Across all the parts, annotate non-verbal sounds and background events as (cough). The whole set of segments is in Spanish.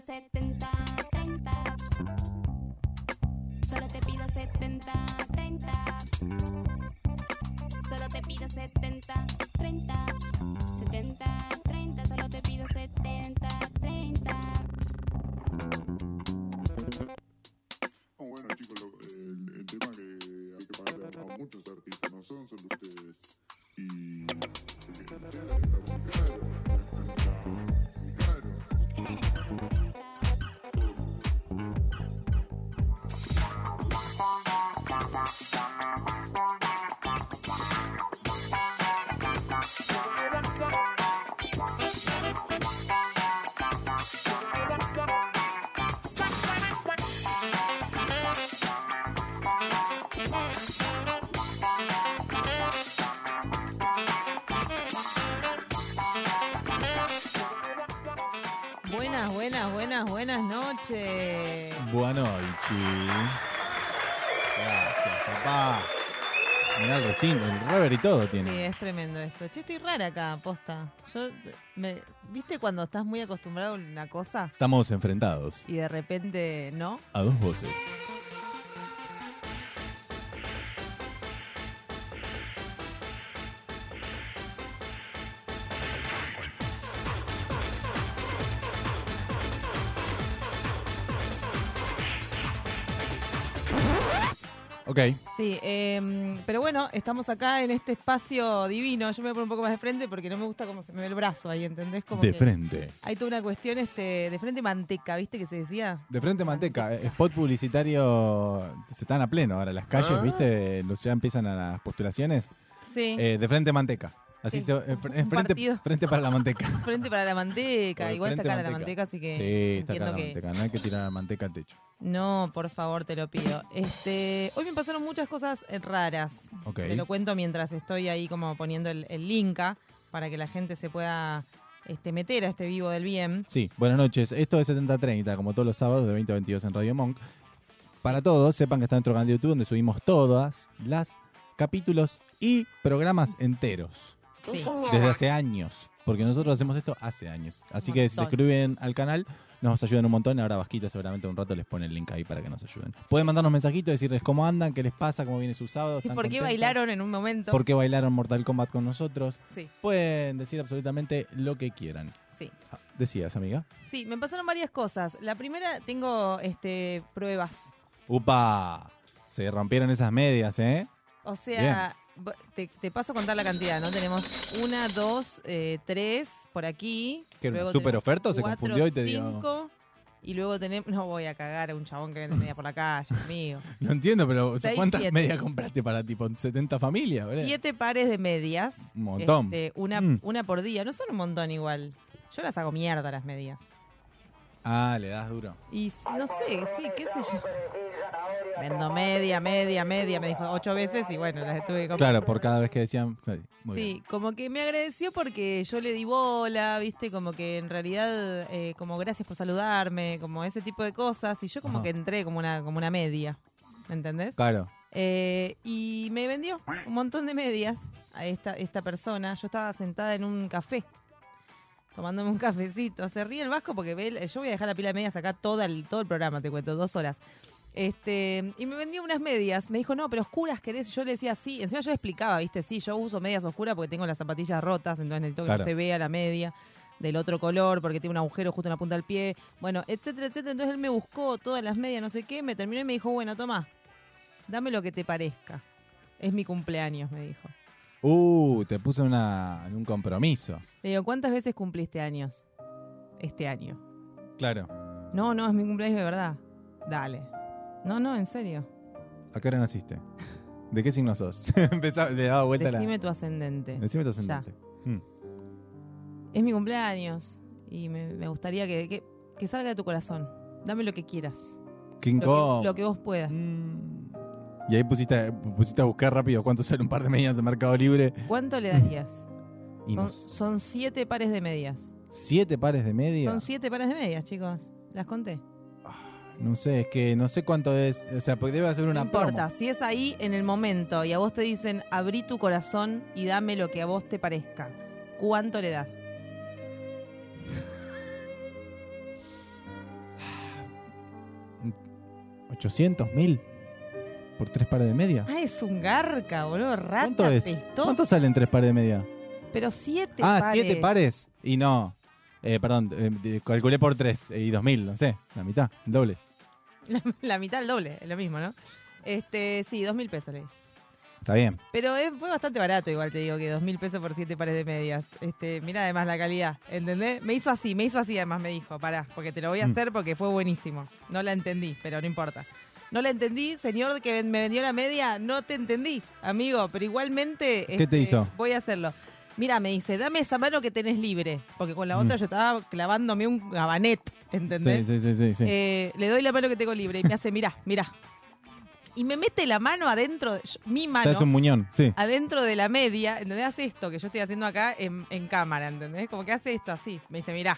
Solo te todo Sí, tiene. es tremendo esto. Che, estoy rara acá, posta. Yo, me, ¿viste cuando estás muy acostumbrado a una cosa Estamos enfrentados y de repente no? a dos voces. Ok, Sí, em, pero bueno, estamos acá en este espacio divino. Yo me voy a poner un poco más de frente porque no me gusta cómo se me ve el brazo ahí, ¿entendés? Como de que frente. Hay toda una cuestión este, de frente manteca, ¿viste que se decía? De frente manteca, eh, spot publicitario, se están a pleno ahora las calles, Ah. ¿viste? Los- Ya empiezan a las postulaciones. Sí. Eh, de frente manteca. Así Sí, se, eh, en frente, para la manteca. (laughs) Frente para la manteca, igual está cara la manteca, así que Sí, está cara la manteca. No hay que tirar la manteca al techo. No, por favor, te lo pido. Este, hoy me pasaron muchas cosas eh, raras. Ok. Te lo cuento mientras estoy ahí como poniendo el, el link ah, para que la gente se pueda este, meter a este vivo del bien. Sí, buenas noches. Esto es 7030, como todos los sábados de 20 a 22 en Radio Monk. Para todos, sepan que está nuestro canal de YouTube donde subimos todas las capítulos y programas enteros. Sí. Desde hace años. Porque nosotros hacemos esto hace años. Así que si se suscriben al canal, nos ayudan un montón. Ahora Vasquita seguramente un rato les pone el link ahí para que nos ayuden. Pueden mandarnos mensajitos, decirles cómo andan, qué les pasa, cómo viene su sábado. ¿Y por qué contentos, bailaron en un momento? ¿Por qué bailaron Mortal Kombat con nosotros? Sí, Pueden decir absolutamente lo que quieran. sí. Ah, Decías, amiga. Sí, me pasaron varias cosas. La primera, tengo este, pruebas. ¡Upa! Se rompieron esas medias, ¿eh? O sea, te, te paso a contar la cantidad, ¿no? Tenemos una, dos, eh, tres por aquí. ¿Qué Luego super oferta o se cuatro, confundió y te dio- cinco, Y luego tenemos... No voy a cagar a un chabón que vende media por la calle, amigo. (laughs) No entiendo, pero Seis, ¿cuántas siete. medias compraste para tipo 70 familias? Siete pares de medias. Un montón. Este, una, Mm. una por día. No son un montón igual. Yo las hago mierda las medias. Ah, le das duro. Y no sé, sí, qué sé yo. (laughs) Vendo media, media, media. Me dijo ocho veces y bueno, las estuve comprar. Claro, por cada vez que decían. sí, Muy Sí, bien. como que me agradeció porque yo le di bola, viste, como que en realidad, eh, como gracias por saludarme, como ese tipo de cosas, y yo como Ajá. que entré como una, como una media, ¿me entendés? Claro. Eh, y me vendió un montón de medias a esta, esta persona. Yo estaba sentada en un café, tomándome un cafecito. Se ríe el vasco porque ve, el- yo voy a dejar la pila de medias acá todo el, todo el programa, te cuento, dos horas. Este, y me vendió unas medias. Me dijo, no, pero oscuras querés. Yo le decía, sí. Encima yo le explicaba, viste, sí, yo uso medias oscuras porque tengo las zapatillas rotas, entonces necesito que Claro. no se vea la media. del otro color porque tiene un agujero justo en la punta del pie, bueno, etcétera, etcétera. Entonces él me buscó todas las medias, no sé qué, me terminó y me dijo, bueno, toma, dame lo que te parezca. Es mi cumpleaños, me dijo. Uh, te puse una, en un compromiso. Le digo, ¿cuántas veces cumpliste años? Este año. Claro. No, no, es mi cumpleaños de verdad. Dale. No, no, en serio. ¿A qué hora naciste? ¿De qué signo sos? (laughs) Empezaba, le daba vuelta Decime la... tu ascendente. Decime tu ascendente. Mm. Es mi cumpleaños y me, me gustaría que, que, que salga de tu corazón. Dame lo que quieras. Lo que, lo que vos puedas. Mm. Y ahí pusiste, pusiste a buscar rápido cuánto sale un par de medias en Mercado Libre. ¿Cuánto le darías? Y Son, nos- son siete pares de medias. siete pares de medias. Son siete pares de medias, chicos. Las conté. No sé, es que no sé cuánto es. O sea, porque debe hacer una no importa, promo. si es ahí en el momento y a vos te dicen abrí tu corazón y dame lo que a vos te parezca, ¿cuánto le das? (sighs) ¿800 mil? ¿Por tres pares de medias? Ah, es un garca, boludo, rata ¿Cuánto es? pestosa. ¿Cuánto salen tres pares de medias? Pero siete Ah, pares. siete pares. Y no. Eh, perdón, eh, calculé por tres eh, y dos mil, no sé, la mitad, el doble. (laughs) La, la mitad, el doble, es lo mismo, ¿no? Este, sí, dos mil pesos le. Está bien. Pero es- fue bastante barato, igual te digo, que dos mil pesos por siete pares de medias. Este, mira además la calidad, ¿entendés? Me hizo así, me hizo así además, me dijo, pará, porque te lo voy a Mm. hacer porque fue buenísimo. No la entendí, pero no importa. No la entendí, señor que me vendió la media, no te entendí, amigo, pero igualmente... ¿Qué te este, hizo? Voy a hacerlo. Mira, me dice, dame esa mano que tenés libre, porque con la Mm. otra yo estaba clavándome un gabanet, ¿entendés? Sí, sí, sí, sí. Eh, le doy la mano que tengo libre y me hace, mirá, mirá. Y me mete la mano adentro, de, mi mano, hace un muñón, sí. adentro de la media, ¿entendés? Hace esto que yo estoy haciendo acá en, en cámara, ¿entendés? Como que hace esto así. Me dice, mirá.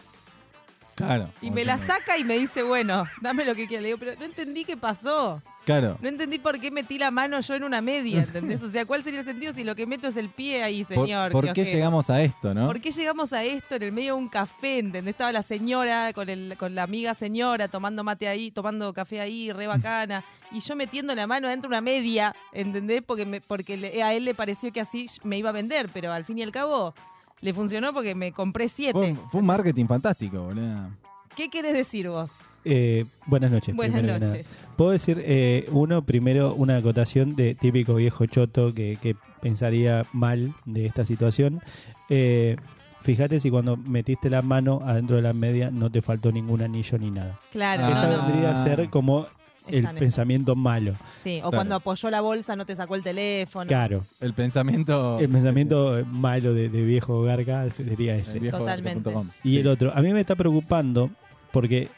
Claro. Y me la saca y me dice, bueno, dame lo que quieras. Le digo, pero no entendí qué pasó. Claro. No entendí por qué metí la mano yo en una media, (laughs) ¿entendés? O sea, ¿cuál sería el sentido si lo que meto es el pie ahí, ¿Por, señor? por qué llegamos a esto, no? ¿Por qué llegamos a esto en el medio de un café? ¿Entendés? Estaba la señora con, el, con la amiga señora tomando mate ahí, tomando café ahí, re bacana. Y yo metiendo la mano dentro de una media, ¿entendés? Porque, me- porque a él le pareció que así me iba a vender, pero al fin y al cabo le funcionó porque me compré siete. Fue, un- fue un marketing fantástico, boludo. ¿Qué querés decir vos? Eh, buenas noches. Buenas primero que nada. noches. Puedo decir, eh, uno, primero, una acotación de típico viejo choto que, que pensaría mal de esta situación. Eh, fíjate si cuando metiste la mano adentro de la media no te faltó ningún anillo ni nada. Claro, Ah. Esa no, no. vendría a ser como el pensamiento malo. Sí, o Claro. cuando apoyó la bolsa no te sacó el teléfono. Claro. El pensamiento. El pensamiento malo de, de viejo garga sería ese. Viejo Totalmente. punto com. Y el otro, a mí me está preocupando porque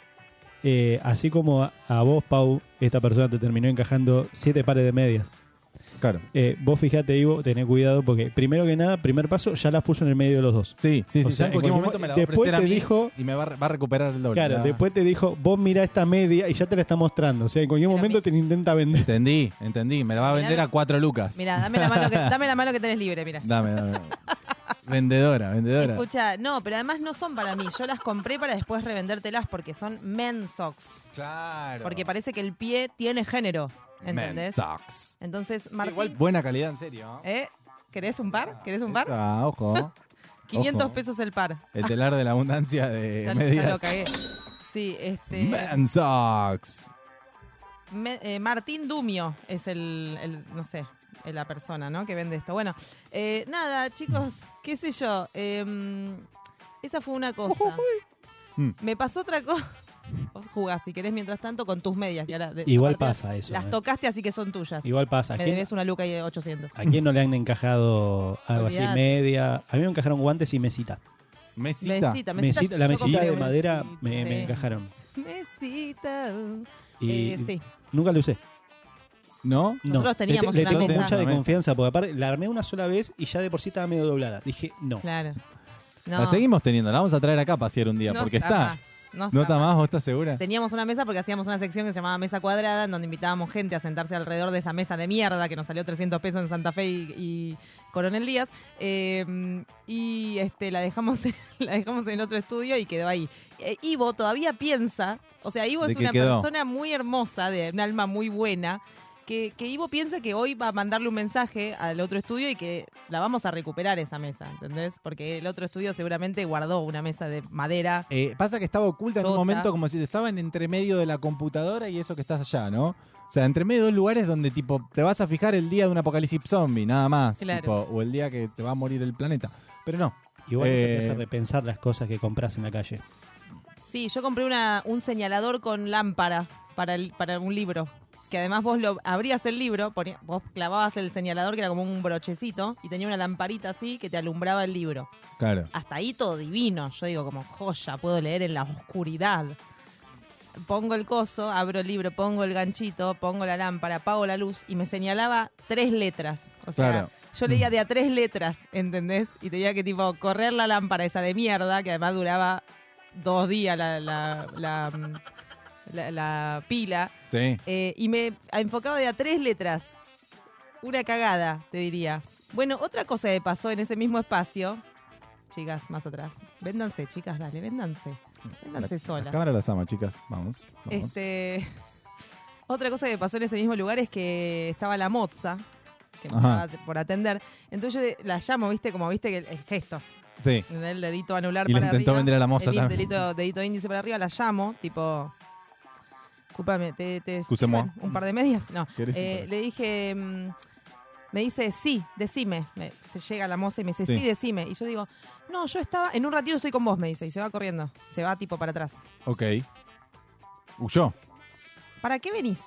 eh, así como a, a vos, Pau, esta persona te terminó encajando siete pares de medias. Claro. Eh, vos fíjate, Ivo, tené cuidado porque primero que nada, primer paso, ya las puso en el medio de los dos. Sí, sí, sí. O ya sea, en cualquier momento mo- me la va a después a te mí dijo- y me va, a- va a recuperar el doble. Claro, ¿no? después te dijo, vos mira esta media y ya te la está mostrando. O sea, en cualquier Pero momento te intenta vender. Entendí, entendí. Me la va a Mirá, vender a cuatro lucas. Mira, dame la mano que, (laughs) dame la mano que tenés libre, mira. Dame, dame. vendedora, vendedora. Escucha, no, pero además no son para mí. Yo las compré para después revendértelas porque son men socks. Claro. Porque parece que el pie tiene género. ¿Entendés? Man sucks. Entonces, Martín, Igual buena calidad, en serio. ¿eh? ¿Querés un par? ¿Querés un par? Ah, ojo. (laughs) 500 ojo. pesos el par. El telar de la abundancia de (laughs) Ya, ya medias. lo cagué. Sí, este. Man sucks. Me- eh, Martín Dumio es el, el, no sé, la persona, ¿no? Que vende esto. Bueno, eh, nada, chicos, qué sé yo. em, esa fue una cosa. Mm. Me pasó otra cosa. Vos jugás, si querés, mientras tanto, con tus medias. que ahora de- Igual aparte pasa eso. Las eh. tocaste, así que son tuyas. Igual pasa. ¿A Me quién, debes una luca y 800. a quién no le han encajado algo así media? A mí me encajaron guantes y mesita. Mesita. Mesita, Mesita, la mesita de madera me, me Sí. encajaron. Mesita. Y Eh, sí. nunca la usé. ¿No? No, Nosotros teníamos le, te- le una tengo mesa. mucha Una mesa. desconfianza porque aparte la armé una sola vez y ya de por sí estaba medio doblada. Dije, no. Claro. No, La seguimos teniendo. La vamos a traer acá a pasear un día. no porque está. No ¿No está más? ¿Vos estás segura? Teníamos una mesa porque hacíamos una sección que se llamaba Mesa Cuadrada, en donde invitábamos gente a sentarse alrededor de esa mesa de mierda que nos salió 300 pesos en Santa Fe y, y Coronel Díaz. Eh, y este la dejamos, (laughs) la dejamos en el otro estudio y quedó ahí. Eh, Ivo todavía piensa, o sea, Ivo ¿De es una quedó? persona muy hermosa, de un alma muy buena. Que, que Ivo piensa que hoy va a mandarle un mensaje al otro estudio y que la vamos a recuperar esa mesa, ¿entendés? Porque el otro estudio seguramente guardó una mesa de madera. Eh, pasa que estaba oculta en un momento como si estaba en entre medio de la computadora y eso que estás allá, ¿no? O sea, entre medio de dos lugares donde tipo te vas a fijar el día de un apocalipsis zombie, nada más. Claro. tipo, o el día que te va a morir el planeta. Pero no. Igual eso te Eh, hace repensar las cosas que compras en la calle. Sí, yo compré una, un señalador con lámpara para, el, para un libro. Que además vos lo abrías el libro, ponía- vos clavabas el señalador que era como un brochecito y tenía una lamparita así que te alumbraba el libro. Claro. Hasta ahí todo divino. Yo digo como joya, puedo leer en la oscuridad. Pongo el coso, abro el libro, pongo el ganchito, pongo la lámpara, apago la luz y me señalaba tres letras. O sea, Claro. yo leía de a tres letras, ¿entendés? Y tenía que tipo correr la lámpara esa de mierda, que además duraba dos días la, la, la, la- la pila. Sí. Eh, y me enfocaba de a tres letras. Una cagada, te diría. Bueno, otra cosa que pasó en ese mismo espacio. Chicas, más atrás. Véndanse, chicas, dale, véndanse. Véndanse La solas. cámara las ama, chicas. Vamos. vamos. Este, (laughs) otra cosa que pasó en ese mismo lugar es que estaba la moza, que me estaba por atender. Entonces yo la llamo, viste, como viste que el, el gesto, Sí. el dedito anular Y le para intentó arriba, vender a la moza el también. Dedito, dedito índice para arriba, la llamo, tipo... Disculpame, te, te sirven un par de medias. No, ¿Querés un Eh, le dije, mm, me dice, sí, decime. Me- se llega la moza y me dice, sí. Sí. decime. Y yo digo, no, yo estaba, en un ratito estoy con vos, me dice. Y se va corriendo, se va tipo para atrás. Ok. Huyó. ¿Para qué venís?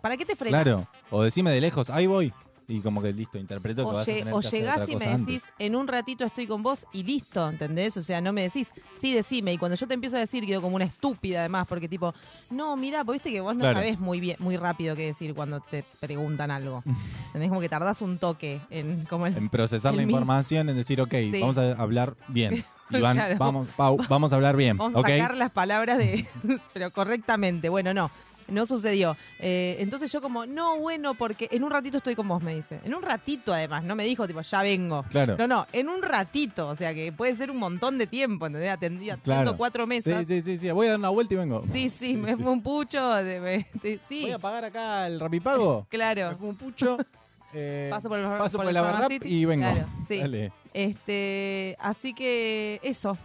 ¿Para qué te frenas? Claro. O decime de lejos, ahí voy. Y como que listo, interpreto que O, vas a lle- tener o que hacer llegás otra y me cosa decís, antes. en un ratito estoy con vos y listo, ¿entendés? O sea, no me decís, sí, decime. Y cuando yo te empiezo a decir, quedo como una estúpida además, porque tipo, no, mira, vos viste que vos no Claro. sabés muy bien, muy rápido qué decir cuando te preguntan algo. (laughs) ¿Entendés? Como que tardás un toque en como el... En procesar el la información, en decir, ok, Sí. vamos a hablar bien. (laughs) Iván, Claro. vamos, Pau, vamos a hablar bien. Vamos a ¿ok? sacar las palabras de. (laughs) pero correctamente. Bueno, no. No sucedió. Eh, entonces yo como, no, bueno, porque en un ratito estoy con vos, me dice. En un ratito, además, no me dijo, tipo, ya vengo. Claro. No, no, en un ratito. O sea, que puede ser un montón de tiempo, ¿entendés? Atendí, Claro. cuatro Sí, mesas. Sí, sí, sí, sí. Voy a dar una vuelta y vengo. sí, me fue un pucho. de- me- de- sí, Voy a pagar acá el rapipago. (laughs) Me claro. fue un pucho. (laughs) eh, Paso por el, paso por el la y vengo. Claro, sí. Dale. Este, así que eso.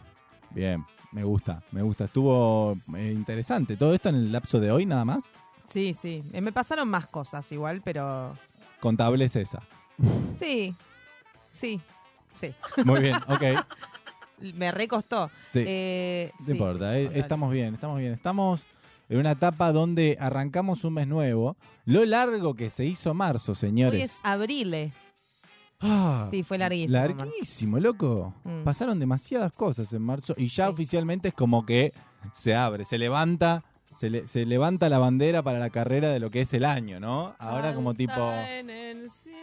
Bien, me gusta, me gusta. Estuvo eh, interesante. Todo esto en el lapso de hoy nada más. Sí, sí. Eh, Me pasaron más cosas igual, pero Contable es esa. sí. Sí. Sí. (laughs) Muy bien, ok. Me recostó. Sí. Eh, No sí, importa, sí, eh, estamos bien, estamos bien. Estamos en una etapa donde arrancamos un mes nuevo. Lo largo que se hizo marzo, Hoy señores. es abril. Ah, Sí, fue larguísimo. marzo. larguísimo, loco. Mm. Pasaron demasiadas cosas en marzo y ya Sí. oficialmente es como que se abre, se levanta, se, le- se levanta la bandera para la carrera de lo que es el año, ¿no? Ahora como tipo... En el cielo.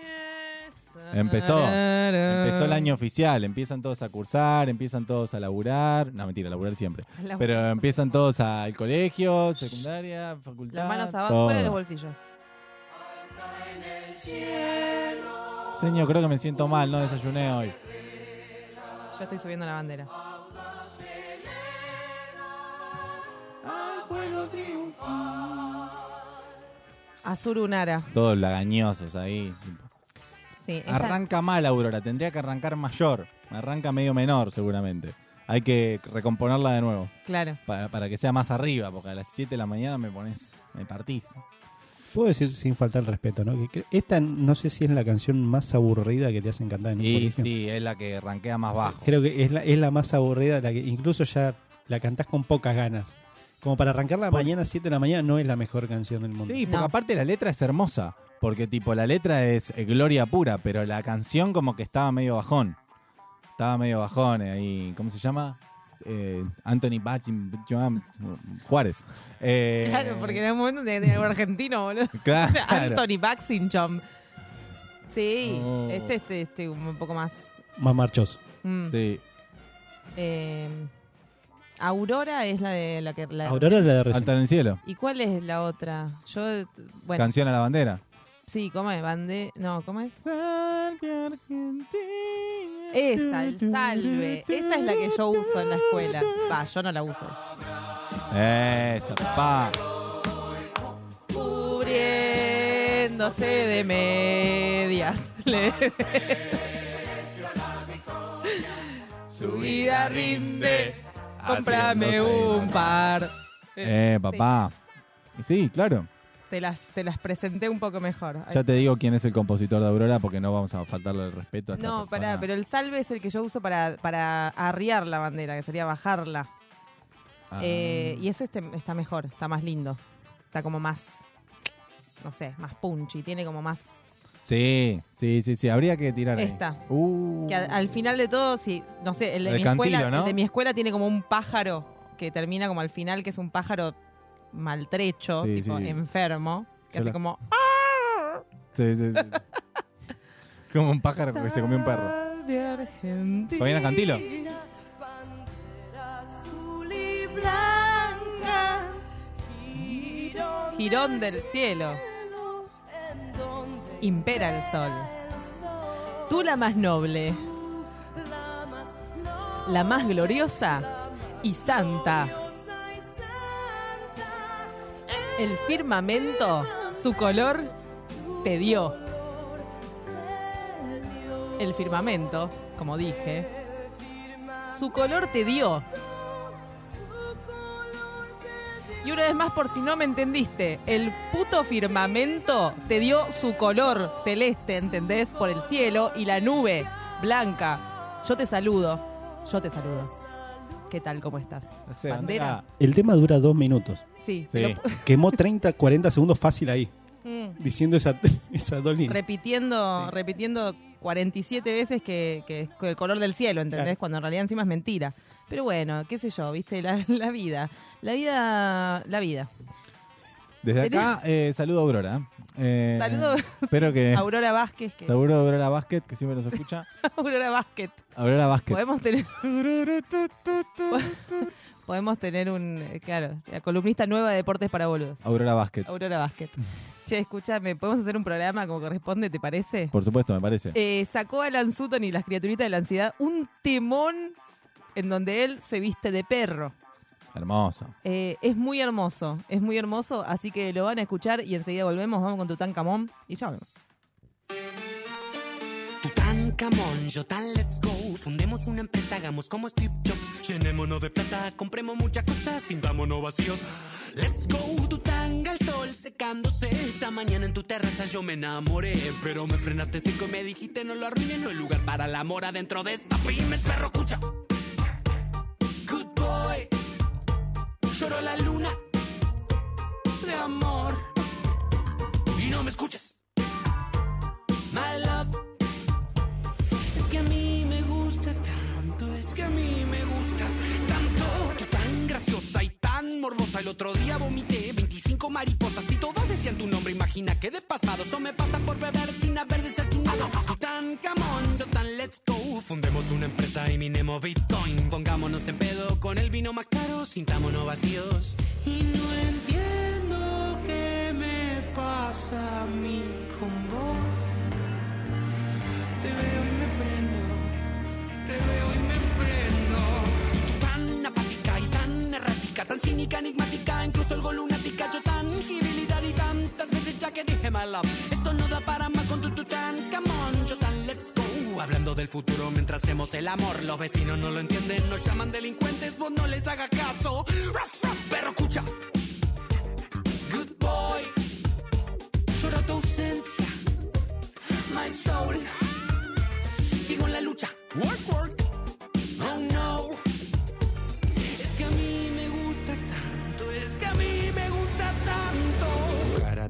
Empezó, Empezó el año oficial, empiezan todos a cursar, empiezan todos a laburar, no mentira, laburar siempre, pero empiezan todos al colegio, secundaria, facultad, Las manos abajo, fuera de los bolsillos. Señor, creo que me siento mal, no desayuné hoy. Yo estoy subiendo la bandera. Azur Unara. Todos lagañosos ahí. Sí, esta- Arranca mal Aurora, tendría que arrancar mayor, arranca medio menor seguramente. Hay que recomponerla de nuevo, Claro. para, para que sea más arriba, porque a las 7 de la mañana me pones, me partís. Puedo decir sin faltar el respeto, ¿no? Que esta no sé si es la canción más aburrida que te hacen cantar en un Y colegio. sí, es la que rankea más bajo. Creo que es la, es la más aburrida, la que incluso ya la cantás con pocas ganas. Como para arrancar la Por- mañana, 7 de la mañana, no es la mejor canción del mundo. Sí, porque No. aparte la letra es hermosa. Porque tipo la letra es eh, gloria pura, pero la canción como que estaba medio bajón. Estaba medio bajón eh, ahí. ¿Cómo se llama? Eh, Anthony Batchim, Juárez. Eh, Claro, porque en algún momento tenía que tener algo argentino, boludo. (laughs) Claro. (laughs) Anthony Baxinchom. Sí, Oh. este, este, este, un poco más. Más marchoso. mm. Sí. Eh, Aurora es la de la que. la- Aurora es la de recién. Alta en el cielo. ¿Y cuál es la otra? Yo, bueno, Canción a la bandera. sí, ¿cómo es? Bande... No, ¿cómo es? Salve Argentina. Esa, el salve. Esa es la que yo uso en la escuela. Va, yo no la uso. Esa, pa. vistiéndose de medias. (laughs) Le- Su vida rinde, cómprame un par. Eh, papá. Sí, claro. Te las, te las presenté un poco mejor. Ya te digo quién es el compositor de Aurora porque no vamos a faltarle el respeto a esta No, persona. pará, pero el salve es el que yo uso para, para arriar la bandera, que sería bajarla. Ah. Eh, y ese este está mejor, está más lindo. Está como más, no sé, más punchy, tiene como más... Sí, sí, sí, sí. Habría que tirar ahí. Esta. Uh. Que al, al final de todo, sí, no sé, el de, El mi escuela, ¿no? el de mi escuela tiene como un pájaro que termina como al final, que es un pájaro maltrecho, Sí, tipo sí. enfermo, que Yo hace la- como... Sí, sí, sí. (laughs) Como un pájaro que se comió un perro. Fabiana Cantilo. Girón del cielo, impera el sol. Tú la más noble la más gloriosa y santa. El firmamento, su color, te dio. El firmamento, como dije, su color te dio. Y una vez más, por si no me entendiste, el puto firmamento te dio su color celeste, ¿entendés? Por el cielo y la nube blanca. Yo te saludo, yo te saludo. ¿Qué tal? ¿Cómo estás? No sé, Bandera. Andrea. El tema dura dos minutos. Sí, Sí. Quemó 30, 40 segundos fácil ahí, Mm. diciendo esa, esas dos líneas. repitiendo, repitiendo 47 veces que, que es el color del cielo, ¿entendés? Claro. Cuando en realidad encima es mentira. Pero bueno, qué sé yo, viste, la, (laughs) la vida. La vida, la vida. Desde acá, eh, saludo a Aurora. Eh, Saludo (laughs) Espero que. Aurora Vázquez, que Seguro a Aurora Basket, que siempre nos escucha. (laughs) Aurora Vázquez. Aurora Basket. Podemos tener, podemos tener un, eh, claro, la columnista nueva de deportes para boludos. Aurora Basket. Aurora Vázquez. (laughs) Che, escúchame, ¿podemos hacer un programa como corresponde, te parece? Por supuesto, me parece. Eh, sacó Alan Sutton y las criaturitas de la ansiedad un temón en donde él se viste de perro. Hermoso. Eh, es muy hermoso, es muy hermoso, así que lo van a escuchar y enseguida volvemos, vamos con Tutankamón y ya volvemos. Tutankamón, yo tan let's go. Fundemos una empresa, hagamos como Steve Jobs. Llenémonos de plata, compremos muchas cosas, sintámonos vacíos. Let's go, Tutanga, el sol secándose. Esa mañana en tu terraza yo me enamoré. Pero me frenaste en cinco y me dijiste no lo arruines, no hay lugar para el amor adentro de esta pymes, perro, escucha. Good boy, lloró la luna de amor. Y no me escuches. El otro día vomité 25 mariposas y todas decían tu nombre. Imagina que de pasmado eso me pasa por beber sin haber desayunado. Tú tan camón, yo tan let's go. Fundemos una empresa y minemos Bitcoin. Pongámonos en pedo con el vino más caro, sintámonos vacíos. Y no entiendo qué me pasa a mí con vos. Te veo y me prendo, te veo y me prendo. Tan tan cínica, enigmática, incluso algo lunática. Yo tangibilidad y tantas veces ya que dije my. Esto no da para más con tu, tu tan come on, yo tan let's go. Hablando del futuro mientras hacemos el amor, los vecinos no lo entienden, nos llaman delincuentes, vos no les hagas caso. Ruff, ruff, perro, escucha. Good boy, lloro tu ausencia, my soul. Sigo en la lucha. Work, work.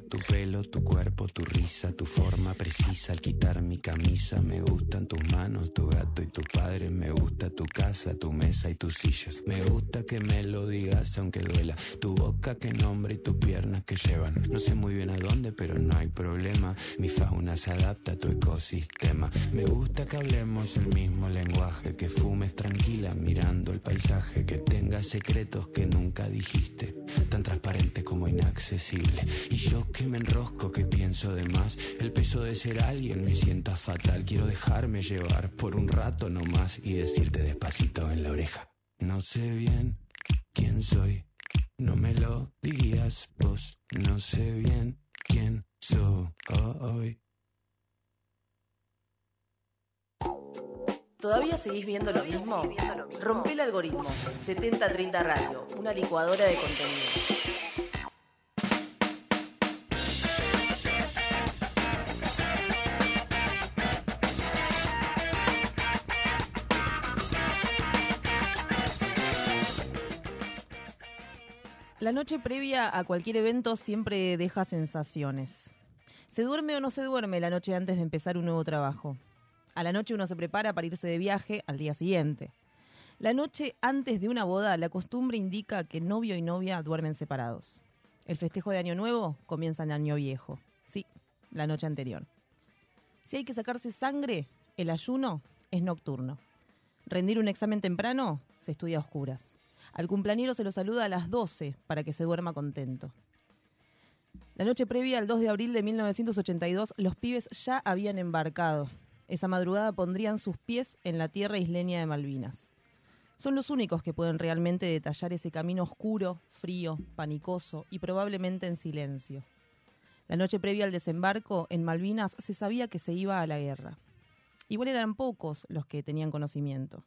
Tu pelo, tu cuerpo, tu risa, tu forma precisa al quitar mi camisa. Me gustan tus manos, tu gato y tu padre. Me gusta tu casa, tu mesa y tus sillas. Me gusta que me lo digas aunque duela. Tu boca que nombra y tus piernas que llevan. No sé muy bien a dónde, pero no hay problema. Mi fauna se adapta a tu ecosistema. Me gusta que hablemos el mismo lenguaje. Que fumes tranquila mirando el paisaje. Que tengas secretos que nunca dijiste. Tan transparente como inaccesible. Y yo que me enrosco, que pienso de más. El peso de ser alguien me sienta fatal. Quiero dejarme llevar por un rato nomás y decirte despacito en la oreja. No sé bien quién soy. No me lo dirías vos. No sé bien quién soy. ¿Todavía seguís viendo lo mismo? Rompe el algoritmo. 7030 Radio, una licuadora de contenido. La noche previa a cualquier evento siempre deja sensaciones. ¿Se duerme o no se duerme la noche antes de empezar un nuevo trabajo? A la noche uno se prepara para irse de viaje al día siguiente. La noche antes de una boda, la costumbre indica que novio y novia duermen separados. El festejo de Año Nuevo comienza en Año Viejo. Sí, la noche anterior. Si hay que sacarse sangre, el ayuno es nocturno. Rendir un examen temprano, se estudia a oscuras. Al cumpleañero se lo saluda a las 12 para que se duerma contento. La noche previa al 2 de abril de 1982, los pibes ya habían embarcado. Esa madrugada pondrían sus pies en la tierra isleña de Malvinas. Son los únicos que pueden realmente detallar ese camino oscuro, frío, panicoso y probablemente en silencio. La noche previa al desembarco en Malvinas se sabía que se iba a la guerra. Igual eran pocos los que tenían conocimiento.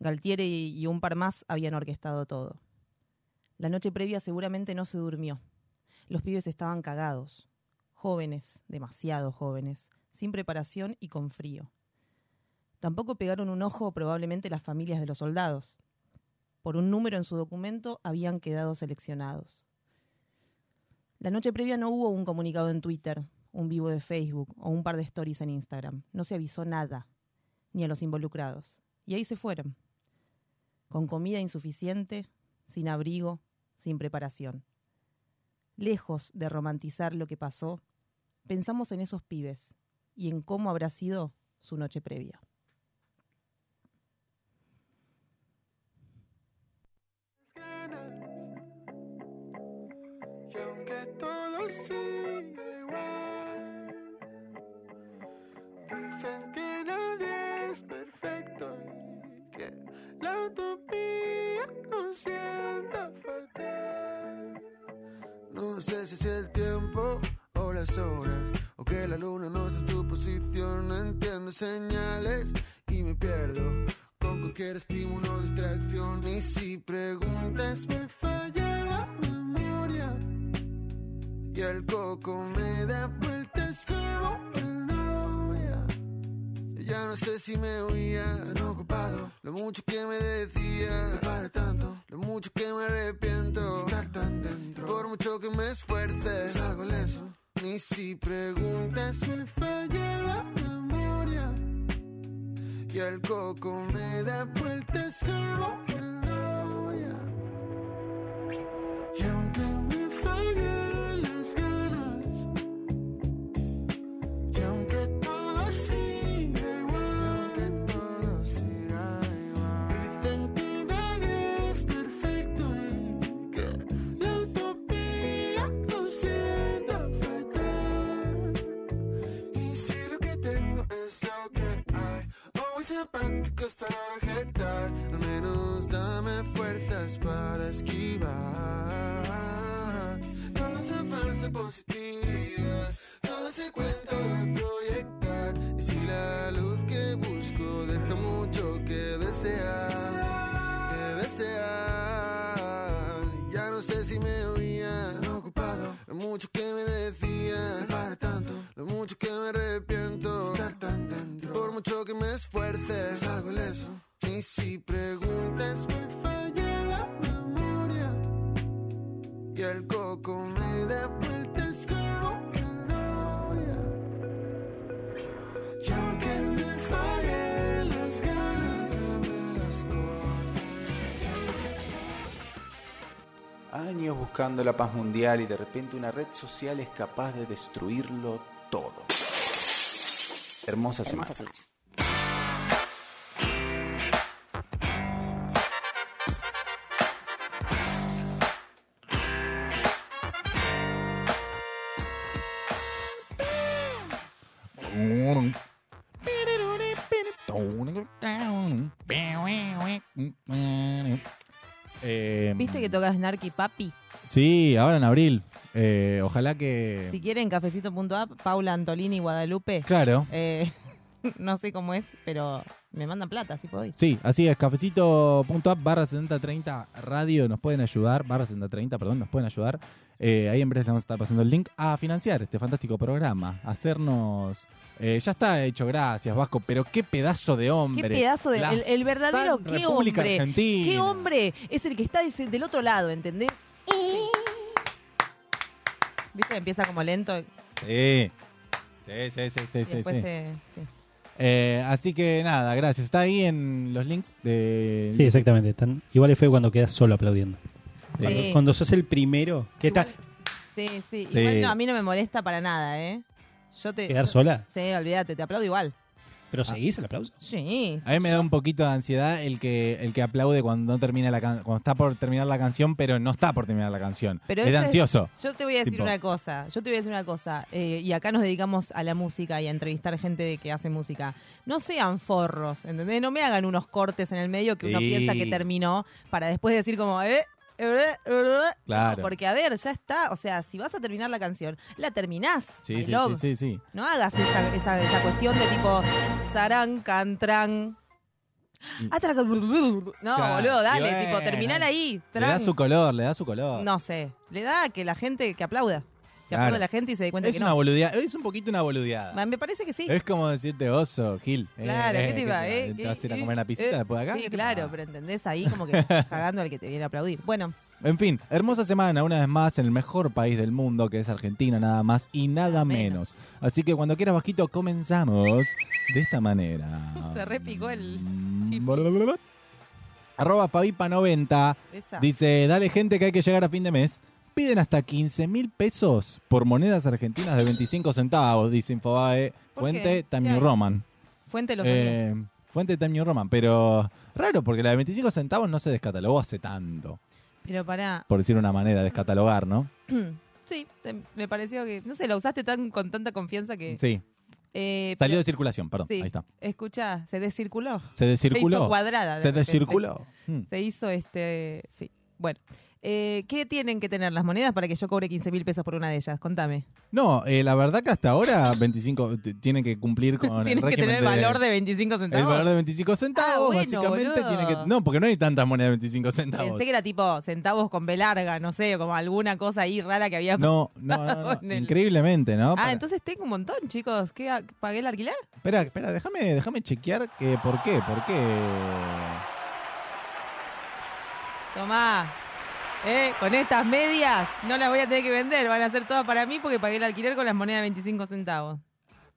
Galtieri y un par más habían orquestado todo. La noche previa seguramente no se durmió. Los pibes estaban cagados. Jóvenes, demasiado jóvenes, sin preparación y con frío. Tampoco pegaron un ojo probablemente las familias de los soldados. Por un número en su documento habían quedado seleccionados. La noche previa no hubo un comunicado en Twitter, un vivo de Facebook o un par de stories en Instagram. No se avisó nada, ni a los involucrados. Y ahí se fueron. Con comida insuficiente, sin abrigo, sin preparación. Lejos de romantizar lo que pasó, pensamos en esos pibes y en cómo habrá sido su noche previa. Si el tiempo o las horas, o que la luna no está en su posición. Entiendo señales y me pierdo con cualquier estímulo o distracción. Y si preguntas, me falla la memoria. Y el coco me da vueltas como. Ya no sé si me oía, tan ocupado. Lo mucho que me decía, no para tanto. Lo mucho que me arrepiento, estar tan dentro. Por mucho que me esfuerce, salgo leso. Ni si preguntas, me falla la memoria. Y el coco me da vueltas como memoria. Y aunque simpático está vegetal, al menos dame fuerzas para esquivar. Todo esa falsa positividad, todo ese cuento de proyectar. Y si la luz que busco deja mucho que desear, que desear. Lo mucho que me decía, no para tanto. Lo mucho que me arrepiento, estar tan dentro. Por mucho que me esfuerce, salgo ileso. Y si preguntas, me falla la memoria. Y el coco me da vueltas como memoria. Y aunque me fallen Años buscando la paz mundial y de repente una red social es capaz de destruirlo todo. Hermosa semana. ¿Viste que toca Snarky Papi? Sí, ahora en abril. Eh, ojalá que... Si quieren, cafecito.app, Paula Antolini Guadalupe. Claro. Eh, (laughs) no sé cómo es, pero me mandan plata, si ir. Sí, así es, cafecito.app barra 7030 radio, nos pueden ayudar, barra 7030, perdón, nos pueden ayudar. Eh, ahí en breve les vamos a estar pasando el link a financiar este fantástico programa, a hacernos... eh, ya está hecho, gracias Vasco, pero qué pedazo de hombre. Qué pedazo de. El, el verdadero, qué República hombre. Argentina. Qué hombre es el que está ese- del otro lado, ¿entendés? ¿Viste? Empieza como lento. Sí, sí, sí, sí, sí, y sí, después sí. se- sí. Eh, así que nada, gracias. Está ahí en los links de... Sí, exactamente. Tan, igual es feo cuando quedas solo aplaudiendo. Sí. Cuando, cuando sos el primero, ¿qué tal? Sí, sí. Sí. Igual no, a mí no me molesta para nada, ¿eh? Yo te, ¿Quedar yo- sola? Sí, olvídate, te aplaudo igual. ¿Pero seguís el aplauso? Sí. A mí me da un poquito de ansiedad el que el que aplaude cuando no termina la can- cuando está por terminar la canción, pero no está por terminar la canción. Pero es ansioso. Yo te voy a decir Tipo. una cosa. Yo te voy a decir una cosa. eh, y acá nos dedicamos a la música y a entrevistar gente de que hace música. No sean forros, ¿entendés? No me hagan unos cortes en el medio que uno Sí. piensa que terminó para después decir como, eh, (laughs) Claro. Porque a ver, ya está. O sea, si vas a terminar la canción, la terminás. Sí, sí, love. sí, sí, sí. No hagas esa, esa, esa cuestión de tipo sarán, cantran. Atraca- No, Claro, boludo, dale, tipo, terminar ahí. Le da su color, le da su color. No sé, le da a que la gente que aplauda. Que Claro. aplaude la gente y se dé cuenta es que una no. boludeada, es un poquito una boludeada. Me parece que sí. Es como decirte oso, Gil. Claro, Eh, ¿qué te iba? ¿qué Eh? ¿Te ¿Qué- vas a ir a eh? comer una pisita Eh, después de acá? Sí, ¿Qué te claro, pero entendés ahí como que estás (laughs) cagando al que te viene a aplaudir. Bueno, En fin, hermosa semana, una vez más, en el mejor país del mundo, que es Argentina, nada más y nada menos. Así que cuando quieras, Vasquito, comenzamos de esta manera. (laughs) se repicó el. Arroba Fabipa90 Esa. dice, dale gente que hay que llegar a fin de mes. Piden hasta 15 mil pesos por monedas argentinas de 25 centavos, dice Infobae. ¿Por Fuente? Time ¿Qué New? Roman. Fuente lo Eh, fuente Time New Roman. Pero raro, porque la de 25 centavos no se descatalogó hace tanto. Pero pará. Por decir una manera de descatalogar, ¿no? (clears throat) sí, me pareció que. No sé, la usaste tan con tanta confianza que. Sí. Eh, Salió pero- de circulación, perdón. Sí. Ahí está. Escucha, se descirculó. Se descirculó. Se hizo cuadrada. de Se repente. descirculó. Mm. Se hizo este. Sí. Bueno. Eh, ¿Qué tienen que tener las monedas para que yo cobre 15 mil pesos por una de ellas? Contame. No, eh, la verdad que hasta ahora 25 t- tienen que cumplir con el (laughs) Tienen que régimen tener el valor de 25 centavos. El valor de 25 centavos, Ah, bueno, básicamente boludo. tiene que... No, porque no hay tantas monedas de 25 centavos. Pensé que era tipo centavos con B larga, no sé, como alguna cosa ahí rara que había. No, (laughs) no, no, no, en el- increíblemente, ¿no? Ah, Para- entonces tengo un montón, chicos. ¿Qué, ah, ¿Pagué el alquiler? Espera, espera, déjame, déjame chequear que por qué, por qué. Tomá. Eh, con estas medias no las voy a tener que vender, van a ser todas para mí porque pagué el alquiler con las monedas de 25 centavos.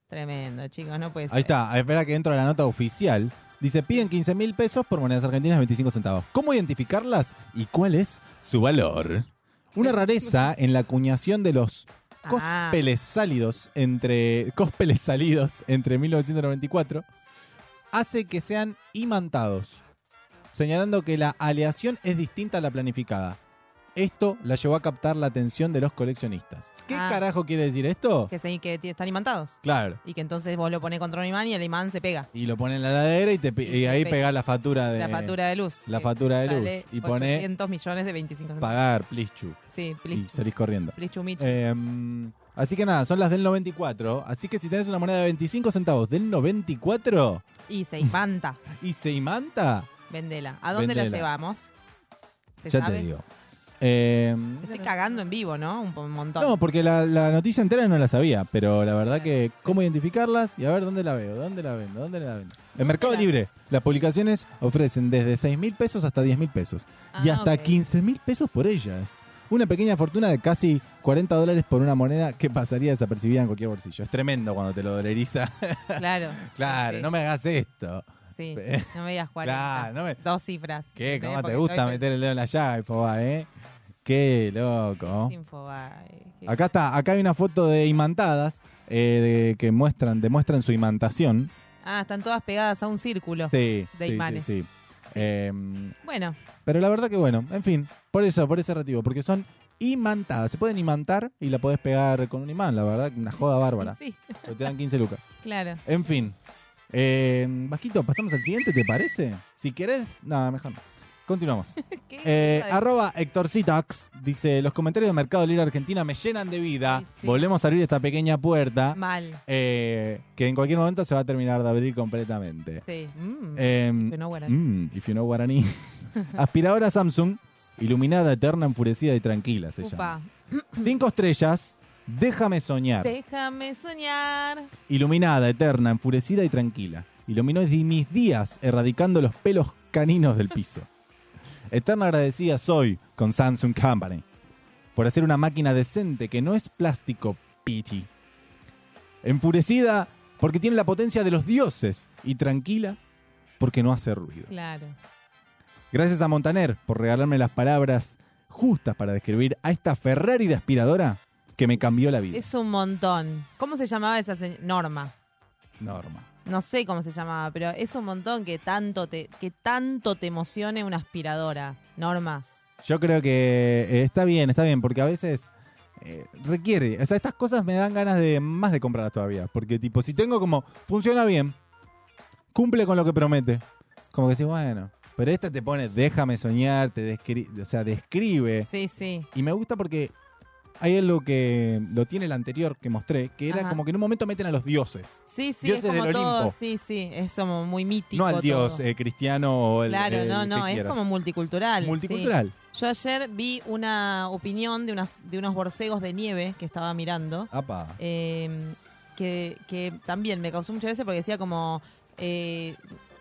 Tremendo, chicos, no puede ser. Ahí está, espera que entro a la nota oficial. Dice, piden 15 mil pesos por monedas argentinas de 25 centavos. ¿Cómo identificarlas y cuál es su valor? Una rareza en la acuñación de los Ah. cospeles sálidos entre cospeles salidos entre 1994 hace que sean imantados, señalando que la aleación es distinta a la planificada. Esto la llevó a captar la atención de los coleccionistas. ¿Qué Ah. carajo quiere decir esto? Que, se, que t- están imantados. Claro. Y que entonces vos lo pones contra un imán y el imán se pega. Y lo pone en la heladera y, te, pi- y ahí pe- pegás la factura de la factura de luz. la factura de luz y pone 800 millones de 25 centavos. pagar, please chu. Sí, Y please. salís corriendo. Please michu. Em, así que nada, son las del 94. Así que si tenés una moneda de 25 centavos del 94 Y se imanta. (laughs) y se imanta, Vendela. ¿A dónde la Vendela. llevamos? ¿Se ya sabe? te digo. Em, Estoy cagando en vivo, ¿no? Un, montón. no, porque la, la noticia entera no la sabía, pero la verdad que cómo identificarlas y a ver dónde la veo, dónde la vendo, dónde la vendo. En Mercado Libre, las publicaciones ofrecen desde 6 mil pesos hasta 10 mil pesos y Ah, hasta ok. 15 mil pesos por ellas. Una pequeña fortuna de casi 40 dólares por una moneda que pasaría desapercibida en cualquier bolsillo. Es tremendo cuando te lo dolariza. Claro. (laughs) claro, Sí. no me hagas esto. Sí, (laughs) no me digas 40. Claro, no me- Dos cifras. ¿Qué? ¿Cómo te gusta meter el dedo en la llaga, Infobae, eh? Qué loco. Infobae, Acá está, acá hay una foto de imantadas eh, de- que muestran, demuestran su imantación. Ah, están todas pegadas a un círculo Sí, de sí, sí, imanes. sí. Em, Bueno, pero la verdad que bueno, en fin, por eso, por ese motivo, porque son imantadas. Se pueden imantar y la podés pegar con un imán, la verdad, una joda bárbara. (laughs) sí, Porque te dan 15 lucas. claro. En fin. Eh, Vasquito, pasamos al siguiente, ¿te parece? Si querés, nada, mejor no. continuamos. (laughs) Eh, arroba Héctor Citax dice: Los comentarios de Mercado Libre Argentina me llenan de vida. Sí, sí. Volvemos a abrir esta pequeña puerta Mal. eh, que en cualquier momento se va a terminar de abrir completamente. Sí. Mm. If you know what I mm, if you know guaraní. (laughs) Aspiradora Samsung, iluminada, eterna, enfurecida y tranquila se llama. Upa. Cinco estrellas, déjame soñar. Déjame soñar. Iluminada, eterna, enfurecida y tranquila. Iluminó mis días erradicando los pelos caninos del piso. (laughs) Eterna agradecida soy con Samsung Company por hacer una máquina decente que no es plástico piti. Enfurecida porque tiene la potencia de los dioses y tranquila porque no hace ruido. Claro. Gracias a Montaner por regalarme las palabras justas para describir a esta Ferrari de aspiradora que me cambió la vida. Es un montón. ¿Cómo se llamaba esa señora? Norma. Norma. No sé cómo se llamaba, pero es un montón que tanto te, que tanto te emocione una aspiradora. Norma. Yo creo que eh, está bien, está bien, porque a veces eh, requiere, o sea, estas cosas me dan ganas de más de comprarlas todavía, porque tipo, si tengo como, funciona bien, cumple con lo que promete, como que sí, bueno, pero esta te pone, déjame soñar, te describe, o sea, describe, Sí, sí. y me gusta porque hay algo que lo tiene el anterior que mostré, que era Ajá. como que en un momento meten a los dioses, Sí, sí, Dioses es como del todo. Olimpo. Sí, sí, es como muy mítico. no al dios eh, cristiano o el Claro, el no, que no, es quieras. como multicultural. sí. multicultural. Yo ayer vi una opinión de, unas, de unos borcegos de nieve que estaba mirando, Apa. eh, que, que también me causó mucha gracia porque decía como, eh,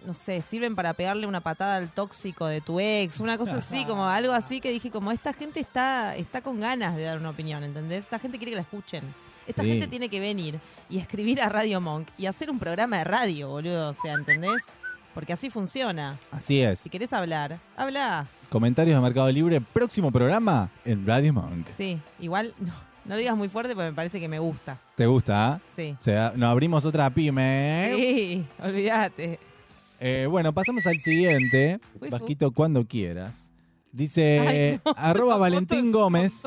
no sé, sirven para pegarle una patada al tóxico de tu ex, una cosa así, como (laughs) algo así que dije, como esta gente está, está con ganas de dar una opinión, ¿entendés? Esta gente quiere que la escuchen. Esta Sí. gente tiene que venir y escribir a Radio Monk y hacer un programa de radio, boludo, o sea, ¿entendés? Porque así funciona. Así es. Si querés hablar, habla. Comentarios de Mercado Libre, próximo programa en Radio Monk. Sí, igual (laughs) no, no lo digas muy fuerte porque me parece que me gusta. ¿Te gusta? ah? Sí. O sea, nos abrimos otra pyme. Sí, olvídate. Eh, bueno, pasamos al siguiente. Vasquito, cuando quieras. Dice Ay, no, (laughs) arroba Valentín Gómez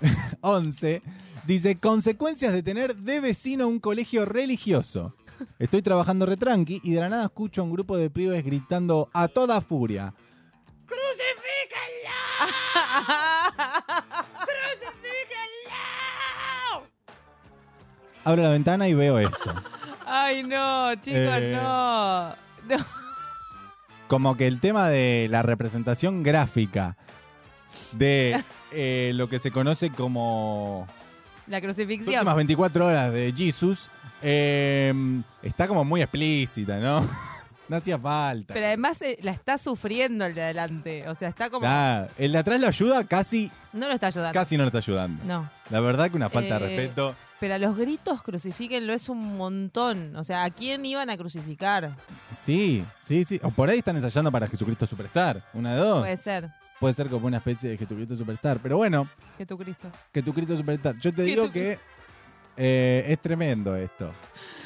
(laughs) 11. Dice, consecuencias de tener de vecino un colegio religioso. Estoy trabajando retranqui y de la nada escucho a un grupo de pibes gritando a toda furia. (laughs) Abro la ventana y veo esto. Ay, no, chicos, Eh. no. No. como que el tema de la representación gráfica de (laughs) eh, lo que se conoce como La las crucifixión. últimas 24 horas de Jesus eh, está como muy explícita, ¿no? (laughs) No hacía falta. Pero además eh, la está sufriendo el de adelante. O sea, está como. Ah, el de atrás lo ayuda, casi, No lo está ayudando. casi no lo está ayudando. No. La verdad que una falta de respeto. Pero a los gritos crucifíquenlo es un montón. O sea, ¿a quién iban a crucificar? Sí, sí, sí. O por ahí están ensayando para Jesucristo Superstar. Una de dos. Puede ser. Puede ser como una especie de Jesucristo Superstar. Pero bueno, Jesucristo. Jesucristo Superstar. Yo te digo que eh, es tremendo esto. (laughs)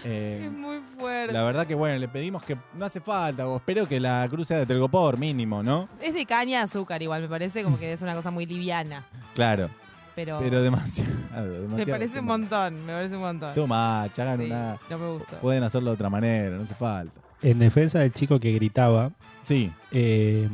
Eh, Es muy fuerte. la verdad que bueno, le pedimos que no hace falta, o espero que la cruz sea de telgopor mínimo, ¿no? Es de caña de azúcar igual, me parece como que es una cosa muy liviana. Claro, Pero, pero demasiado. (laughs) me demasiado parece un montón, me parece un montón. Much, hagan Sí, una. no me gusta. Pueden hacerlo de otra manera, no hace falta. En defensa del chico que gritaba, Sí. eh,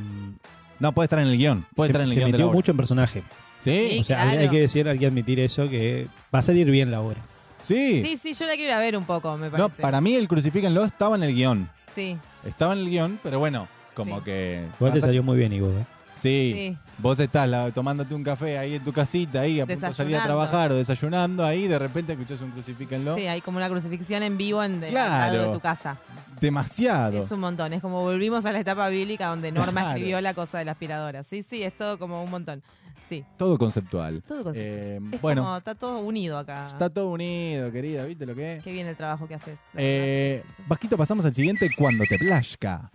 No, puede estar en el guion. Puede se, estar en el se guion de la metió obra. mucho en personaje. ¿Sí? Sí, o sea, claro. hay, hay que decir, hay que admitir eso, que va a salir bien la obra. Sí. Sí, sí, yo la quiero ir a ver un poco, me No, parece. para mí el crucifíquenlo estaba en el guion. Sí, Estaba en el guion, pero bueno, como Sí. que. Igual te salió muy bien, Ivo. ¿eh? Sí. sí. Vos estás la- tomándote un café ahí en tu casita, ahí a punto de salir a trabajar o desayunando, ahí de repente escuchás un crucifíquenlo. Sí, hay como una crucifixión en vivo en de, Claro. al lado de tu casa. Demasiado. Es un montón. Es como volvimos a la etapa bíblica donde Norma Claro. escribió la cosa de la aspiradora. Sí, sí, es todo como un montón. Sí, Todo conceptual. todo con Eh, Es bueno, como, está todo unido acá. está todo unido, querida, ¿viste lo que es? Qué bien el trabajo que haces. Eh, Vasquito, pasamos al siguiente cuando te plazca.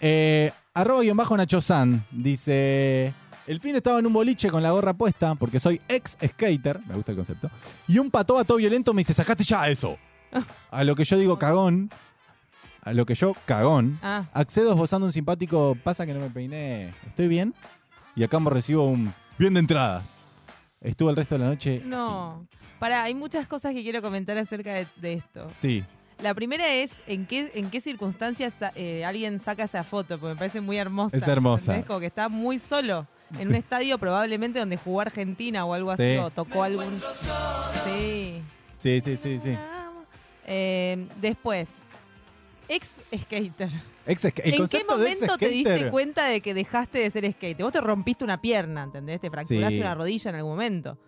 Eh, arroba guion bajo Nacho San dice: El fin de estaba en un boliche con la gorra puesta porque soy ex skater, me gusta el concepto, y un pato a todo violento me dice: Sacate ya eso. A lo que yo digo cagón, a lo que yo cagón, Ah, accedo esbozando un simpático, pasa que no me peiné, ¿estoy bien? Y acá me recibo un bien de entradas. Estuve el resto de la noche. no. Pará, hay muchas cosas que quiero comentar acerca de, de esto. Sí, La primera es en qué, en qué circunstancias eh, alguien saca esa foto, porque me parece muy hermosa. Es hermosa. ¿entendés? Como que está muy solo en un (laughs) estadio probablemente donde jugó Argentina o algo así, Sí. o tocó algún... Sí. Sí, sí, sí, sí. Eh, después, ex skater. Ex- el ¿En qué momento te diste cuenta de que dejaste de ser skater? Vos te rompiste una pierna, ¿entendés? Te fracturaste Sí. una rodilla en algún momento.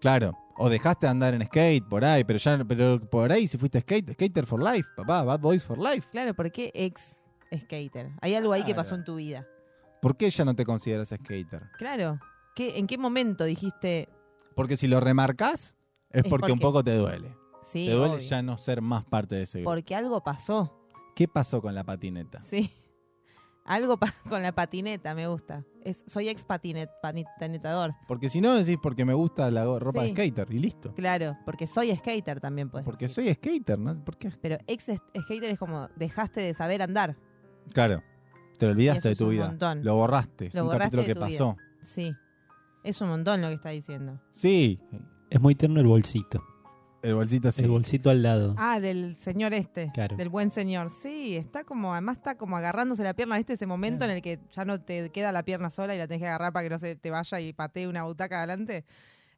Claro. O dejaste de andar en skate por ahí, pero ya pero por ahí si fuiste skate, skater for life, papá, bad boys for life. Claro, ¿por qué ex skater? Hay algo ahí que pasó en tu vida. ¿Por qué ya no te consideras skater? Claro. ¿Qué, ¿En qué momento dijiste, Porque si lo remarcas es Es porque un poco te duele. sí, te duele obvio, ya no ser más parte de ese grupo. porque algo pasó? ¿Qué pasó con la patineta? Sí. Algo pa- (laughs) con la patineta, me gusta. Es, soy ex patinet, patinetador. Porque si no decís porque me gusta la ropa Sí. de skater y listo. Claro, porque soy skater también, pues. Porque soy skater, ¿no? ¿Por qué? Pero ex skater es como dejaste de saber andar. Claro. Te lo olvidaste de tu vida. montón. Lo borraste. Es Lo un borraste capítulo de que vida. pasó. Sí. Es un montón lo que está diciendo. Sí. Es muy tierno el bolsito. El bolsito sí. El bolsito al lado. Ah, del señor este. Claro. Del buen señor. Sí, está como, además está como agarrándose la pierna, ¿viste? Ese momento en el que ya no te queda la pierna sola y la tenés que agarrar para que no se te vaya y patee una butaca adelante.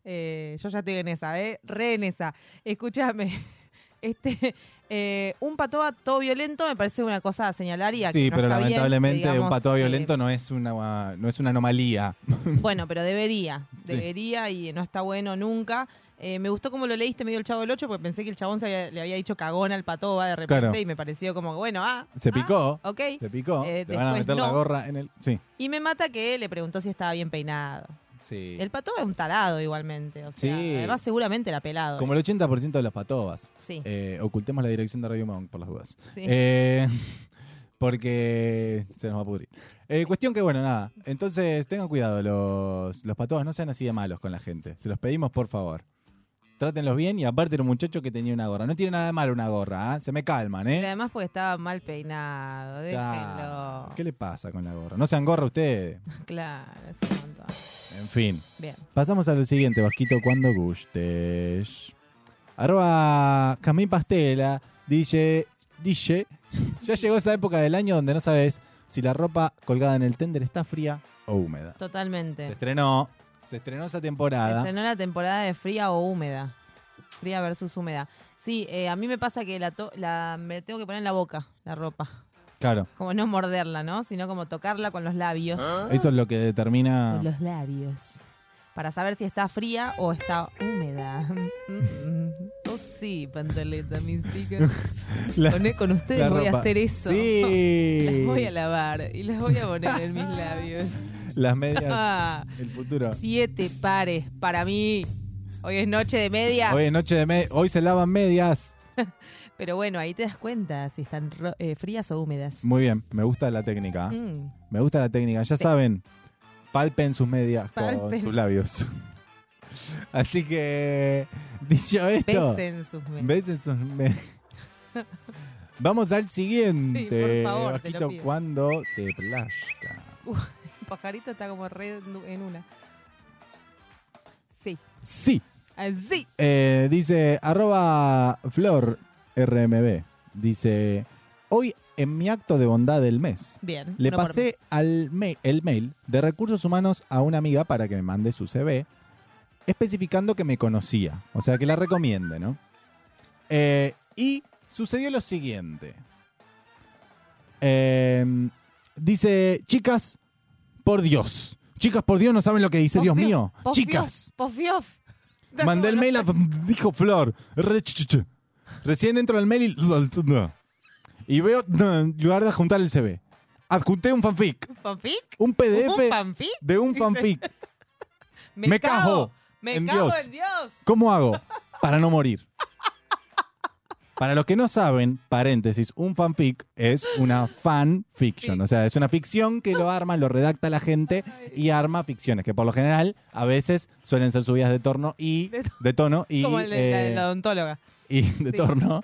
Eh, yo ya estoy en esa, ¿eh? Re en esa. Escúchame. (laughs) Este, eh, un patoa todo violento me parece una cosa a señalar y a que Sí, no pero está lamentablemente digamos, un pato eh, violento no es una no es una anomalía. Bueno, pero debería, Sí. debería y no está bueno nunca. Eh, me gustó como lo leíste medio el Chavo del 8 porque pensé que el chabón se había- le había dicho cagón al patoba de repente Claro. y me pareció como, bueno, ah, Se picó. ok. Se picó. Eh, Le van a meter la gorra en el. Sí. Y me mata que le preguntó si estaba bien peinado. Sí. El patoba es un tarado igualmente, o sea, Sí. además seguramente era pelado. Como el 80% de los patobas. Sí. Eh, ocultemos la dirección de Radio Monk por las dudas. Sí. Eh, (laughs) porque se nos va a pudrir. Eh, cuestión que, bueno, nada. Entonces, tengan cuidado los, los patobas. No sean así de malos con la gente. Se los pedimos, por favor. Trátenlos bien y aparte era un muchacho que tenía una gorra. No tiene nada de malo una gorra, ¿ah? Se me calman, Y ¿eh? además porque estaba mal peinado, déjenlo. ¿Qué le pasa con la gorra? No sean gorra ustedes. (laughs) Claro, es un montón. En fin. Bien. Pasamos al siguiente, Vasquito, cuando gustes. Arroba Camín Pastela, dice, dice, (laughs) ya llegó esa época del año donde no sabes si la ropa colgada en el tender está fría o húmeda. Se Totalmente. estrenó, se estrenó esa temporada. Estrenó la temporada de fría o húmeda. Fría versus húmeda. Sí, eh, a mí me pasa que la, to- la me tengo que poner en la boca la ropa. Claro, Como no morderla, ¿no? Sino como tocarla con los labios. eso es lo que determina... Con los labios. Para saber si está fría o está húmeda. (laughs) Oh, sí, pantaleta mística. (laughs) La- con, con ustedes voy a hacer eso. Sí. (laughs) Las voy a lavar y las voy a poner en mis labios. (laughs) Las medias, (laughs) el futuro. Siete pares para mí. Hoy es noche de media. Hoy es noche de me- hoy se lavan medias. (laughs) Pero bueno, ahí te das cuenta si están eh, frías o húmedas. Muy bien, me gusta la técnica. Mm. Me gusta la técnica. Ya saben, palpen sus medias con sus labios. Así que, dicho esto, Besen sus medias. besen sus medias. Vamos al siguiente. Sí, por favor, te Vasquito, lo pido. cuando te plazca. Pajarito está como re en una. Sí. Sí. Así. Eh, dice, arroba flor rmb. Dice, hoy en mi acto de bondad del mes, Bien. Le pasé al el mail de recursos humanos a una amiga para que me mande su CV, especificando que me conocía, o sea, que la recomiende, ¿no? Eh, y sucedió lo siguiente. Eh, dice, chicas, por Dios. Chicas, por Dios, no saben lo que dice, Dios mío. Chicas, Pofiof. mandé el mail a... (laughs) (laughs) Dijo Flor. Recién entro al mail y... (laughs) Y veo, en lugar de adjuntar el CV, adjunté un fanfic. ¿Fanfic? Un PDF ¿Un fanfic? de un fanfic. Me, Me cago. cago Me en cago Dios. en Dios. ¿Cómo hago? Para no morir. Para los que no saben, paréntesis, un fanfic es una fan fiction. O sea, es una ficción que lo arma, lo redacta la gente y arma ficciones, que por lo general a veces suelen ser subidas de tono y De to- de tono y Como el de la, eh, de la odontóloga. y de Sí. torno.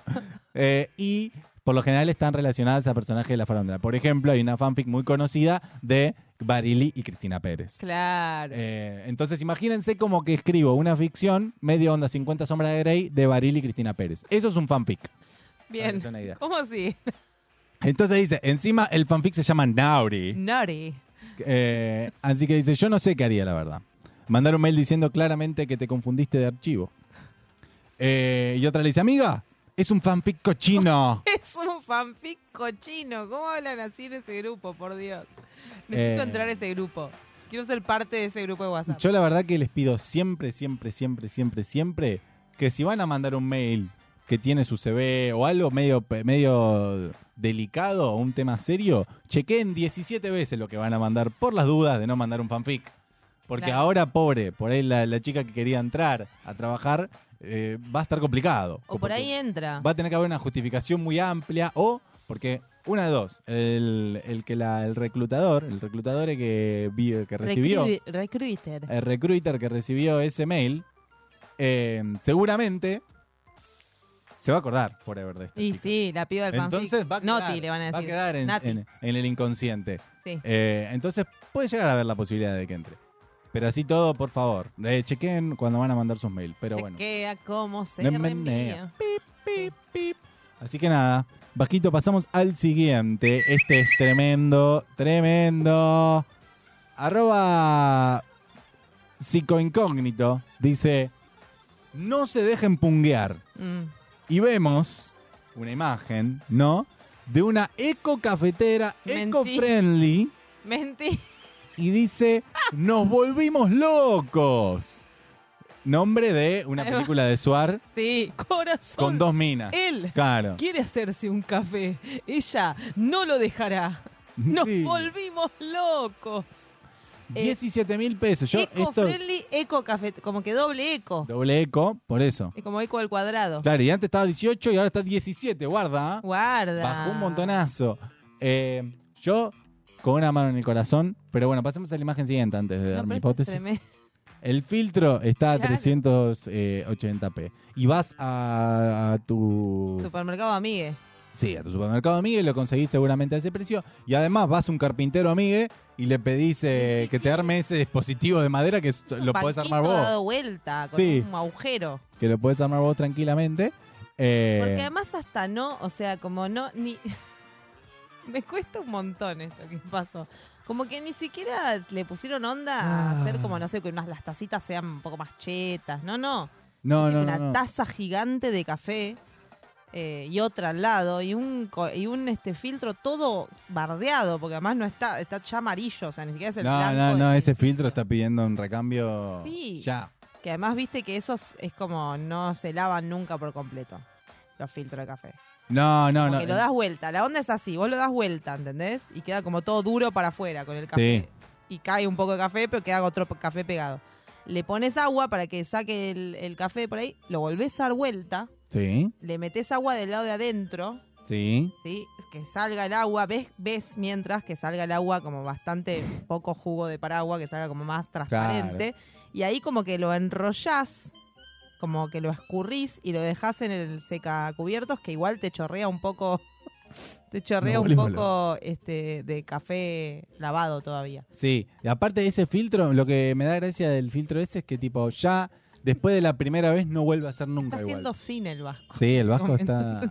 Eh, y por lo general están relacionadas a personajes de la farándula. Por ejemplo, hay una fanfic muy conocida de Barili y Cristina Pérez. Claro. Eh, entonces imagínense como que escribo una ficción, medio onda 50 sombras de Grey, de Barili y Cristina Pérez. Eso es un fanfic. Bien. Una idea. ¿Cómo así? Entonces dice, encima el fanfic se llama Naughty. Naughty. Eh, así que dice, yo no sé qué haría, la verdad. Mandar un mail diciendo claramente que te confundiste de archivo. Eh, y otra le dice, amiga, es un fanfic cochino. (laughs) Es un fanfic cochino. ¿Cómo hablan así en ese grupo, por Dios? Necesito Eh. entrar a ese grupo. Quiero ser parte de ese grupo de WhatsApp. Yo la verdad que les pido siempre, siempre, siempre, siempre, siempre que si van a mandar un mail que tiene su CV o algo medio, medio delicado o un tema serio, chequeen 17 veces lo que van a mandar por las dudas de no mandar un fanfic. Porque Claro. ahora, pobre, por ahí la, la chica que quería entrar a trabajar eh, va a estar complicado. o por ahí entra. Va a tener que haber una justificación muy amplia o porque una de dos, el, el que la, el reclutador, el reclutador que, vi- que recibió... Recruit- Recruiter. el recruiter que recibió ese mail, eh, seguramente se va a acordar forever de esto. Y sí, la piba del fanfic. Entonces va a quedar, Noti le van a decir. va a quedar en, Nati. en- en el inconsciente. Sí. Eh, entonces puede llegar a haber la posibilidad de que entre. Pero así todo, por favor, eh, chequen cuando van a mandar sus mails. Pero bueno. Chequea cómo se. Así que nada, Vasquito, pasamos al siguiente. Este es tremendo, tremendo. Arroba psicoincógnito dice, no se dejen punguear. Mm. Y vemos una imagen, ¿no? De una eco cafetera, eco-friendly. Mentí. Y dice, nos volvimos locos. Nombre de una película de Suar Sí, corazón. con dos minas. Él Claro. quiere hacerse un café. Ella no lo dejará. (laughs) Nos Sí. volvimos locos. Eh, 17 mil pesos. Yo eco esto friendly, eco café, como que doble eco. doble eco, por eso. Es como eco al cuadrado. Claro, y antes estaba 18 y ahora está 17, guarda. ¿ah? Guarda. Bajó un montonazo. Eh, yo con una mano en el corazón, pero bueno, pasemos a la imagen siguiente antes de No, dar mi es hipótesis. tremendo. El filtro está a Claro. 380p. Y vas a, a tu Supermercado Amigue. Sí, a tu supermercado amigue y lo conseguís seguramente a ese precio. Y además vas a un carpintero amigue y le pedís eh, que te arme ese dispositivo de madera que lo podés Banquito armar vos. dado vuelta con Sí. un agujero. Que lo podés armar vos tranquilamente. Eh, Porque además hasta no, o sea, como no, ni... (laughs) Me cuesta un montón esto que pasó. Como que ni siquiera le pusieron onda a Ah. hacer como, no sé, que unas, las tacitas sean un poco más chetas. No, no. no, no, una no, no. taza gigante de café eh, y otra al lado y un y un este filtro todo bardeado porque además no está está ya amarillo o sea ni siquiera es el No, blanco no, no, ese filtro está pidiendo un recambio Sí. ya. que además viste que esos es como no se lavan nunca por completo los filtros de café No, no, Como no. que lo das vuelta la onda es así vos lo das vuelta ¿entendés? y queda como todo duro para afuera con el café y cae un poco de café pero queda otro café pegado le pones agua para que saque el, el café por ahí lo volvés a dar vuelta Sí, le metes agua del lado de adentro, sí. ¿sí? Que salga el agua, ves, ves mientras que salga el agua como bastante poco jugo de paraguas, que salga como más transparente. Y ahí como que lo enrollás, como que lo escurrís y lo dejás en el secacubiertos, que igual te chorrea un poco, (laughs) te chorrea No, un poco este de café lavado todavía. Sí, y aparte de ese filtro, lo que me da gracia del filtro ese es que tipo ya después de la primera vez no vuelve a ser nunca Está igual. haciendo cine el vasco. Sí, el (laughs) Vasco (laughs) está,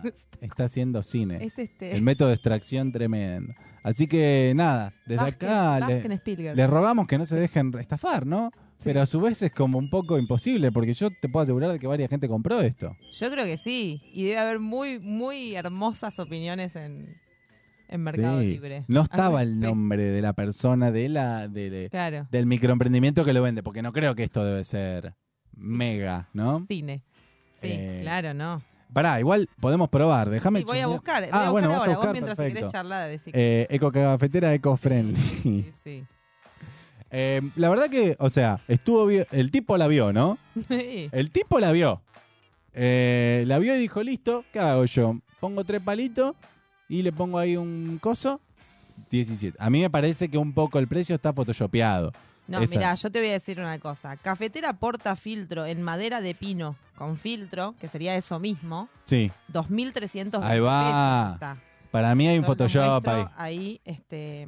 está haciendo cine. Es este... El método de extracción tremendo. Así que nada, desde acá le, Spielberg. le rogamos que no se dejen estafar, ¿no? Pero a su vez es como un poco imposible, porque yo te puedo asegurar de que varias gente compró esto. Yo creo que sí. Y debe haber muy, muy hermosas opiniones en, en Mercado Sí. Libre. No estaba el nombre de la persona de la de- Claro. del microemprendimiento que lo vende, porque no creo que esto debe ser mega, ¿no? Cine. Sí, Eh, claro, no. Pará, igual podemos probar. Déjame Sí, voy a buscar. Voy Ah, a buscar bueno, vas a ahora. buscar, Vos mientras si perfecto. querés charlar, decí Eh, eco cafetera, eco friendly. Sí, sí. Eh, la verdad que, o sea, estuvo bien. El tipo la vio, ¿no? (laughs) Sí. El tipo la vio. Eh, la vio y dijo, listo, ¿qué hago yo? Pongo tres palitos y le pongo ahí un coso. 17. A mí me parece que un poco el precio está photoshopeado. No, Esa- mira, yo te voy a decir una cosa. Cafetera porta filtro en madera de pino con filtro, que sería eso mismo, Sí, 2.300 ahí va. Para mí hay un Photoshop ahí. ahí, este,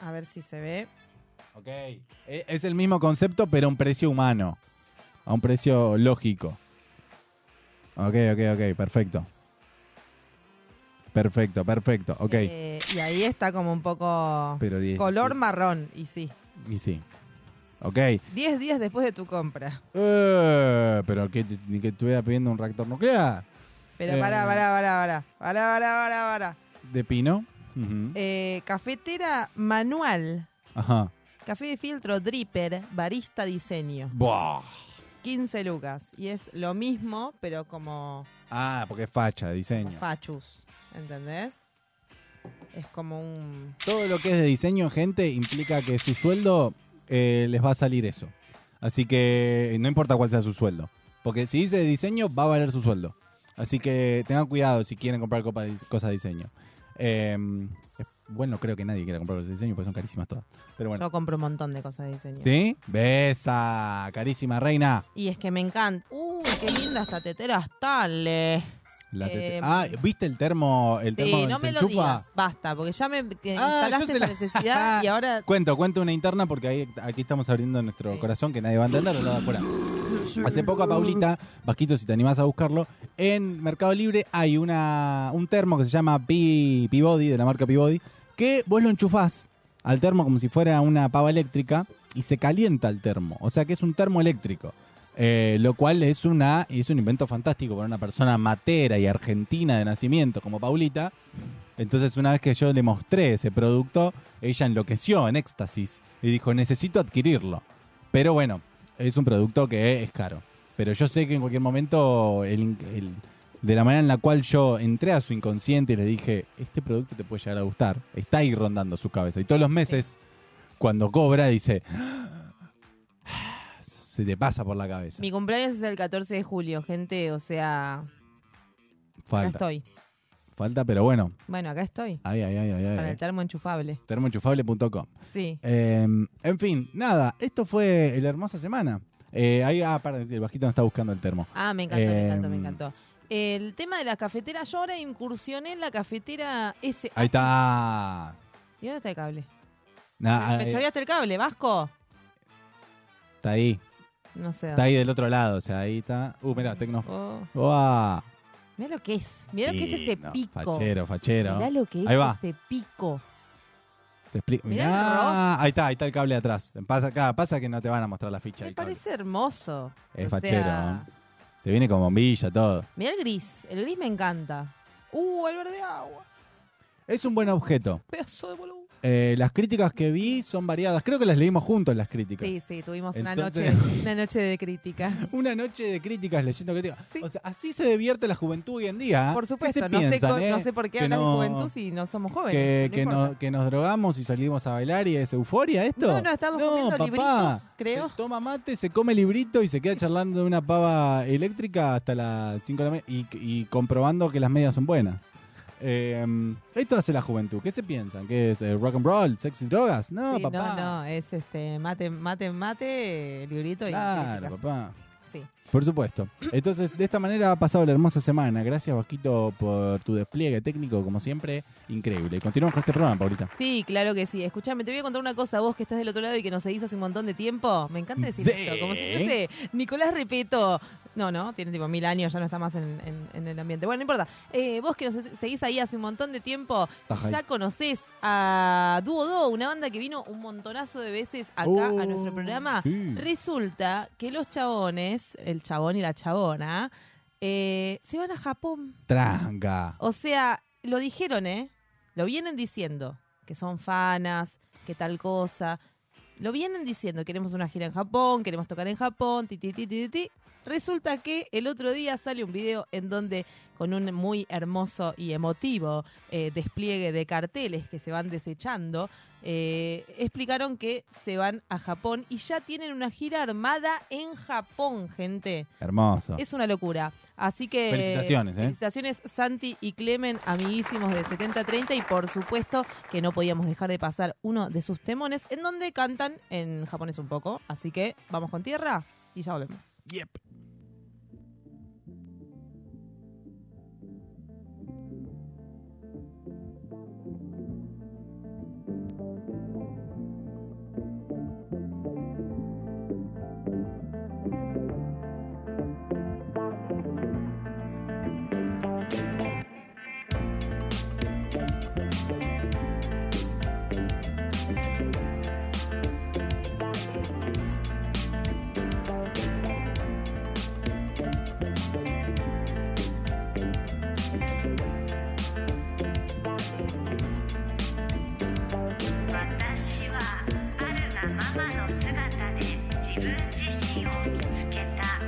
a ver si se ve. Ok. E- Es el mismo concepto, pero a un precio humano. A un precio lógico. Ok, ok, ok, perfecto. Perfecto, perfecto. Ok. Eh, y ahí está como un poco Pero diez- color marrón. Y sí. Y sí. Ok. 10 días después de tu compra. Eh, pero que, ni que estuviera pidiendo un reactor nuclear. Pero Eh. pará, pará, pará, pará. Pará, pará, pará, pará. De pino. Eh, cafetera manual. Ajá. Café de filtro dripper, barista diseño. Buah. 15 lucas. Y es lo mismo, pero como Ah, porque es facha diseño. fachus. ¿Entendés? Es como un... Todo lo que es de diseño, gente, implica que su sueldo eh, les va a salir eso. Así que no importa cuál sea su sueldo. Porque si dice diseño, va a valer su sueldo. Así que tengan cuidado si quieren comprar copa de- cosas de diseño. Eh, bueno, creo que nadie quiera comprar cosas de diseño porque son carísimas todas. Pero bueno. Yo compro un montón de cosas de diseño. ¿Sí? Besa, carísima reina. Y es que me encanta. Uy, qué linda esta tetera Stanley. La Eh, ah, ¿viste el termo? El Sí, no me lo digas. Basta, porque ya me que Ah, instalaste esa la- necesidad (laughs) y ahora... Cuento, cuento una interna porque ahí, aquí estamos abriendo nuestro corazón que nadie va a entender, lo afuera. (laughs) Hace poco a Paulita, Vasquito, si te animás a buscarlo, en Mercado Libre hay una un termo que se llama Pi- Peabody, de la marca Peabody, que vos lo enchufás al termo como si fuera una pava eléctrica y se calienta el termo. O sea que es un termo eléctrico. Eh, lo cual es una es un invento fantástico para una persona matera y argentina de nacimiento como Paulita. Entonces una vez que yo le mostré ese producto, ella enloqueció en éxtasis y dijo, necesito adquirirlo. Pero bueno, es un producto que es caro. Pero yo sé que en cualquier momento, el- de la manera en la cual yo entré a su inconsciente y le dije, este producto te puede llegar a gustar, está ahí rondando su cabeza. Y todos los meses, cuando cobra, dice, se te pasa por la cabeza. Mi cumpleaños es el 14 de julio, gente, o sea... Acá Falta. estoy. Falta, pero bueno. Bueno, acá estoy. Ay, ay, ay, ay, ay. Para el termo enchufable. Termoenchufable.com. Sí. Eh, en fin, nada, esto fue la hermosa semana. Eh, ahí, ah, perdón, el bajito no está buscando el termo. Ah, me encantó, me encantó, me Eh, encantó. El tema de la cafetera, yo ahora incursioné en la cafetera S. Ahí está. ¿Y dónde está el cable? Nah, ¿Me eh, el cable, Vasco? está ahí. No sé. Está ahí del otro lado, o sea, ahí está. Uh, mirá, Tecno. Oh. Uah. Mirá lo que es. Mirá lo que es ese pico. Fachero, fachero. Mirá lo que es Ahí va. ese pico. Te explico. Mirá Mirá. Ahí está, ahí está el cable atrás. Pasa acá, pasa que no te van a mostrar la ficha Me del cable. parece hermoso. Es O fachero. sea, Te viene con bombilla, todo. mirá el gris. El gris me encanta. Uh, el verde agua. Es un buen objeto. Pedazo de boludo. Eh, las críticas que vi son variadas. Creo que las leímos juntos las críticas. Sí, sí, tuvimos Entonces- una noche, una (laughs) noche de crítica. Una noche de críticas leyendo críticas. O sea, así se divierte la juventud hoy en día. ¿eh? Por ¿Qué supuesto, no, piensan, eh? no sé por qué hablas no- de juventud si no somos jóvenes. Que, no que, importa. no- que nos drogamos y salimos a bailar y es euforia esto. No, no, estamos comiendo papá. libritos, creo. Toma mate, se come librito y se queda charlando de una pava eléctrica hasta las 5 de la mañana y, y comprobando que las medias son buenas. Eh, esto hace la juventud. ¿Qué se piensan? ¿Qué es? eh, ¿Rock and roll? ¿Sex y drogas? No, Sí, papá. no, no, es este mate, mate, mate, librito y Claro, papá. Sí. Por supuesto. Entonces, de esta manera ha pasado la hermosa semana. Gracias, Vasquito, por tu despliegue técnico, como siempre, increíble. Continuamos con este programa, Paulita. Sí, claro que sí. Escuchame, te voy a contar una cosa. Vos que estás del otro lado y que nos seguís hace un montón de tiempo. Me encanta decir Sí. esto. Como si fuese Nicolás Repeto. No, no, tiene tipo mil años, ya no está más en, en- en el ambiente. Bueno, no importa. Eh, vos que nos seguís ahí hace un montón de tiempo, ya conocés a Dúo Do, una banda que vino un montonazo de veces acá Oh, a nuestro programa. sí. Resulta que los chabones, el chabón y la chabona, eh, se van a Japón. Tranca. O sea, lo dijeron, ¿eh? Lo vienen diciendo, que son fanas, que tal cosa. Lo vienen diciendo, queremos una gira en Japón, queremos tocar en Japón, ti, ti, ti, ti, ti. Resulta que el otro día sale un video en donde, con un muy hermoso y emotivo eh, despliegue de carteles que se van desechando, eh, explicaron que se van a Japón y ya tienen una gira armada en Japón, gente. Hermoso. Es una locura. Así que. Felicitaciones, ¿eh? Felicitaciones, Santi y Clemen, amiguísimos de 7030. Y por supuesto que no podíamos dejar de pasar uno de sus temones, en donde cantan en japonés un poco. Así que vamos con tierra y ya volvemos. Yep. 自分自身を見つけた。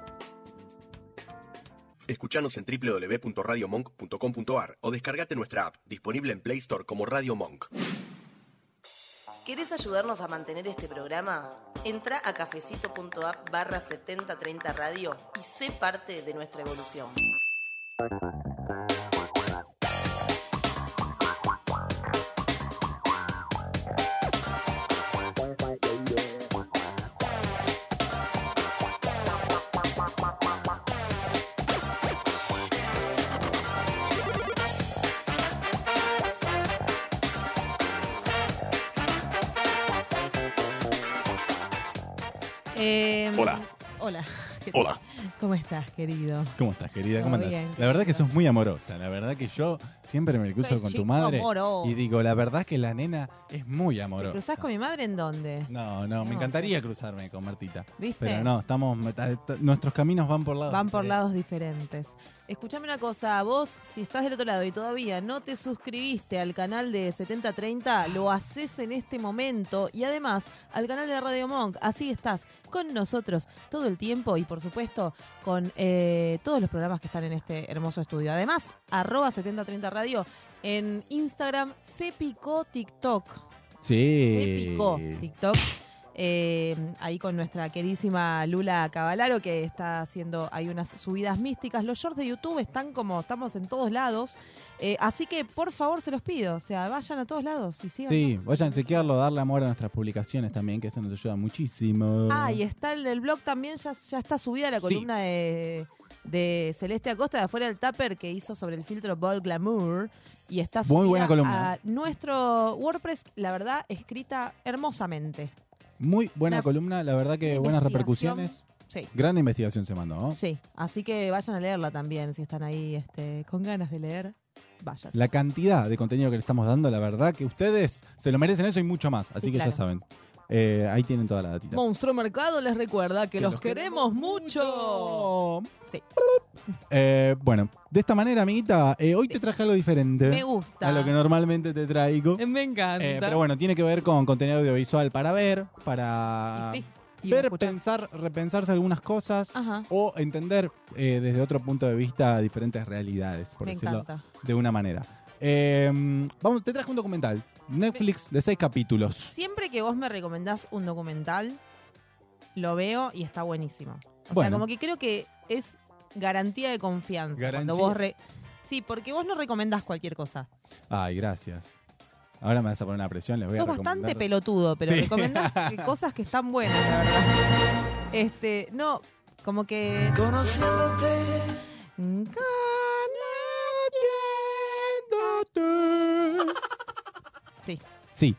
Escuchanos en www.radiomonk.com.ar o descargate nuestra app, disponible en Play Store como Radio Monk. ¿Querés ayudarnos a mantener este programa? Entra a cafecito.app barra 7030 radio y sé parte de nuestra evolución. Eh, Hola. Hola. ¿Qué Hola. ¿Cómo estás, querido? ¿Cómo estás, querida? ¿Cómo bien, la verdad que sos muy amorosa. La verdad que yo siempre me cruzo Soy con tu madre amoroso. y digo, la verdad que la nena es muy ¿Te amorosa. cruzás con mi madre en dónde? No, no, me No, encantaría cruzarme con Martita. ¿Viste? Pero no, estamos ta- ta- nuestros caminos van por lados. Van por diferentes. lados diferentes. Escuchame una cosa, vos si estás del otro lado y todavía no te suscribiste al canal de 7030, lo haces en este momento y además al canal de Radio Monk, así estás con nosotros todo el tiempo y por supuesto con eh, todos los programas que están en este hermoso estudio. Además, arroba 7030 Radio en Instagram, se picó TikTok. Sí. Se picó TikTok. Eh, ahí con nuestra queridísima Lula Cavalaro que está haciendo hay unas subidas místicas. Los shorts de YouTube están como estamos en todos lados. eh, así que por favor se los pido. O sea, vayan a todos lados y sigan. Sí, vayan a chequearlo, darle amor a nuestras publicaciones también, que eso nos ayuda muchísimo. Ah, y está el blog también, ya, ya está subida la columna de, de Celeste Acosta de afuera del Tupper que hizo sobre el filtro Ball Glamour. Y está subida Muy buena columna. a nuestro WordPress, la verdad, escrita hermosamente. Muy buena Una- columna, la verdad que buenas repercusiones. Sí. Gran investigación se mandó. ¿no? Sí, así que vayan a leerla también, si están ahí este, con ganas de leer, vayan. La cantidad de contenido que le estamos dando, la verdad que ustedes se lo merecen eso y mucho más. Así Sí, que claro. ya saben. Eh, ahí tienen toda la datita. Monstruo Mercado les recuerda que, Que los, los queremos mucho. Sí. Eh, bueno, de esta manera, amiguita, eh, hoy te traje algo diferente. Me gusta. A lo que normalmente te traigo. Me encanta. Pero bueno, tiene que ver con contenido audiovisual para ver, para sí, ver, pensar, repensarse algunas cosas Ajá. o entender desde otro punto de vista diferentes realidades, por Me decirlo encanta. de una manera. Vamos, te traje un documental, Netflix, de seis capítulos. Siempre que vos me recomendás un documental, lo veo y está buenísimo. O sea, como que creo que es garantía de confianza. Cuando vos re- Sí, porque vos no recomendás cualquier cosa. Ay, gracias. Ahora me vas a poner una presión, les voy a Sos bastante recomendar. pelotudo, pero Sí. recomendás (laughs) cosas que están buenas, la verdad. Este, no, como que. Conociéndote. Sí. Sí.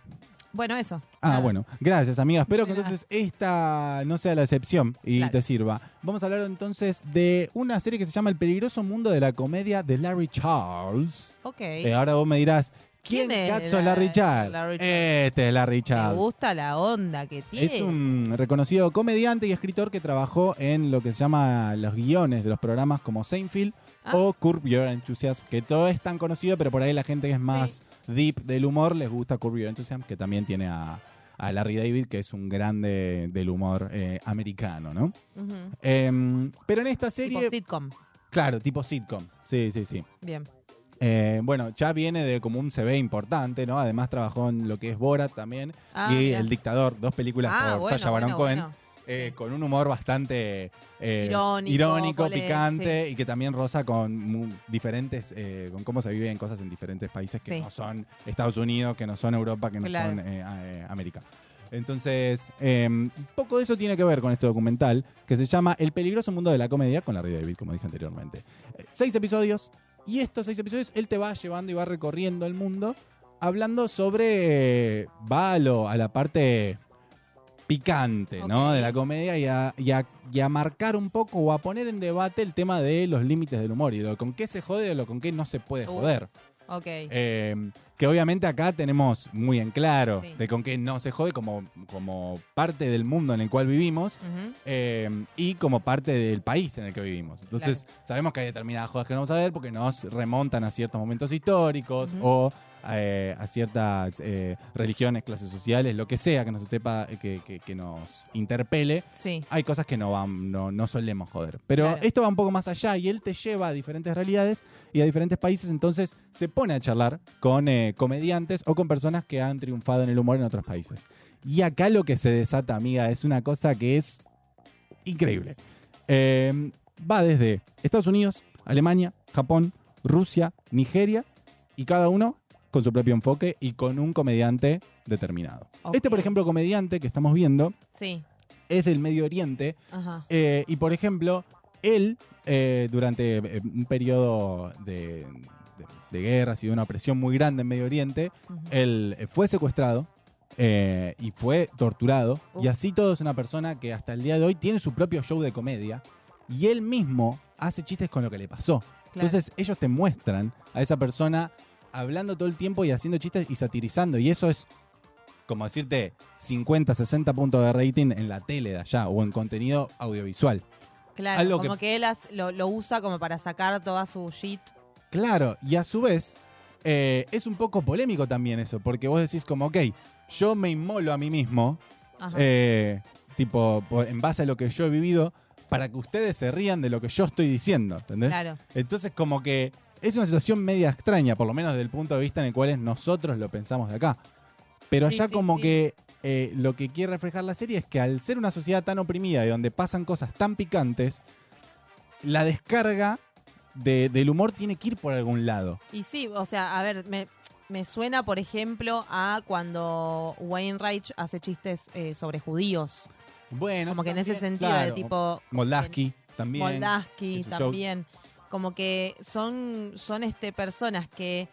Bueno, eso. Ah, Nada. bueno. Gracias, amiga. Espero que nada. entonces esta no sea la excepción y Claro. te sirva. Vamos a hablar entonces de una serie que se llama El peligroso mundo de la comedia de Larry Charles. Ok. Eh, ahora vos me dirás, ¿quién, ¿Quién es cacho es la- Larry Charles? Larry Charles? Este es Larry Me Charles. gusta la onda que tiene. Es un reconocido comediante y escritor que trabajó en lo que se llama los guiones de los programas como Seinfeld Ah. o Curb Your Enthusiasm, que todo es tan conocido, pero por ahí la gente que es más deep del humor les gusta Curb Your Enthusiasm, que también tiene a, a Larry David, que es un grande del humor eh, americano, ¿no? Em, pero en esta Tipo serie... sitcom. Claro, tipo sitcom. Sí, sí, sí. Bien. Eh, bueno, ya viene de como un CV importante, ¿no? Además trabajó en lo que es Borat también Ah, y. El Dictador, dos películas Ah, por bueno, Baron bueno, Cohen, bueno. Eh, con un humor bastante eh, Irónico, irónico, picante y que también roza con diferentes, eh, con cómo se viven cosas en diferentes países que Sí. no son Estados Unidos, que no son Europa, que no Claro. son América. Entonces, un poco de eso tiene que ver con este documental que se llama El peligroso mundo de la comedia con Larry David, como dije anteriormente. Seis episodios y estos seis episodios él te va llevando y va recorriendo el mundo hablando sobre, va a, lo- a la parte picante, ¿no? De la comedia y a, y a- y a marcar un poco o a poner en debate el tema de los límites del humor y de lo con qué se jode o lo con qué no se puede Uh, joder. Ok. Eh, que obviamente acá tenemos muy en claro Sí. de con qué no se jode como, como parte del mundo en el cual vivimos eh, y como parte del país en el que vivimos. Entonces, sabemos que hay determinadas jodas que no vamos a ver porque nos remontan a ciertos momentos históricos o eh, a ciertas eh, religiones, clases sociales, lo que sea que nos esté pa- que, que- que nos interpele. Sí. Hay cosas que no, van, no, no solemos joder. Pero Claro. esto va un poco más allá y él te lleva a diferentes realidades y a diferentes países, entonces se pone a charlar con eh, comediantes o con personas que han triunfado en el humor en otros países. Y acá lo que se desata, amiga, es una cosa que es increíble. Eh, va desde Estados Unidos, Alemania, Japón, Rusia, Nigeria y cada uno con su propio enfoque y con un comediante determinado. Este, por ejemplo, comediante que estamos viendo Sí. es del Medio Oriente Ajá. eh, y, por ejemplo, él, eh, durante eh, un periodo de, de- de guerras y de una opresión muy grande en Medio Oriente, él fue secuestrado eh, y fue torturado. Y así todo es una persona que hasta el día de hoy tiene su propio show de comedia y él mismo hace chistes con lo que le pasó. Claro. Entonces ellos te muestran a esa persona hablando todo el tiempo y haciendo chistes y satirizando. Y eso es, como decirte, 50, 60 puntos de rating en la tele de allá o en contenido audiovisual. Claro, algo como que- que, él as- lo, lo usa como para sacar toda su shit. Claro, y a su vez eh, es un poco polémico también eso, porque vos decís como, ok, yo me inmolo a mí mismo, eh, tipo, po- en base a lo que yo he vivido, para que ustedes se rían de lo que yo estoy diciendo, ¿entendés? Claro. Entonces como que es una situación media extraña, por lo menos desde el punto de vista en el cual nosotros lo pensamos de acá. Pero Sí, como sí. que eh, lo que quiere reflejar la serie es que al ser una sociedad tan oprimida y donde pasan cosas tan picantes, la descarga de- del humor tiene que ir por algún lado. Y sí, o sea, a ver, me, me suena, por ejemplo, a cuando Wayne Reich hace chistes eh, sobre judíos. Bueno, Como que en ese también, sentido, de tipo. Moldaski también. Moldaski show. Como que son, son este personas que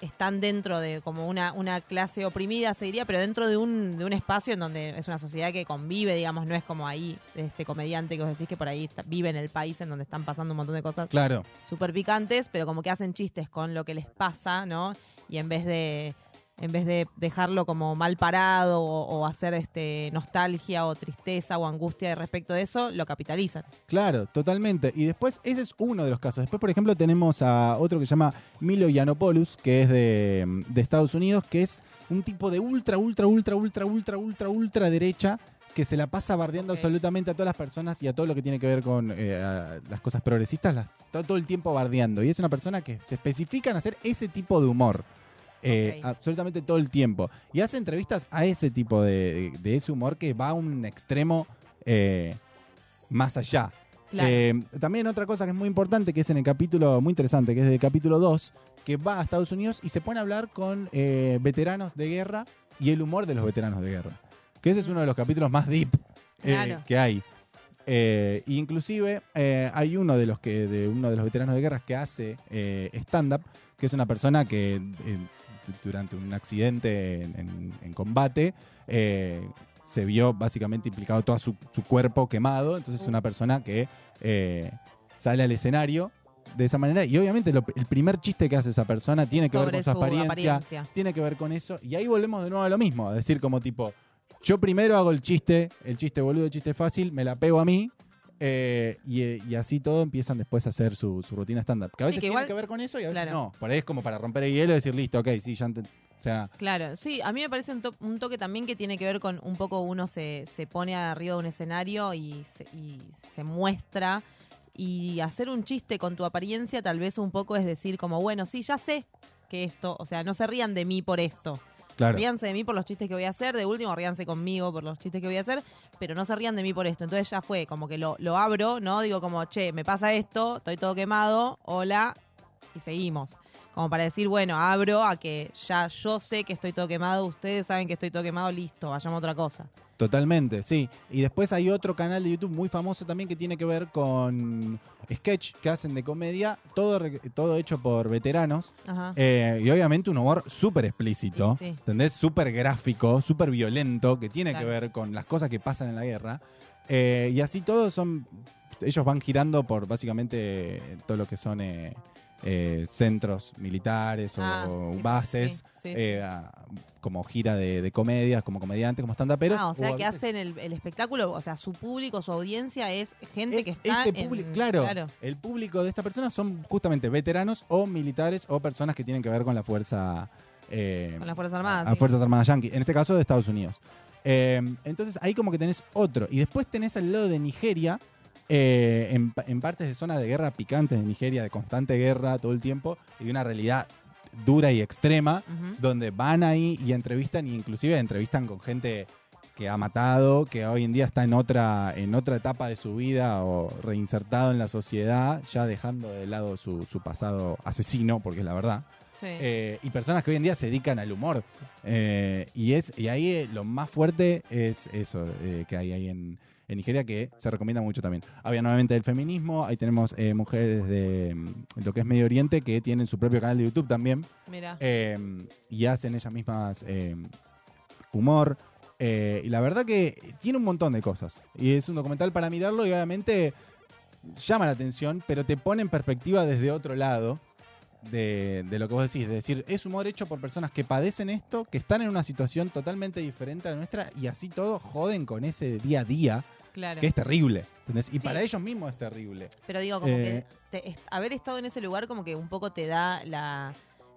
están dentro de como una, una clase oprimida, se diría, pero dentro de un, de un espacio en donde es una sociedad que convive, digamos, no es como ahí, este comediante que os decís que por ahí está- vive en el país en donde están pasando un montón de cosas Claro. súper picantes, pero como que hacen chistes con lo que les pasa, ¿no? Y en vez de, en vez de dejarlo como mal parado o, o hacer este nostalgia o tristeza o angustia respecto de eso, lo capitalizan. Claro, totalmente. Y después, ese es uno de los casos. Después, por ejemplo, tenemos a otro que se llama Milo Yiannopoulos, que es de, de Estados Unidos, que es un tipo de ultra, ultra, ultra, ultra, ultra, ultra, ultra derecha que se la pasa bardeando absolutamente a todas las personas y a todo lo que tiene que ver con eh, las cosas progresistas, las está todo el tiempo bardeando. Y es una persona que se especifica en hacer ese tipo de humor. Eh, absolutamente todo el tiempo. Y hace entrevistas a ese tipo de, de ese humor que va a un extremo eh, más allá. Claro. Eh, también otra cosa que es muy importante, que es en el capítulo, muy interesante, que es del capítulo 2, que va a Estados Unidos y se pone a hablar con veteranos de guerra y el humor de los veteranos de guerra. Que ese es uno de los capítulos más deep Claro. que hay. Eh, inclusive eh, hay uno de los que de uno de los veteranos de guerra que hace eh, stand-up, que es una persona que durante un accidente en, en- en combate eh, se vio básicamente implicado todo su, su cuerpo quemado. Entonces es una persona que eh, sale al escenario de esa manera y obviamente lo- el primer chiste que hace esa persona tiene que ver con su, su apariencia, apariencia. tiene que ver con eso y ahí volvemos de nuevo a lo mismo, a decir como tipo, yo primero hago el chiste, el chiste boludo, el chiste fácil, me la pego a mí eh, y, eh, y así todo empiezan después a hacer su, su rutina stand-up. Que a veces que tiene que ver con eso y a veces claro. no. Por ahí es como para romper el hielo y decir, listo, ok, sí, ya ente- O sea, Claro, sí, a mí me parece un, to- un toque también que tiene que ver con un poco uno se, se pone arriba de un escenario y se, y se muestra y hacer un chiste con tu apariencia tal vez un poco es decir como, bueno, sí, ya sé que esto, o sea, no se rían de mí por esto. Ríanse de mí por los chistes que voy a hacer, de último ríanse conmigo por los chistes que voy a hacer, pero no se rían de mí por esto. Entonces ya fue, como que lo, lo abro, ¿no? Digo como, che, me pasa esto, estoy todo quemado, hola, y seguimos. Como para decir, bueno, abro a que ya yo sé que estoy todo quemado, ustedes saben que estoy todo quemado, listo, vayamos a otra cosa. Totalmente, sí. Y después hay otro canal de YouTube muy famoso también que tiene que ver con sketch que hacen de comedia, todo, todo hecho por veteranos. Ajá. Eh, y obviamente un humor súper explícito, Sí, sí. ¿entendés? Súper gráfico, súper violento, que tiene Claro. que ver con las cosas que pasan en la guerra. Eh, y así todos son, ellos van girando por básicamente todo lo que son eh, eh, centros militares o Ah, bases, sí, sí, eh, a- como gira de, de comedias, como comediantes, como stand-uperos. Ah, o sea que veces hacen el, el espectáculo, o sea, su público, su audiencia es gente que está ese en- público, claro, el público de esta persona son justamente veteranos o militares o personas que tienen que ver con la fuerza eh, Con las Fuerzas Armadas, a sí. fuerzas armadas yanqui, en este caso de Estados Unidos. Eh, entonces ahí como que tenés otro y después tenés al lado de Nigeria eh, en, pa- en partes de zonas de guerra picantes de Nigeria, de constante guerra todo el tiempo y de una realidad dura y extrema, donde van ahí y entrevistan, e inclusive entrevistan con gente que ha matado, que hoy en día está en otra, en otra etapa de su vida o reinsertado en la sociedad, ya dejando de lado su, su pasado asesino, porque es la verdad. Sí. Eh, y personas que hoy en día se dedican al humor. Eh, y, es, y ahí eh, lo más fuerte es eso que hay ahí en, en Nigeria, que se recomienda mucho también. Había nuevamente el feminismo, ahí tenemos mujeres de mm, lo que es Medio Oriente que tienen su propio canal de YouTube también. Mira. Y hacen ellas mismas humor. Y la verdad que tiene un montón de cosas. Y es un documental para mirarlo y obviamente llama la atención, pero te pone en perspectiva desde otro lado de, de lo que vos decís. De decir, es humor hecho por personas que padecen esto, que están en una situación totalmente diferente a la nuestra y así todo joden con ese día a día, Claro. que es terrible. ¿entendés? Y para ellos mismos es terrible. Pero digo, como Eh, que te- est- haber estado en ese lugar como que un poco te da la,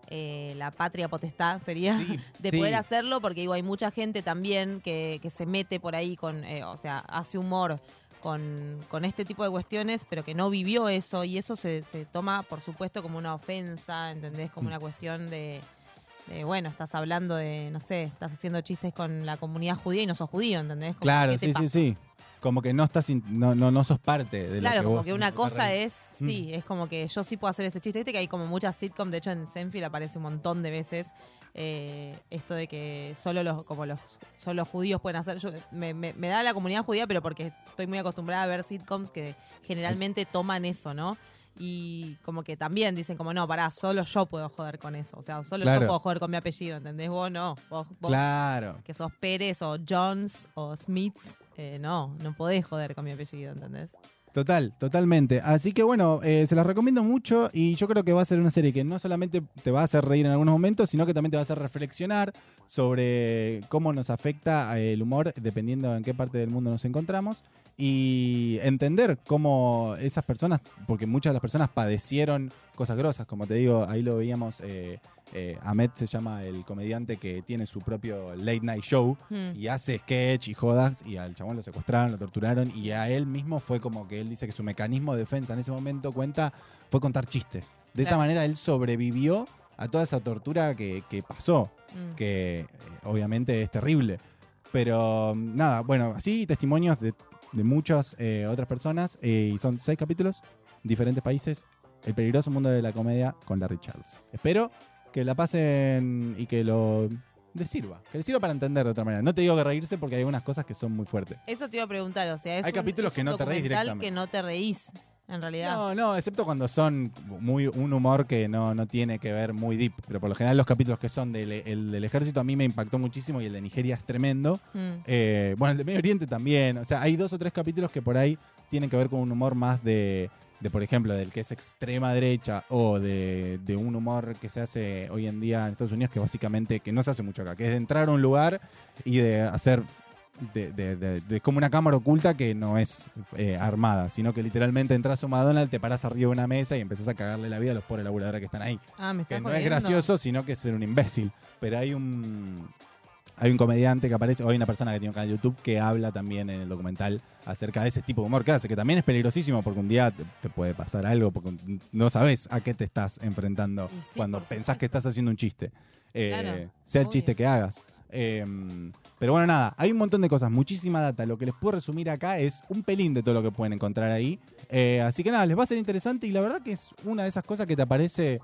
eh, la patria potestad, sería, de sí. poder hacerlo, porque digo, hay mucha gente también que, que se mete por ahí con, eh, o sea, hace humor con, con este tipo de cuestiones, pero que no vivió eso, y eso se, se toma, por supuesto, como una ofensa, ¿entendés? Como Mm. una cuestión de... de, bueno, estás hablando de, no sé, estás haciendo chistes con la comunidad judía y no sos judío, ¿entendés? Como, Claro, ¿qué te sí, pasa? sí, sí. Como que no estás, in- no, no, no sos parte de lo Claro, que como vos que una cosa es, sí, es como que yo sí puedo hacer ese chiste. Viste que hay como muchas sitcoms, de hecho en Senfield aparece un montón de veces eh, esto de que solo los, como los, solo los judíos pueden hacer. Yo, me, me- me da la comunidad judía, pero porque estoy muy acostumbrada a ver sitcoms que generalmente toman eso, ¿no? Y como que también dicen como, no, pará, solo yo puedo joder con eso. O sea, solo Claro. yo puedo joder con mi apellido, ¿entendés? Vos no. Vos, vos Claro. que sos Pérez o Jones o Smiths, eh, no, no podés joder con mi apellido, ¿entendés? Total, totalmente. Así que bueno, eh, se las recomiendo mucho y yo creo que va a ser una serie que no solamente te va a hacer reír en algunos momentos, sino que también te va a hacer reflexionar sobre cómo nos afecta eh, el humor dependiendo en qué parte del mundo nos encontramos y entender cómo esas personas, porque muchas de las personas padecieron cosas grosas, como te digo, ahí lo veíamos, eh, eh, Ahmed se llama el comediante que tiene su propio late night show Hmm. y hace sketch y jodas y al chabón lo secuestraron, lo torturaron y a él mismo fue como que él dice que su mecanismo de defensa en ese momento cuenta fue contar chistes. De esa manera él sobrevivió a toda esa tortura que, que pasó, Mm. que eh, obviamente es terrible. Pero mm, nada, bueno, así testimonios de, de muchas eh, otras personas y son seis capítulos, diferentes países, El peligroso mundo de la comedia con Larry Charles. Espero que la pasen y que lo les sirva, que les sirva para entender de otra manera. No te digo que reírse porque hay algunas cosas que son muy fuertes. Eso te iba a preguntar, o sea, es Hay un- capítulos es que un no te reís directamente. que no te reís, en realidad. No, no, excepto cuando son muy un humor que no, no tiene que ver muy deep. Pero por lo general los capítulos que son del, el del ejército a mí me impactó muchísimo y el de Nigeria es tremendo. Mm. Eh, bueno, el de Medio Oriente también. O sea, hay dos o tres capítulos que por ahí tienen que ver con un humor más de, de por ejemplo, del que es extrema derecha o de, de un humor que se hace hoy en día en Estados Unidos que básicamente, que no se hace mucho acá, que es de entrar a un lugar y de hacer de, de- de- como una cámara oculta que no es eh, armada, sino que literalmente entras a un McDonald's, te paras arriba de una mesa y empezás a cagarle la vida a los pobres laburadores que están ahí. Ah, me Que no es gracioso, sino que es ser un imbécil. Pero hay un hay un comediante que aparece, o hay una persona que tiene un canal de YouTube que habla también en el documental acerca de ese tipo de humor que hace, que también es peligrosísimo porque un día te, te puede pasar algo, porque no sabes a qué te estás enfrentando sí, cuando pensás que estás haciendo un chiste. Eh, Claro, sea el obvio. chiste que hagas. Eh, pero bueno, nada, hay un montón de cosas, muchísima data. Lo que les puedo resumir acá es un pelín de todo lo que pueden encontrar ahí. Eh, así que nada, les va a ser interesante y la verdad que es una de esas cosas que te aparece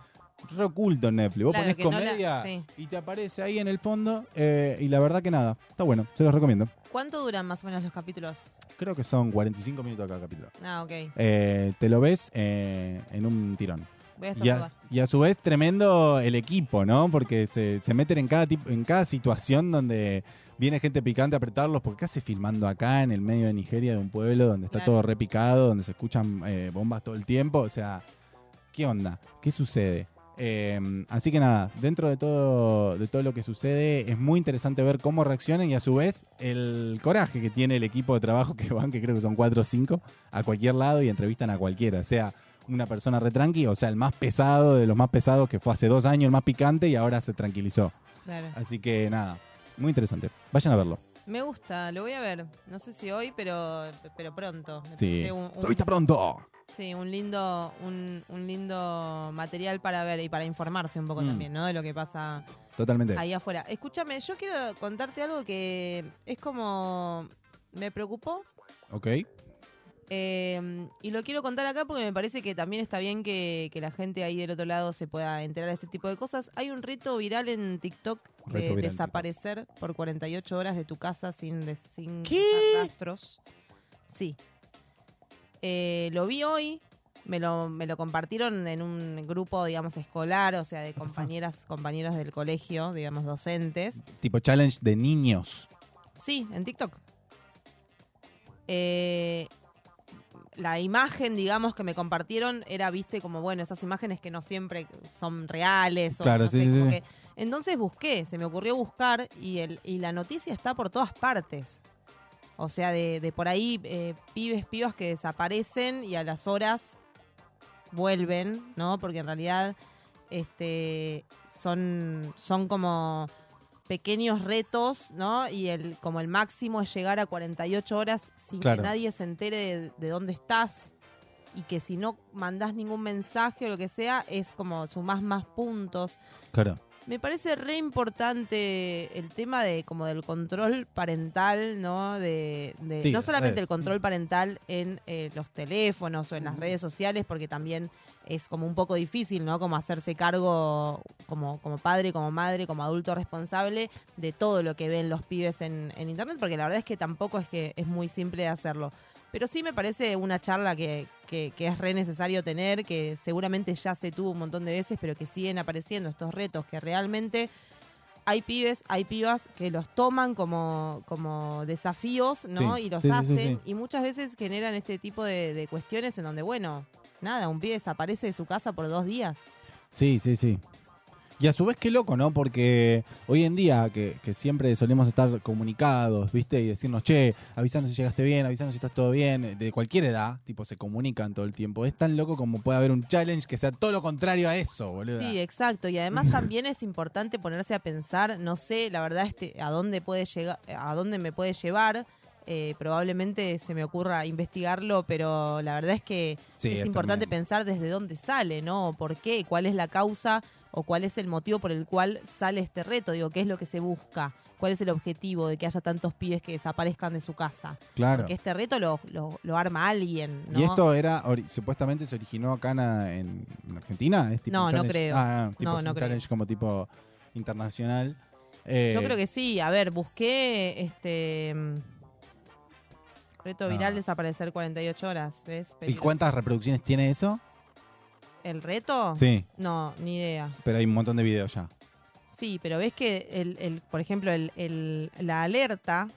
re oculto en Netflix. Vos Claro, ponés que no la- comedia sí. y te aparece ahí en el fondo eh, y la verdad que nada, está bueno, se los recomiendo. ¿Cuánto duran más o menos los capítulos? Creo que son 45 minutos cada capítulo. Ah, ok. Eh, te lo ves eh, en un tirón. Voy a Y estornudar. a, y a su vez tremendo el equipo, ¿no? Porque se, se meten en cada, tipo, en cada situación donde viene gente picante a apretarlos, porque casi filmando acá en el medio de Nigeria, de un pueblo donde está Claro. todo repicado, donde se escuchan eh, bombas todo el tiempo. O sea, ¿qué onda? ¿Qué sucede? Eh, así que nada, dentro de todo, de todo lo que sucede, es muy interesante ver cómo reaccionan y a su vez el coraje que tiene el equipo de trabajo que van, que creo que son cuatro o cinco, a cualquier lado y entrevistan a cualquiera, sea una persona retranqui, o sea, el más pesado de los más pesados que fue hace dos años, el más picante y ahora se tranquilizó. Claro. Así que nada, muy interesante. Vayan a verlo. Me gusta, lo voy a ver. No sé si hoy, pero, pero pronto. Me Sí. un- Lo viste pronto. Sí, un lindo, un, un lindo material para ver y para informarse un poco Mm. también, ¿no? De lo que pasa Totalmente. ahí afuera. Escúchame, yo quiero contarte algo que es como me preocupó Ok. Eh, y lo quiero contar acá porque me parece que también está bien que, que la gente ahí del otro lado se pueda enterar de este tipo de cosas. Hay un reto viral en TikTok de viral desaparecer por 48 horas de tu casa sin, de- sin rastros. Sí. Eh, lo vi hoy, me lo, me lo compartieron en un grupo, digamos, escolar, o sea, de compañeras, compañeros del colegio, digamos, docentes. Tipo challenge de niños. Sí, en TikTok. Eh, la imagen, digamos, que me compartieron era, viste, como, bueno, esas imágenes que no siempre son reales. O Claro, no sí, sé, sí, como sí. que- Entonces busqué, se me ocurrió buscar y, el, y la noticia está por todas partes. O sea, de, de por ahí eh, pibes, pibas que desaparecen y a las horas vuelven, ¿no? Porque en realidad este, son, son como pequeños retos, ¿no? Y el como el máximo es llegar a 48 horas sin Claro. que nadie se entere de, de dónde estás y que si no mandás ningún mensaje o lo que sea, es como sumás más puntos. Claro. Me parece re importante el tema de como del control parental, ¿no? De, de- Sí, no solamente el control parental en eh, los teléfonos o en las redes sociales, porque también es como un poco difícil, ¿no? Como hacerse cargo como, como padre, como madre, como adulto responsable de todo lo que ven los pibes en, en internet, porque la verdad es que tampoco es que es muy simple de hacerlo. Pero sí me parece una charla que, que, que es re necesario tener, que seguramente ya se tuvo un montón de veces, pero que siguen apareciendo estos retos que realmente hay pibes, hay pibas que los toman como, como desafíos, ¿no? Sí, y los sí, hacen. sí. Y muchas veces generan este tipo de, de cuestiones en donde, bueno, nada, un pibe desaparece de su casa por dos días. Sí, sí, sí. Y a su vez qué loco, ¿no? Porque hoy en día que, que siempre solemos estar comunicados, ¿viste? Y decirnos, che, avísanos si llegaste bien, avísanos si estás todo bien, de cualquier edad, tipo, se comunican todo el tiempo. Es tan loco como puede haber un challenge que sea todo lo contrario a eso, boludo. Sí, exacto. Y además también es importante ponerse a pensar, no sé, la verdad, este, a dónde puede llegar, a dónde me puede llevar. Eh, probablemente se me ocurra investigarlo, pero la verdad es que Sí, es es importante pensar desde dónde sale, ¿no? ¿Por qué? ¿Cuál es la causa o cuál es el motivo por el cual sale este reto? Digo, ¿qué es lo que se busca? ¿Cuál es el objetivo de que haya tantos pibes que desaparezcan de su casa? Claro. Porque este reto lo, lo, lo arma alguien, ¿no? Y esto era, supuestamente se originó acá en, en- en Argentina. ¿Es tipo No, no creo. Ah, ah, tipo No, es no un creo. challenge como tipo internacional. Eh, Yo creo que sí. A ver, busqué este reto Ah. viral desaparecer 48 horas, ¿ves? ¿Y Peligro. cuántas reproducciones tiene eso? ¿El reto? Sí. No, ni idea. Pero hay un montón de videos ya. Sí, pero ves que, el, el- por ejemplo, el, el- la alerta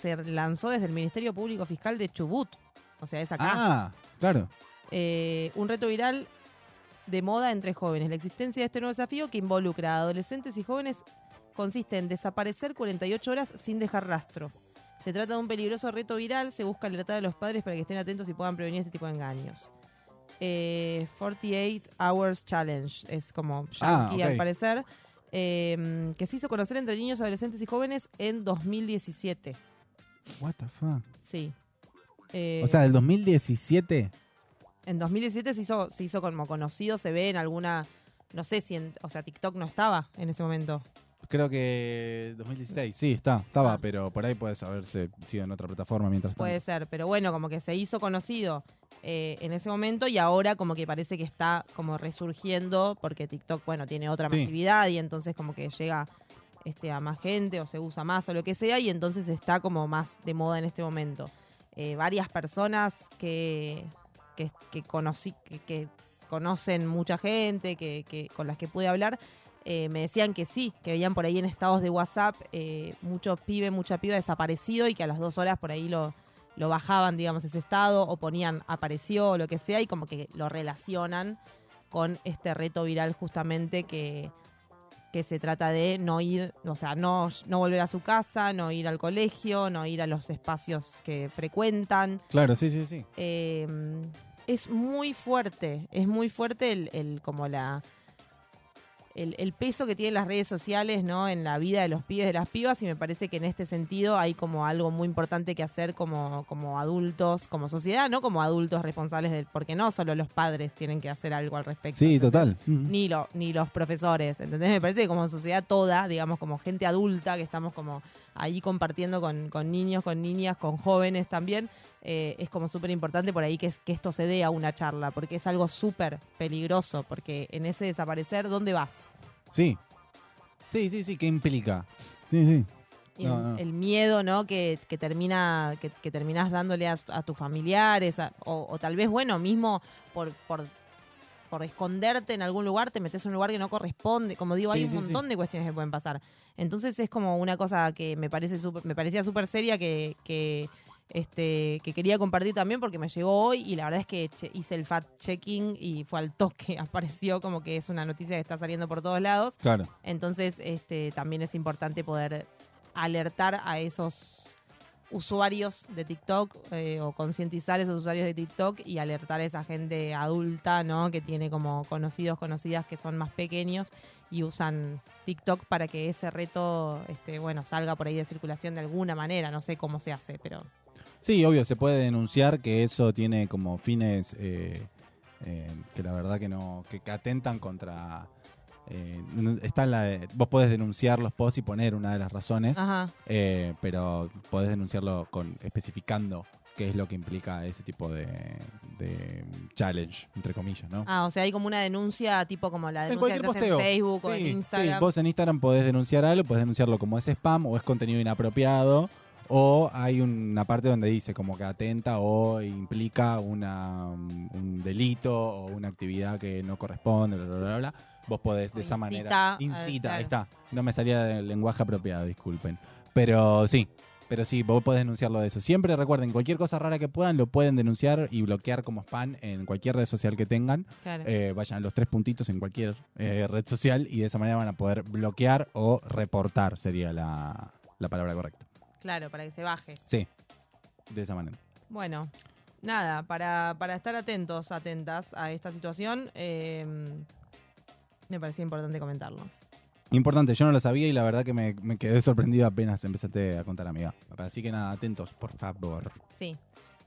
se lanzó desde el Ministerio Público Fiscal de Chubut. O sea, es acá. Ah, claro. Eh, un reto viral de moda entre jóvenes. La existencia de este nuevo desafío que involucra a adolescentes y jóvenes consiste en desaparecer 48 horas sin dejar rastro. Se trata de un peligroso reto viral. Se busca alertar a los padres para que estén atentos y puedan prevenir este tipo de engaños. Eh, 48 Hours Challenge es como Ah, yankee, ok. al parecer. eh, que se hizo conocer entre niños, adolescentes y jóvenes en 2017. What the fuck. Sí. Eh, O sea, del 2017. en 2017 se hizo, se hizo como conocido, se ve en alguna, no sé si, en, o sea, TikTok no estaba en ese momento. Creo que 2016. Sí, está, estaba, Ah. pero por ahí puedes haberse sido en otra plataforma mientras tanto. Puede ser, pero bueno, como que se hizo conocido eh, en ese momento y ahora como que parece que está como resurgiendo porque TikTok, bueno, tiene otra Sí. masividad y entonces como que llega este, a más gente o se usa más o lo que sea y entonces está como más de moda en este momento. Eh, varias personas que, que, que conocí, que, que conocen mucha gente, que, que con las que pude hablar, eh, me decían que sí, que veían por ahí en estados de WhatsApp eh, muchos pibes, mucha piba desaparecido y que a las dos horas por ahí lo, lo bajaban, digamos, ese estado o ponían apareció o lo que sea y como que lo relacionan con este reto viral justamente que, que se trata de no ir, o sea, no, no volver a su casa, no ir al colegio, no ir a los espacios que frecuentan. Claro, sí, sí, sí. Eh, es muy fuerte, es muy fuerte el, el- como la el, el peso que tienen las redes sociales no en la vida de los pibes de las pibas y me parece que en este sentido hay como algo muy importante que hacer como, como adultos, como sociedad, no como adultos responsables del, porque no solo los padres tienen que hacer algo al respecto. Sí, total. Ni, lo, ni los profesores, ¿entendés? Me parece que como sociedad toda, digamos, como gente adulta, que estamos como ahí compartiendo con, con niños, con niñas, con jóvenes también, eh, es como súper importante por ahí que, es- que esto se dé a una charla, porque es algo súper peligroso, porque en ese desaparecer, ¿dónde vas? Sí. Sí, sí, sí, ¿qué implica? Sí, sí. Y No, el, no. el miedo, ¿no? Que, que termina, que, que terminás dándole a, a tus familiares, a- o, o tal vez, bueno, mismo por, por, por esconderte en algún lugar, te metes en un lugar que no corresponde. Como digo, hay un sí, montón de cuestiones que pueden pasar. Entonces es como una cosa que me parece súper- me parecía súper seria que, que este que quería compartir también porque me llegó hoy y la verdad es que hice el fact checking y fue al toque, (laughs) apareció como que es una noticia que está saliendo por todos lados. Claro. Entonces, este, también es importante poder alertar a esos usuarios de TikTok eh, o concientizar a esos usuarios de TikTok y alertar a esa gente adulta, ¿no? Que tiene como conocidos, conocidas que son más pequeños y usan TikTok para que ese reto, este, bueno, salga por ahí de circulación de alguna manera. No sé cómo se hace, pero Sí, obvio, se puede denunciar que eso tiene como fines eh, eh, que la verdad que no, que, que atentan contra... eh, está en la de- vos podés denunciar los posts y poner una de las razones, Ajá. eh, pero podés denunciarlo con especificando qué es lo que implica ese tipo de, de challenge, entre comillas, ¿no? Ah, o sea, hay como una denuncia tipo como la en denuncia cualquier que se hace en posteo. Facebook o en Instagram. sí, vos en Instagram podés denunciar algo, podés denunciarlo como es spam o es contenido inapropiado. O hay una parte donde dice como que atenta o implica una, un delito o una actividad que no corresponde, bla, bla, bla, bla. vos podés de esa manera. Incita, eh, ahí está. No me salía del lenguaje apropiado, disculpen. Pero sí, pero sí, vos podés denunciarlo de eso. Siempre recuerden, cualquier cosa rara que puedan, lo pueden denunciar y bloquear como spam en cualquier red social que tengan. Claro. Eh, vayan a los tres puntitos en cualquier eh, red social y de esa manera van a poder bloquear o reportar, sería la, la palabra correcta. Claro, para que se baje. Sí, de esa manera. Bueno, nada, para, para estar atentos, atentas a esta situación, eh, me parecía importante comentarlo. Importante, yo no lo sabía y la verdad que me, me quedé sorprendido apenas empezaste a contar, amiga. Así que nada, atentos, por favor. Sí.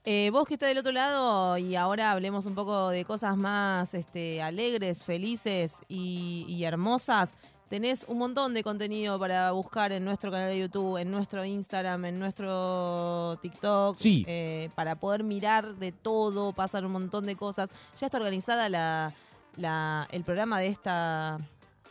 Eh, vos que estás del otro lado y ahora hablemos un poco de cosas más este, alegres, felices y, y hermosas. Tenés un montón de contenido para buscar en nuestro canal de YouTube, en nuestro Instagram, en nuestro TikTok. Sí. eh, para poder mirar de todo, pasan un montón de cosas. Ya está organizada la, la- el programa de esta,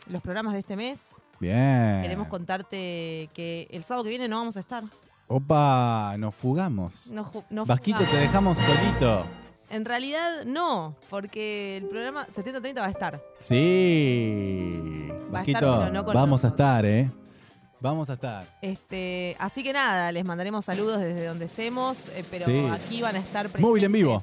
los programas de este mes. Bien. Queremos contarte que el sábado que viene no vamos a estar. Opa, nos fugamos. Nos ju- nos Vasquito, fugamos. te dejamos solito. En realidad no, porque el programa 7030 va a estar. Sí. Va a Vasquito, estar, pero no con vamos a estar, ¿eh? Vamos a estar. Este, así que nada, les mandaremos saludos desde donde estemos, eh, pero Sí. aquí van a estar presentes. Móvil en vivo.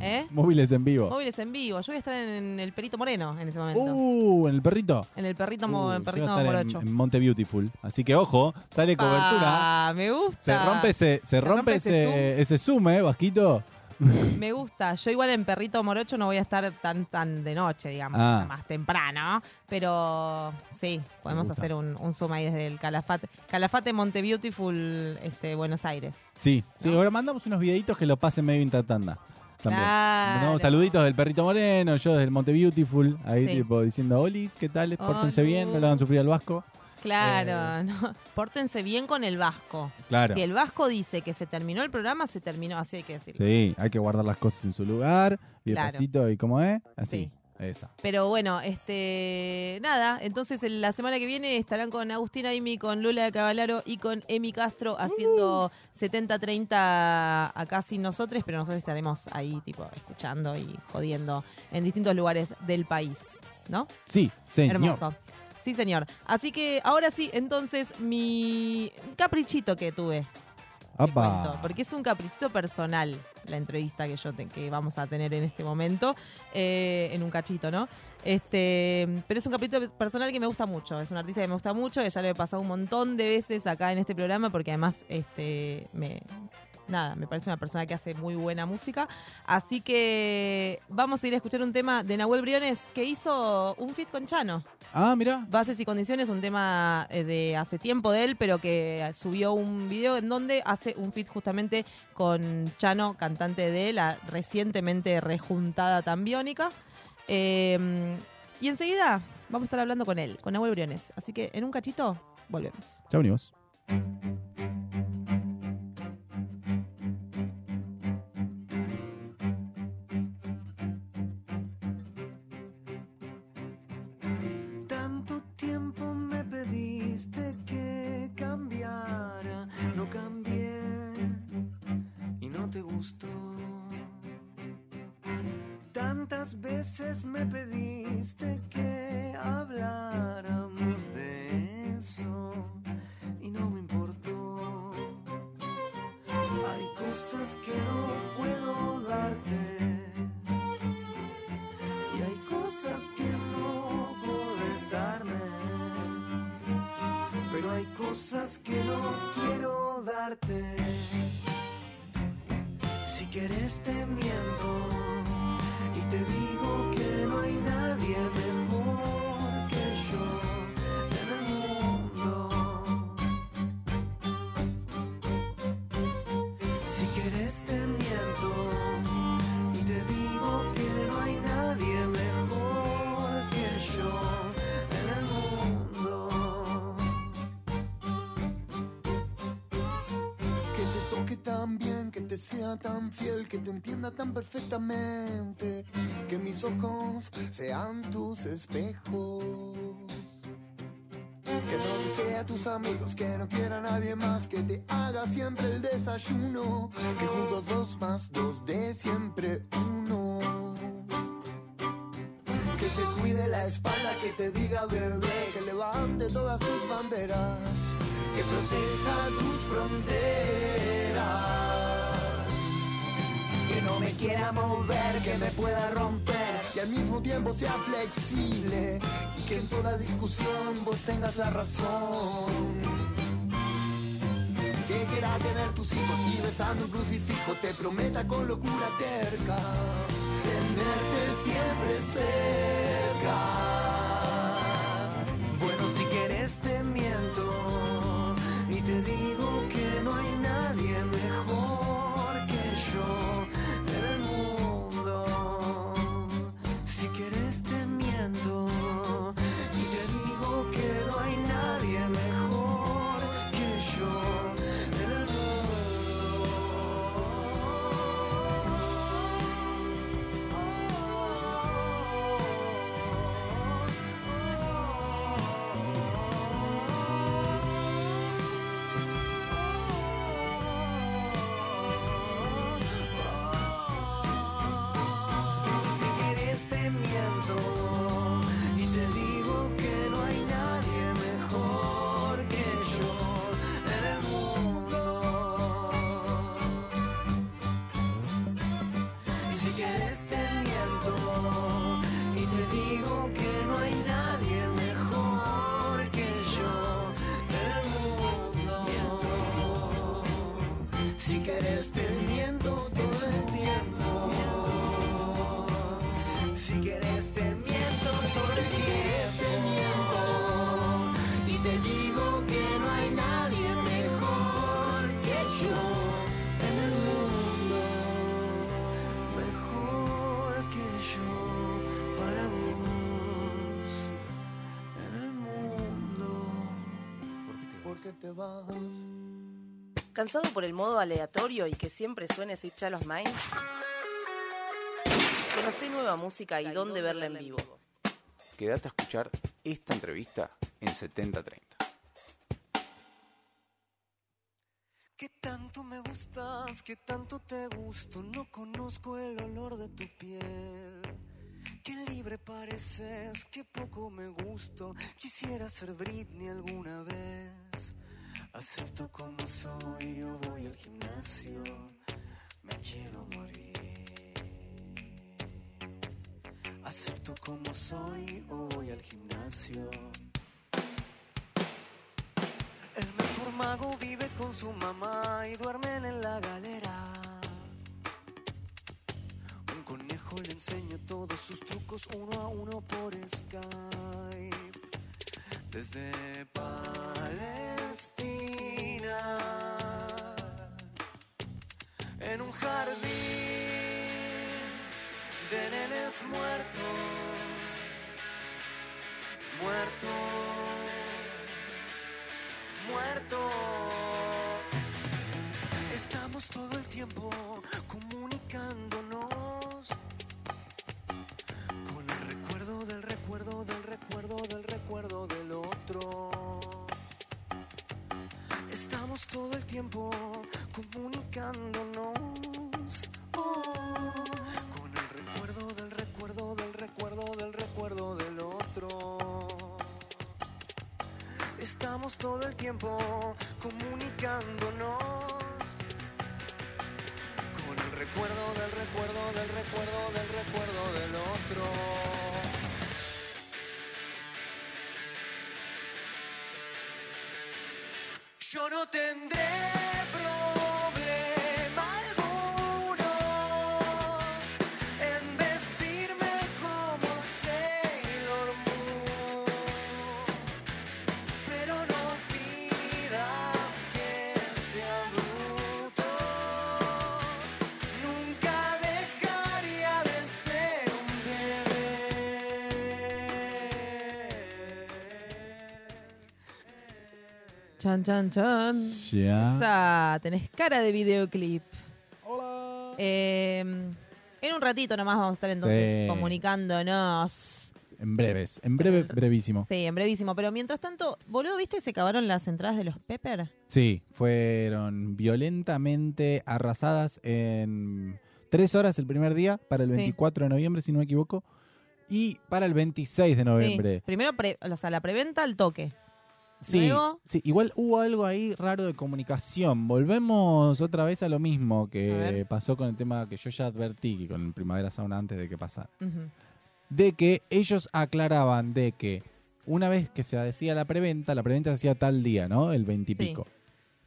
¿Eh? Móviles en vivo. Móviles en vivo. Yo voy a estar en el Perito Moreno en ese momento. Uh, en el perrito. en el Perrito, Uh, el yo perrito voy a estar en, Monte Beautiful. Así que ojo, sale cobertura. Ah, me gusta. Se rompe ese, se rompe ese, ese zoom, ¿eh, Vasquito? (laughs) Me gusta. Yo igual en Perrito Morocho no voy a estar tan tan de noche, digamos, Ah. más temprano. Pero sí, podemos gusta. hacer un, un zoom ahí desde el Calafate. Calafate Monte Beautiful, este, Buenos Aires. Sí, sí, ahora mandamos unos videitos que lo pasen medio intertanda. También. Claro. Mandamos saluditos del perrito moreno, yo desde el Monte Beautiful, ahí Sí. tipo diciendo, Olis, ¿qué tal? Pórtense bien, no le hagan sufrir al Vasco. Claro, (laughs) no. pórtense bien con el Vasco. Eh. Claro. Si el Vasco dice que se terminó el programa, se terminó, así hay que decirlo. Sí, hay que guardar las cosas en su lugar, y Claro. despacito, y cómo es, así, Sí. esa. Pero bueno, este nada, entonces en la semana que viene estarán con Agustín Aimi, con Lula de Cavalaro y con Emi Castro haciendo 70-30 acá sin nosotros, pero nosotros estaremos ahí tipo escuchando y jodiendo en distintos lugares del país, ¿no? Sí, señor. Hermoso. Sí, señor. Así que ahora sí, entonces mi caprichito que tuve. cuento, porque es un caprichito personal la entrevista que yo te- que vamos a tener en este momento, eh, en un cachito, ¿no? Este, pero es un caprichito personal que me gusta mucho, es un artista que me gusta mucho, que ya lo he pasado un montón de veces acá en este programa, porque además este, me, nada, me parece una persona que hace muy buena música. Así que vamos a ir a escuchar un tema de Nahuel Briones que hizo un fit con Chano. Ah, mira. Bases y condiciones, un tema eh, de hace tiempo de él, pero que subió un video en donde hace un fit justamente con Chano, cantante de la recientemente rejuntada Tambiónica. Eh, y enseguida vamos a estar hablando con él, con Nahuel Briones. Así que en un cachito volvemos. Ya venimos. Discusión vos tengas la razón. Que quiera tener tus hijos y besando un crucifijo te prometa con locura terca tenerte siempre cerca. Te digo ¿Cansado por el modo aleatorio y que siempre suene Sweet Child of Mine? Conocé nueva música y dónde verla en vivo. Quédate a escuchar esta entrevista en 7030. Que tanto me gustas, que tanto te gusto, no conozco el olor de tu piel. Qué libre pareces, que poco me gusto, quisiera ser Britney alguna vez. Acepto como soy, yo voy al gimnasio, me quiero morir. Acepto como soy, o voy al gimnasio. El mejor mago vive con su mamá y duermen en la galera. Un conejo le enseño todos sus trucos uno a uno por Skype. Desde Palestina, en un jardín de nenes muertos, muertos muerto. Estamos todo el tiempo comunicándonos del recuerdo del recuerdo del recuerdo del otro. Estamos todo el tiempo comunicándonos con el recuerdo del recuerdo del recuerdo del recuerdo del otro. Estamos todo el tiempo comunicándonos con el recuerdo del recuerdo del recuerdo del recuerdo del otro. Tendré Chan, chan, chan. Ya. Esa, tenés cara de videoclip. Hola. en un ratito nomás vamos a estar entonces Sí. comunicándonos. En breves, en breve, brevísimo. Sí, en brevísimo. Pero mientras tanto, boludo, ¿viste? Se acabaron las entradas de los Pepper. Sí, fueron violentamente arrasadas en tres horas el primer día, para el Sí. 24 de noviembre, si no me equivoco, y para el 26 de noviembre. Sí. Primero, pre- o sea, la preventa al toque. Sí, Luego, sí, igual hubo algo ahí raro de comunicación. Volvemos otra vez a lo mismo que pasó con el tema que yo ya advertí que con Primavera Sound antes de que pasara. De que ellos aclaraban de que una vez que se decía la preventa, la preventa se hacía tal día, ¿no? El 20 y Sí.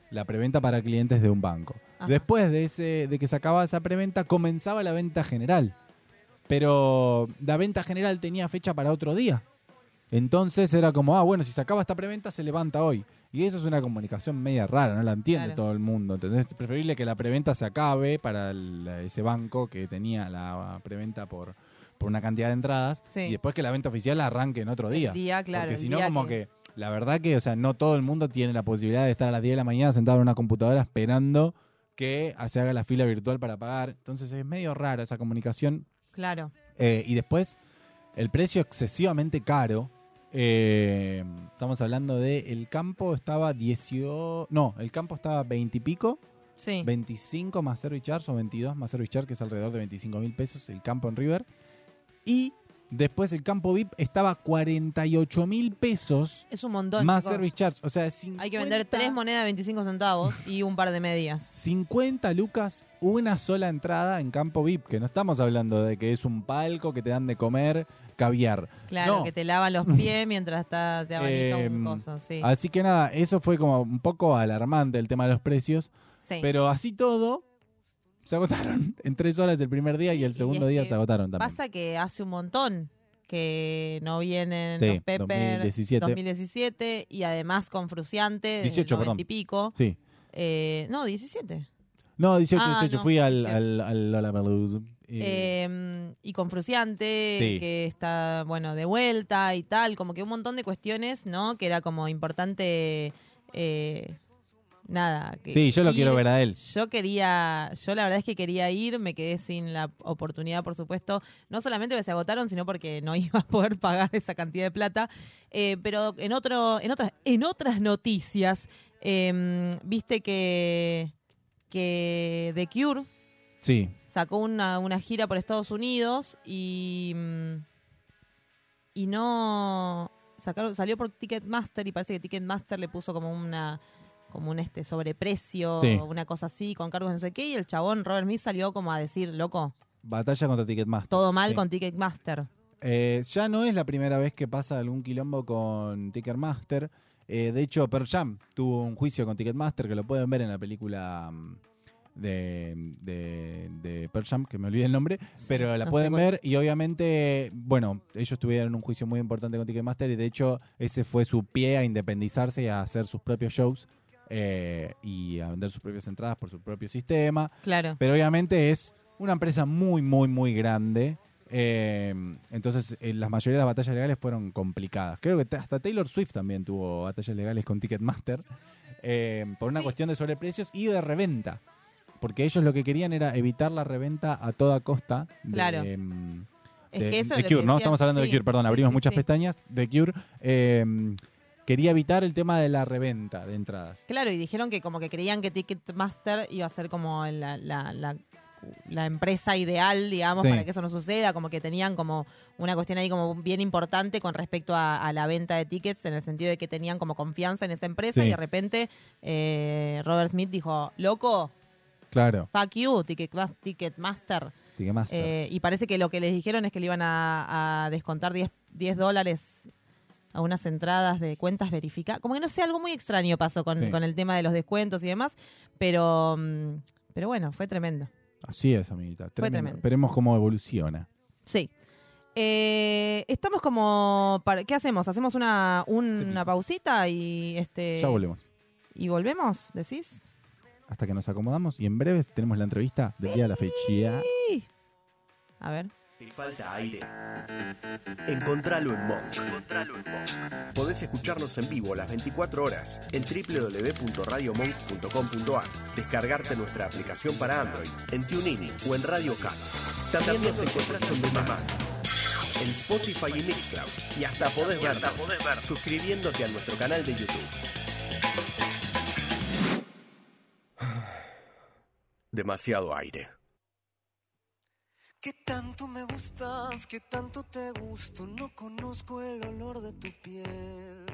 La preventa para clientes de un banco. Ajá. Después de, ese, de que se acababa esa preventa, comenzaba la venta general. Pero la venta general tenía fecha para otro día. Entonces era como, ah, bueno, si se acaba esta preventa, se levanta hoy. Y eso es una comunicación media rara, no la entiende Claro. todo el mundo. ¿entendés? Es preferible que la preventa se acabe para el- ese banco que tenía la preventa por, por una cantidad de entradas Sí. y después que la venta oficial arranque en otro El día. claro, Porque si no, como que- que... la verdad que, o sea, no todo el mundo tiene la posibilidad de estar a las 10 de la mañana sentado en una computadora esperando que se haga la fila virtual para pagar. Entonces es medio rara esa comunicación claro. eh, y después, el precio excesivamente caro. Eh, estamos hablando de el campo estaba 18. No, el campo estaba 20 y pico. Sí. 25 más service charge o 22 más service charge, que es alrededor de 25 mil pesos el campo en River. Y después el campo VIP estaba 48 mil pesos Es un montón. más chicos. service charge. O sea, Hay que vender tres monedas de 25 centavos y un par de medias. 50 lucas, una sola entrada en campo VIP, que no estamos hablando de que es un palco que te dan de comer caviar. Claro, No. que te lavan los pies (clears throat) mientras está, te abanica Eh, un coso, sí. Así que nada, eso fue como un poco alarmante el tema de los precios. Sí. Pero así todo, se agotaron (laughs) en tres horas el primer día y el segundo día se agotaron también. Pasa que hace un montón que no vienen Sí, los Pepper 2017. 2017 y además con Fruciante del 18, 90 perdón. y pico. Sí. Eh, no, 17. No, 18, Ah, 18. no, Fui al, 18. al, al Lollapalooza. Eh, y con Fruciante, Sí. que está, bueno, de vuelta y tal, como que un montón de cuestiones, ¿no? Que era como importante, eh, nada. que Sí, yo lo ir. quiero ver a él. Yo quería, yo la verdad es que quería ir, me quedé sin la oportunidad, por supuesto, no solamente porque se agotaron, sino porque no (laughs) iba a poder pagar esa cantidad de plata. Eh, pero en otro, en otras, en otras noticias, eh, viste que, que The Cure Sí. sacó una, una gira por Estados Unidos y mm, y no sacaron salió por Ticketmaster y parece que Ticketmaster le puso como una como un este sobreprecio Sí. una cosa así con cargos no sé qué y el chabón Robert Smith salió como a decir loco Batalla contra Ticketmaster. todo mal Sí. con Ticketmaster Eh, ya no es la primera vez que pasa algún quilombo con Ticketmaster. Eh, de hecho, Pearl Jam tuvo un juicio con Ticketmaster que lo pueden ver en la película mm, de, de, de Pearl Jam, que me olvidé el nombre, pero la no pueden ver y obviamente, bueno, ellos tuvieron un juicio muy importante con Ticketmaster y de hecho ese fue su pie a independizarse y a hacer sus propios shows eh, y a vender sus propias entradas por su propio sistema. Claro. Pero obviamente es una empresa muy, muy, muy grande. Eh, entonces, eh, las mayoría de las batallas legales fueron complicadas. Creo que hasta Taylor Swift también tuvo batallas legales con Ticketmaster eh, por una cuestión de sobreprecios y de reventa. Porque ellos lo que querían era evitar la reventa a toda costa. De, Claro. em, Es de- que eso de es Cure, ¿no? Estamos hablando sí, de Cure, perdón, abrimos sí, muchas sí. pestañas. De Cure em, quería evitar el tema de la reventa de entradas. Claro, y dijeron que como que creían que Ticketmaster iba a ser como la, la, la, la empresa ideal, digamos, Sí. para que eso no suceda, como que tenían como una cuestión ahí como bien importante con respecto a, a la venta de tickets, en el sentido de que tenían como confianza en esa empresa Sí. y de repente eh, Robert Smith dijo, loco, Claro, fuck you, Ticketma- Ticketmaster. Ticketmaster. Eh, y parece que lo que les dijeron es que le iban a, a descontar 10, 10 dólares a unas entradas de cuentas verificadas. Como que no sé, algo muy extraño pasó con, Sí. con el tema de los descuentos y demás, pero, mm, pero bueno, fue tremendo. Así es, amiguita. Tremendo. tremendo. Esperemos cómo evoluciona. Sí. Eh, estamos como... para- ¿Qué hacemos? ¿Hacemos una, una pausita y este Ya volvemos. y volvemos? ¿Decís? Hasta que nos acomodamos y en breve tenemos la entrevista del día de la fecha. A ver. ¿Te falta aire? Encontralo en Monk. Podés escucharnos en vivo las 24 horas en www.radiomonk.com.ar. Descargarte nuestra aplicación para Android, en TuneIn o en Radio Cat. También nos encontrás en Demand, en Spotify y Mixcloud. Y hasta podés vernos suscribiéndote a nuestro canal de YouTube. Demasiado aire. Que tanto me gustas, que tanto te gusto, no conozco el olor de tu piel.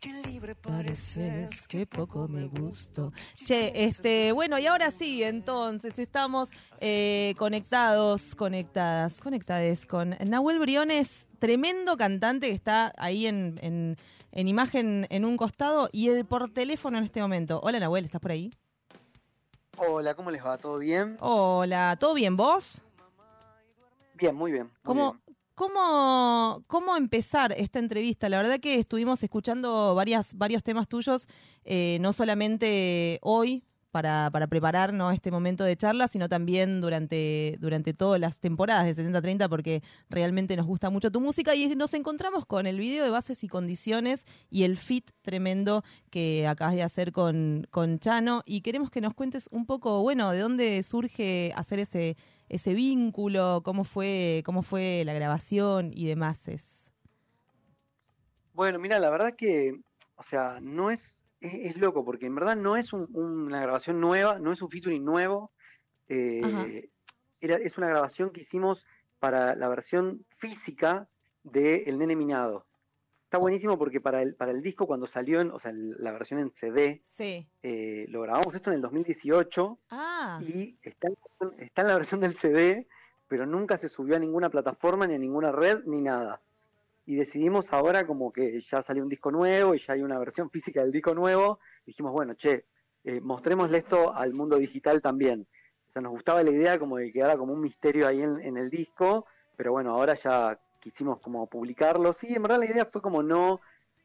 Que libre Pareces que poco me gustó. Che, este, bueno, y ahora sí, entonces estamos eh, conectados, conectadas, conectades con Nahuel Briones, tremendo cantante que está ahí en, en, en imagen en un costado y el por teléfono en este momento. Hola Nahuel, ¿estás por ahí? Hola, ¿cómo les va? ¿Todo bien? Hola, ¿todo bien vos? Bien, muy bien. muy ¿Cómo, bien. cómo, ¿Cómo empezar esta entrevista? La verdad que estuvimos escuchando varias, varios temas tuyos, eh, no solamente hoy para, para preparar ¿no? este momento de charla, sino también durante, durante todas las temporadas de 70-30, porque realmente nos gusta mucho tu música y nos encontramos con el video de bases y condiciones y el fit tremendo que acabas de hacer con, con Chano y queremos que nos cuentes un poco, bueno, de dónde surge hacer ese ese vínculo, cómo fue, cómo fue la grabación y demás. Es... Bueno, mira, la verdad que, o sea, no es, es, es loco, porque en verdad no es un- una grabación nueva, no es un featuring nuevo. eh, era, es una grabación que hicimos para la versión física de El Nene Minado. Está buenísimo porque para el, para el disco, cuando salió, en, o sea, la versión en CD, Sí. eh, lo grabamos esto en el 2018 Ah, y está en, está en la versión del CD, pero nunca se subió a ninguna plataforma, ni a ninguna red, ni nada. Y decidimos ahora como que ya salió un disco nuevo y ya hay una versión física del disco nuevo, dijimos, bueno, che, eh, mostrémosle esto al mundo digital también. O sea, nos gustaba la idea como de que quedara como un misterio ahí en, en el disco, pero bueno, ahora ya quisimos como publicarlo. Sí, en verdad la idea fue como no,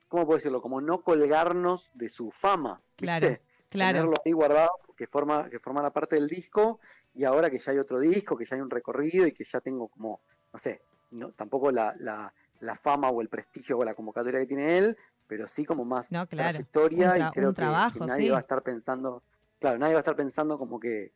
¿cómo puedo decirlo? Como no colgarnos de su fama. Claro, ¿viste? claro. Tenerlo ahí guardado que forma, que forma la parte del disco y ahora que ya hay otro disco, que ya hay un recorrido y que ya tengo como, no sé, no, tampoco la, la, la fama o el prestigio o la convocatoria que tiene él, pero sí como más No, claro. trayectoria Un tra- y creo que- nadie sí. va a estar pensando, claro, nadie va a estar pensando como que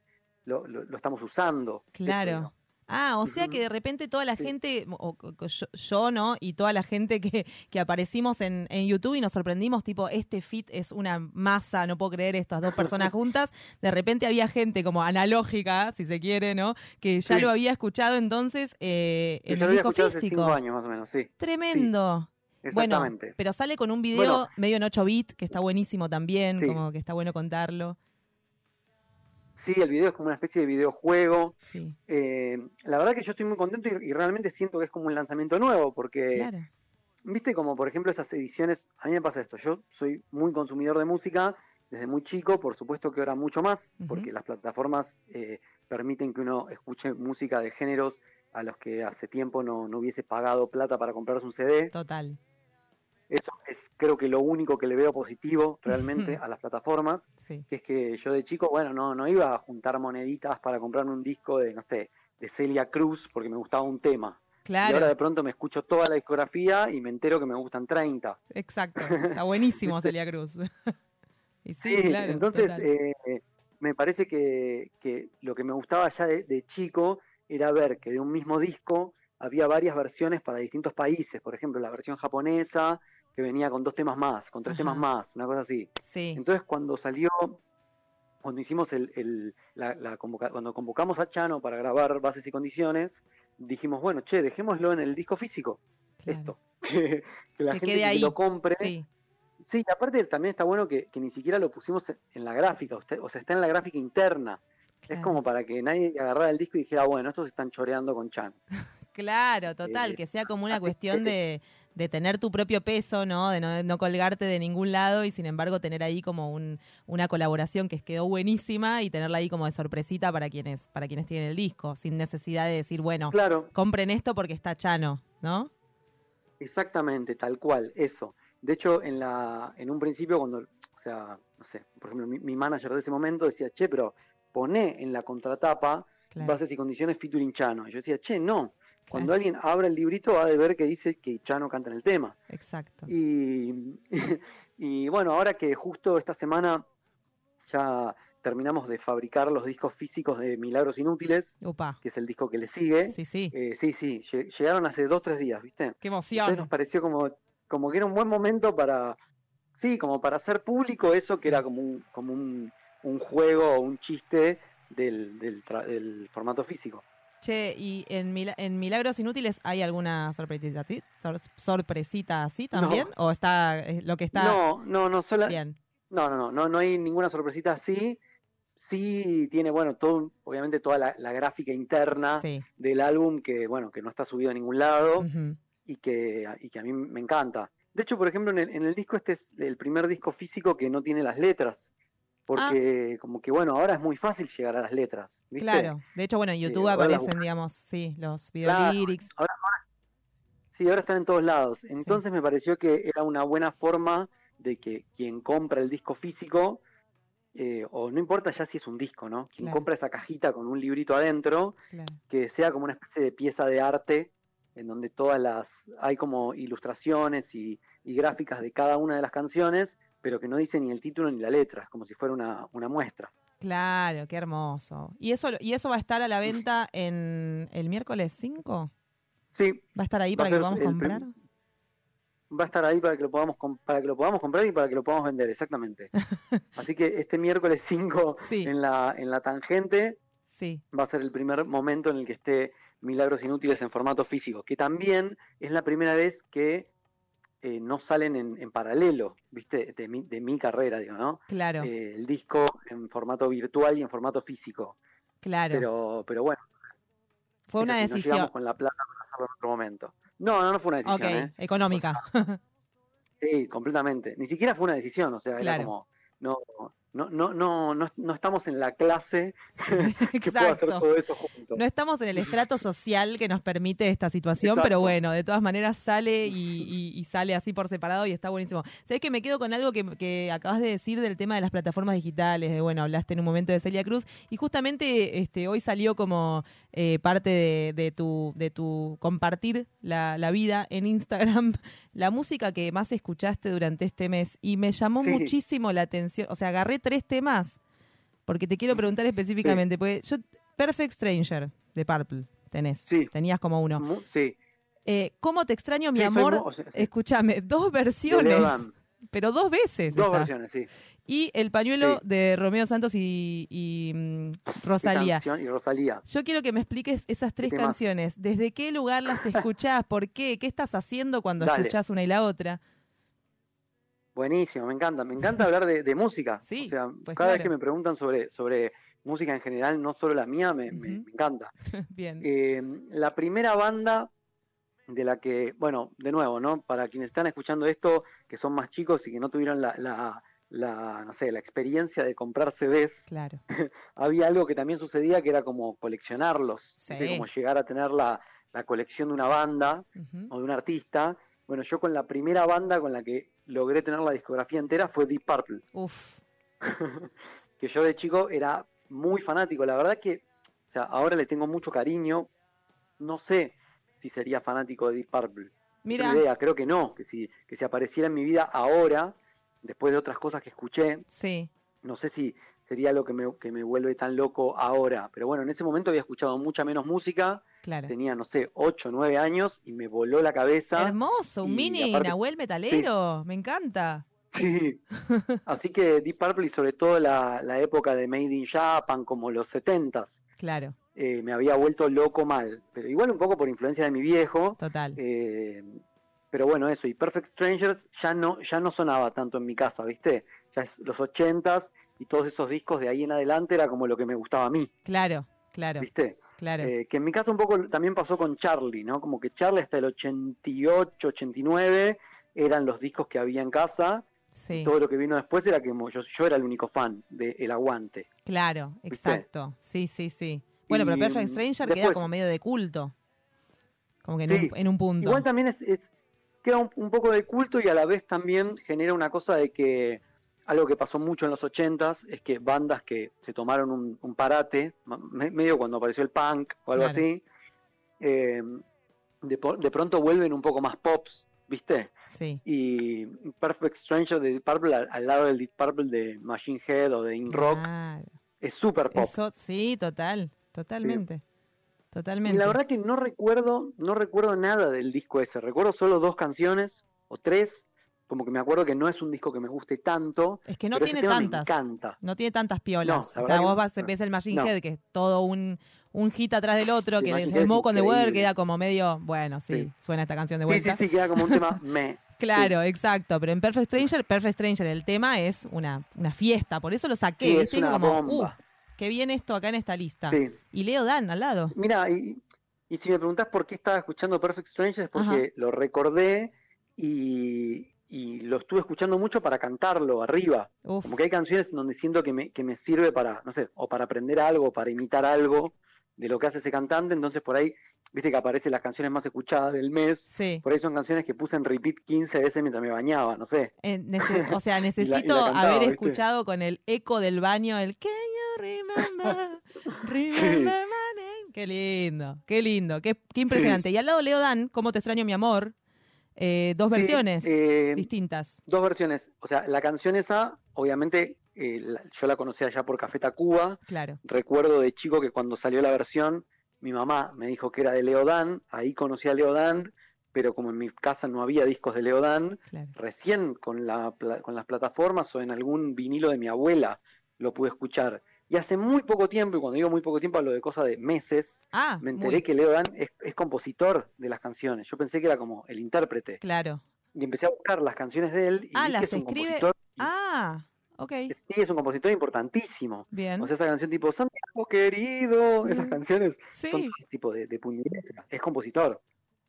lo, lo, lo estamos usando. Eso claro. Ah, o sea que de repente toda la gente, o, o- yo, yo, ¿no? Y toda la gente que, que aparecimos en, en YouTube y nos sorprendimos, tipo, este fit es una masa, no puedo creer estas dos personas (laughs) juntas. De repente había gente como analógica, si se quiere, ¿no? Que ya Sí. lo había escuchado entonces eh, en ya el lo había escuchado hace físico. cinco años más o menos, sí. Tremendo. Bueno, Exactamente. pero sale con un video Bueno. medio en 8 bit, que está buenísimo también, como que está bueno contarlo. Sí, el video es como una especie de videojuego. Sí. Eh, la verdad que yo estoy muy contento y, y realmente siento que es como un lanzamiento nuevo, porque, Claro. viste, como por ejemplo esas ediciones, a mí me pasa esto, yo soy muy consumidor de música desde muy chico, por supuesto que ahora mucho más, porque las plataformas eh, permiten que uno escuche música de géneros a los que hace tiempo no, no hubiese pagado plata para comprarse un CD. Total. Eso es creo que lo único que le veo positivo realmente a las plataformas, Sí. que es que yo de chico, bueno, no, no iba a juntar moneditas para comprarme un disco de, no sé, de Celia Cruz porque me gustaba un tema. Y Claro. ahora de pronto me escucho toda la discografía y me entero que me gustan 30. Exacto. (laughs) Está buenísimo Celia Cruz. (laughs) y sí, Sí, claro. entonces eh, me parece que, que lo que me gustaba ya de, de chico era ver que de un mismo disco había varias versiones para distintos países. Por ejemplo, la versión japonesa que venía con dos temas más, con tres Ajá. temas más, una cosa así. sí. Entonces cuando salió, cuando hicimos el, el- la, la convoca- cuando convocamos a Chano para grabar bases y condiciones, dijimos, bueno, che, dejémoslo en el disco físico, claro. esto. (laughs) Que, que la Que gente que lo compre. Sí. Sí, y aparte también está bueno que, ni siquiera lo pusimos en- la gráfica, usted, o sea, está en la gráfica interna. Es como para que nadie agarrara el disco y dijera, bueno, estos están choreando con Chan. (laughs) Claro, total, Eh, que sea como una cuestión de, de tener tu propio peso, ¿no? De no, no colgarte de ningún lado y sin embargo tener ahí como un, una colaboración que quedó buenísima y tenerla ahí como de sorpresita para quienes, para quienes tienen el disco, sin necesidad de decir, bueno, Claro, compren esto porque está Chano, ¿no? exactamente, tal cual, eso. De hecho, en la, en un principio cuando, o sea, no sé, por ejemplo, mi, mi manager de ese momento decía, che, pero poné en la contratapa Claro. bases y condiciones featuring Chano. Y yo decía, che, no. Cuando Claro. alguien abra el librito va a ver que dice que Chano canta en el tema. Exacto. Y, (laughs) y bueno, ahora que justo esta semana ya terminamos de fabricar los discos físicos de Milagros Inútiles, que es el disco que le sigue. Sí, sí. Eh, sí, sí, lle- llegaron hace dos, tres días, ¿viste? Qué Entonces emoción. nos pareció como, como que era un buen momento para, sí, como para hacer público eso que era como un, como un, un juego o un chiste del, del formato físico. Che, ¿y en, Mila- en Milagros Inútiles hay alguna sorpresita, sor- sorpresita así también? ¿O está eh, lo que está No, no, no, sola, bien? no, no, no, no, no hay ninguna sorpresita así. Sí tiene, bueno, todo, obviamente toda la, la gráfica interna Sí. del álbum que, bueno, que no está subido a ningún lado y que, y que a mí me encanta. De hecho, por ejemplo, en el, en el disco este es el primer disco físico que no tiene las letras. Porque como que, bueno, ahora es muy fácil llegar a las letras. ¿viste? Claro. De hecho, bueno, en YouTube aparecen, digamos, sí, los Claro, videolyrics. ahora, ahora- sí, ahora están en todos lados. Entonces me pareció que era una buena forma de que quien compra el disco físico, eh, o no importa ya si es un disco, ¿no? Quien Claro. compra esa cajita con un librito adentro, Claro. que sea como una especie de pieza de arte en donde todas las hay como ilustraciones y, y gráficas de cada una de las canciones, pero que no dice ni el título ni la letra, es como si fuera una, una muestra. Claro, qué hermoso. ¿Y eso, ¿Y eso va a estar a la venta en el miércoles 5? Sí. ¿Va a estar ahí para que lo podamos comprar? Va a estar ahí para que lo podamos para que lo podamos comprar y para que lo podamos vender, exactamente. (laughs) Así que este miércoles 5 en la en la tangente Sí. va a ser el primer momento en el que esté Milagros Inútiles en formato físico, que también es la primera vez que eh, no salen en, en paralelo, ¿viste? De mi, de mi carrera, digo, ¿no? Claro. Eh, el disco en formato virtual y en formato físico. Claro. Pero, pero bueno. Fue una decisión. llegamos con la plata para hacerlo en otro momento. No, no, no fue una decisión, ok, ¿eh? económica. Sí, completamente. Ni siquiera fue una decisión, o sea, Claro. era como, no, no, no, no, no, no estamos en la clase (laughs) que pueda hacer todo eso juntos. No estamos en el estrato social que nos permite esta situación, Exacto. pero bueno, de todas maneras sale y, (laughs) y- y sale así por separado y está buenísimo. Sabes que me quedo con algo que, que acabas de decir del tema de las plataformas digitales, de bueno, hablaste en un momento de Celia Cruz y justamente este hoy salió como eh, parte de, de tu de tu compartir la, la vida en Instagram la música que más escuchaste durante este mes y me llamó Sí. muchísimo la atención, o sea, agarré tres temas porque te quiero preguntar específicamente, porque yo Perfect Stranger de Purple tenés, tenías como uno. Sí. Eh, ¿Cómo te extraño, mi Sí, amor? mu- o sea, sí. Escúchame, dos versiones. Pero dos veces. Dos está. versiones, sí. Y el pañuelo Sí. de Romeo Santos y, y, mm, Rosalía. Canción y Rosalía. Yo quiero que me expliques esas tres canciones. ¿Desde qué lugar las (laughs) escuchás? ¿Por qué? ¿Qué estás haciendo cuando Dale. escuchás una y la otra? Buenísimo, me encanta. Me encanta hablar de, de música. Sí, o sea, pues cada vez que me preguntan sobre, sobre música en general, no solo la mía, me, me- me encanta. (laughs) Bien. Eh, la primera banda de la que, bueno, de nuevo, ¿no? Para quienes están escuchando esto, que son más chicos y que no tuvieron la, la, la, no sé, la experiencia de comprar CDs, Claro. (laughs) había algo que también sucedía que era como coleccionarlos, como llegar a tener la, la colección de una banda o de un artista. Bueno, yo con la primera banda con la que logré tener la discografía entera fue Deep Purple. Uf. (laughs) que yo de chico era muy fanático. La verdad que o sea, ahora le tengo mucho cariño. No sé si sería fanático de Deep Purple. Mira. Idea, creo que no. Que si, que si apareciera en mi vida ahora, después de otras cosas que escuché, Sí. no sé si sería lo que me, que me vuelve tan loco ahora. Pero bueno, en ese momento había escuchado mucha menos música. Claro. Tenía, no sé, 8 o 9 años y me voló la cabeza. Hermoso, un mini aparte- Nahuel metalero. Me encanta. Sí. (laughs) Así que Deep Purple y sobre todo la, la época de Made in Japan, como los 70s, Claro. Eh, me había vuelto loco mal. Pero igual un poco por influencia de mi viejo. Total. Eh, pero bueno, eso. Y Perfect Strangers ya no, ya no sonaba tanto en mi casa, ¿viste? Ya es los 80s y todos esos discos de ahí en adelante era como lo que me gustaba a mí, Claro, claro. ¿viste? Claro. Eh, que en mi caso un poco también pasó con Charlie, ¿no? Como que Charlie hasta el 88, 89 eran los discos que había en casa. Sí. Y todo lo que vino después era que yo, yo era el único fan de El Aguante. Claro, ¿Viste? exacto. Sí, sí, sí. Bueno, pero Perfect Stranger queda como medio de culto. Como que en, Sí. un, en un punto. Igual también es, es- queda un, un poco de culto y a la vez también genera una cosa de que algo que pasó mucho en los 80s es que bandas que se tomaron un, un parate, me- medio cuando apareció el punk o algo Claro. así, eh, de, pronto vuelven un poco más pops, ¿viste? Sí. Y Perfect Stranger de Deep Purple al, al lado del Deep Purple de Machine Head o de In Rock Claro. es super pop. Eso, sí, total. Totalmente. Totalmente. Y la verdad que no recuerdo, no recuerdo nada del disco ese. Recuerdo solo dos canciones o tres. Como que me acuerdo que no es un disco que me guste tanto. Es que no tiene tantas. Me encanta. No tiene tantas piolas. No, o sea, vos vas, ves el Machine No. Head, que es todo un, un hit atrás del otro, que es Smoke on the increíble. queda como medio, bueno, sí, Sí. suena esta canción de Sí, sí, vuelta. sí, queda como un tema (laughs) me. Claro, exacto, pero en Perfect Stranger, Perfect Stranger, el tema es una, una fiesta, por eso lo saqué, Sí, es una como, bomba. Qué bien esto acá en esta lista. Sí. Y Leo Dan al lado. Mira, y, y si me preguntás por qué estaba escuchando Perfect Strangers, es porque Ajá. lo recordé y, y lo estuve escuchando mucho para cantarlo arriba. Uf. Como que hay canciones donde siento que me, que me sirve para, no sé, o para aprender algo, para imitar algo de lo que hace ese cantante, entonces por ahí, viste que aparecen las canciones más escuchadas del mes, Sí. por ahí son canciones que puse en repeat 15 veces mientras me bañaba, no sé. Eh, o sea, (laughs) la- la necesito cantaba, haber ¿viste? escuchado con el eco del baño el you remember, (laughs) remember my name? Qué lindo, qué lindo, qué, qué impresionante. Y al lado Leo Dan, ¿Cómo te extraño mi amor? Eh, dos Sí, versiones eh, distintas. Dos versiones, o sea, la canción esa, obviamente, eh, la- yo la conocía ya por Café Tacuba, Claro. recuerdo de chico que cuando salió la versión, mi mamá me dijo que era de Leodán, ahí conocí a Leodán, pero como en mi casa no había discos de Leodán, Claro. recién con, la, con las plataformas o en algún vinilo de mi abuela lo pude escuchar. Y hace muy poco tiempo, y cuando digo muy poco tiempo hablo de cosa de meses, Ah, me enteré muy- que Leodán es, es compositor de las canciones. Yo pensé que era como el intérprete. Claro. Y empecé a buscar las canciones de él y Ah, vi que las es un escribe. compositor Ah, ok. Sí, es un compositor importantísimo. Bien. O sea, esa canción tipo Santiago querido, esas canciones Sí. son tipo de, de puñetas. Es compositor.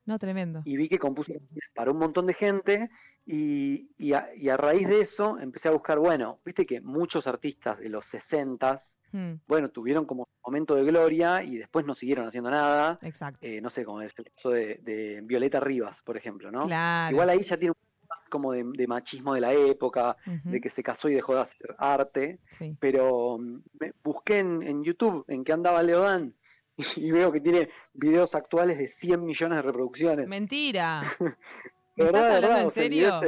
No, tremendo. Y vi que compuso para un montón de gente y, y a, y a raíz de eso empecé a buscar, bueno, viste que muchos artistas de los 60 Hmm, bueno, tuvieron como momento de gloria y después no siguieron haciendo nada. Exacto. Eh, no sé, como es el caso de, de Violeta Rivas, por ejemplo, ¿no? Claro. Igual ahí ya tiene un poco más como de, de machismo de la época, de que se casó y dejó de hacer arte. Sí. Pero mm, me- busqué en, en YouTube en qué andaba Leodán (laughs) y veo que tiene videos actuales de 100 millones de reproducciones. Mentira. (laughs) ¿Me estás verdad, hablando verdad, en serio?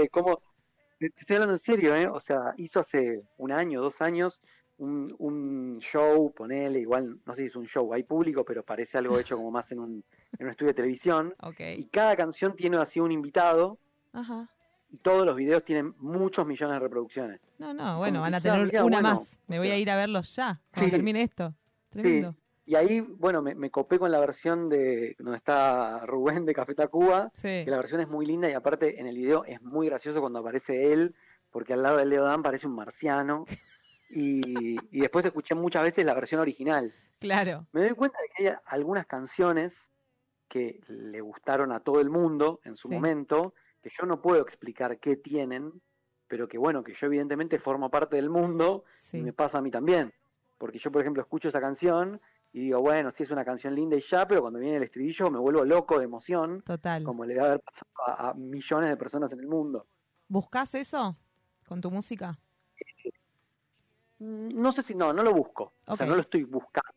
te estoy hablando en serio, ¿eh? O sea, hizo hace un año, dos años, un, un show, ponele, igual, no sé si es un show, hay público, pero parece algo hecho como más en un, en un estudio de televisión. Ok. Y cada canción tiene así un invitado Ajá. y todos los videos tienen muchos millones de reproducciones. No, no, bueno, Como van a tener una bueno, más. Me o voy a ir a verlos ya, cuando sí. termine esto. Tremendo. Sí. Y ahí, bueno, me, me copé con la versión de donde está Rubén de Café Tacuba, Sí. que la versión es muy linda y aparte en el video es muy gracioso cuando aparece él, porque al lado de Leo Dan parece un marciano. Y, y después escuché muchas veces la versión original. Claro. Me doy cuenta de que hay algunas canciones que le gustaron a todo el mundo en su Sí. momento, que yo no puedo explicar qué tienen, pero que bueno, que yo evidentemente formo parte del mundo Sí. y me pasa a mí también. Porque yo, por ejemplo, escucho esa canción y digo, bueno, sí es una canción linda y ya, pero cuando viene el estribillo me vuelvo loco de emoción, Total. como le debe haber pasado a, a millones de personas en el mundo. ¿Buscas eso con tu música? Mm, No sé si, no, no lo busco, o sea, no lo estoy buscando.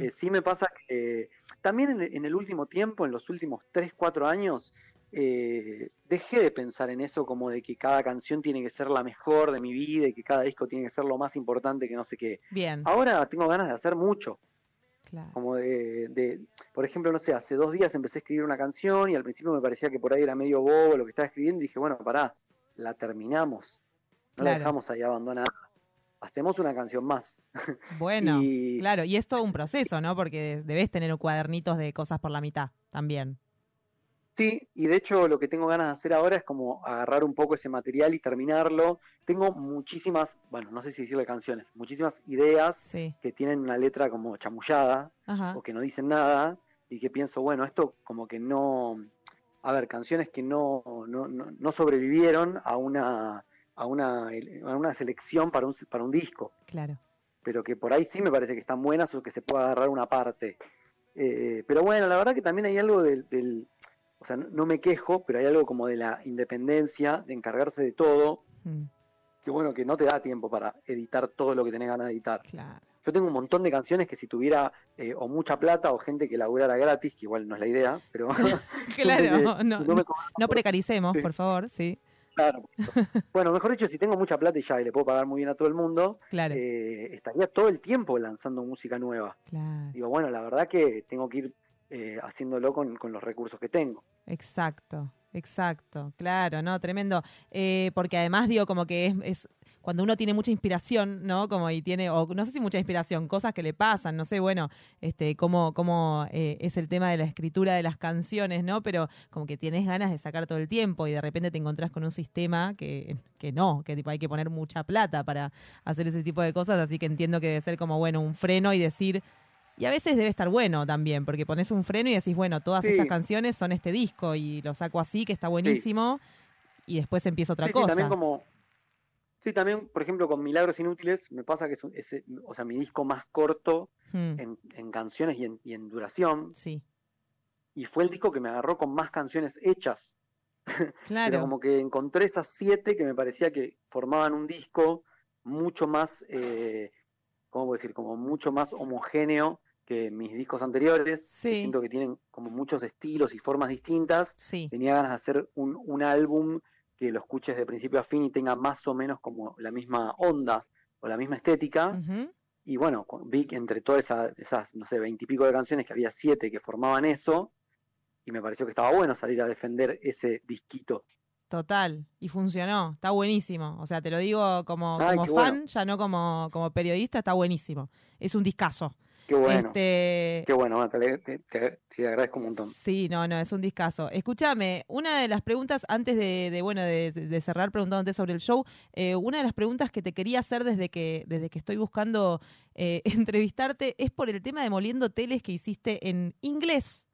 Eh, sí me pasa que también en, en el último tiempo, en los últimos 3, 4 años, eh, dejé de pensar en eso como de que cada canción tiene que ser la mejor de mi vida y que cada disco tiene que ser lo más importante que no sé qué. Bien. Ahora tengo ganas de hacer mucho. Claro. Como de, de- por ejemplo, no sé, hace dos días empecé a escribir una canción y al principio me parecía que por ahí era medio bobo lo que estaba escribiendo y dije, bueno, pará, la terminamos. No la dejamos ahí abandonada. Hacemos una canción más. (laughs) Bueno, Y- claro, y es todo un proceso, ¿no? Porque debes tener cuadernitos de cosas por la mitad también. Sí, y de hecho lo que tengo ganas de hacer ahora es como agarrar un poco ese material y terminarlo. Tengo muchísimas, bueno, no sé si decirle canciones, muchísimas ideas Sí. que tienen una letra como chamullada Ajá. o que no dicen nada y que pienso, bueno, esto como que no, a ver, canciones que no, no, no, no sobrevivieron a una, a una, a una selección para un, para un disco, Claro. pero que por ahí sí me parece que están buenas o que se puede agarrar una parte. Eh, pero bueno, la verdad que también hay algo del, del- o sea, no, me quejo, pero hay algo como de la independencia, de encargarse de todo, Mm, que bueno, que no te da tiempo para editar todo lo que tenés ganas de editar. Claro. Yo tengo un montón de canciones que si tuviera eh, o mucha plata o gente que laburara gratis, que igual no es la idea, pero (laughs) Claro, no, no precaricemos, Sí. por favor, sí. Claro. (laughs) Bueno, mejor dicho, si tengo mucha plata y ya y le puedo pagar muy bien a todo el mundo, Claro. eh, estaría todo el tiempo lanzando música nueva. Claro. Digo, bueno, la verdad que tengo que ir eh, haciéndolo con, con los recursos que tengo. Exacto, exacto, claro, no, tremendo. Eh, porque además digo como que es, es cuando uno tiene mucha inspiración, ¿no? Como y tiene, o no sé si mucha inspiración, cosas que le pasan, no sé, bueno, este, cómo, cómo eh, es el tema de la escritura de las canciones, ¿no? Pero como que tienes ganas de sacar todo el tiempo y de repente te encontrás con un sistema que, que no, que tipo hay que poner mucha plata para hacer ese tipo de cosas, así que entiendo que debe ser como, bueno, un freno y decir, y a veces debe estar bueno también, porque pones un freno y decís, bueno, todas Sí. estas canciones son este disco y lo saco así, que está buenísimo, y después empieza otra Sí, cosa. también como. Sí, también, por ejemplo, con Milagros Inútiles, me pasa que es, un- es, o sea, mi disco más corto Hmm, en, en canciones y en, y en duración. Sí, Y fue el disco que me agarró con más canciones hechas. (laughs) Pero claro. como que encontré esas siete que me parecía que formaban un disco mucho más, eh, ¿cómo puedo decir? Como mucho más homogéneo que mis discos anteriores. que. Siento que tienen como muchos estilos y formas distintas. Sí, Tenía ganas de hacer un, un álbum que lo escuches de principio a fin y tenga más o menos como la misma onda o la misma estética. Y bueno, vi que entre todas esa- esas, no sé, veintipico de canciones que había siete que formaban eso, y me pareció que estaba bueno salir a defender ese disquito. total. Y funcionó, está buenísimo. O sea, te lo digo como, Ay, como qué fan, bueno. ya no como, como periodista, está buenísimo. Es un discazo. Qué bueno. Este, Qué bueno, te, te- te- te agradezco un montón. Sí, no, no, es un discazo. Escúchame, una de las preguntas, antes de, de, bueno, de, de cerrar preguntándote sobre el show, eh, una de las preguntas que te quería hacer desde que, desde que estoy buscando eh, (laughs) entrevistarte es por el tema de Moliendo Teles que hiciste en inglés.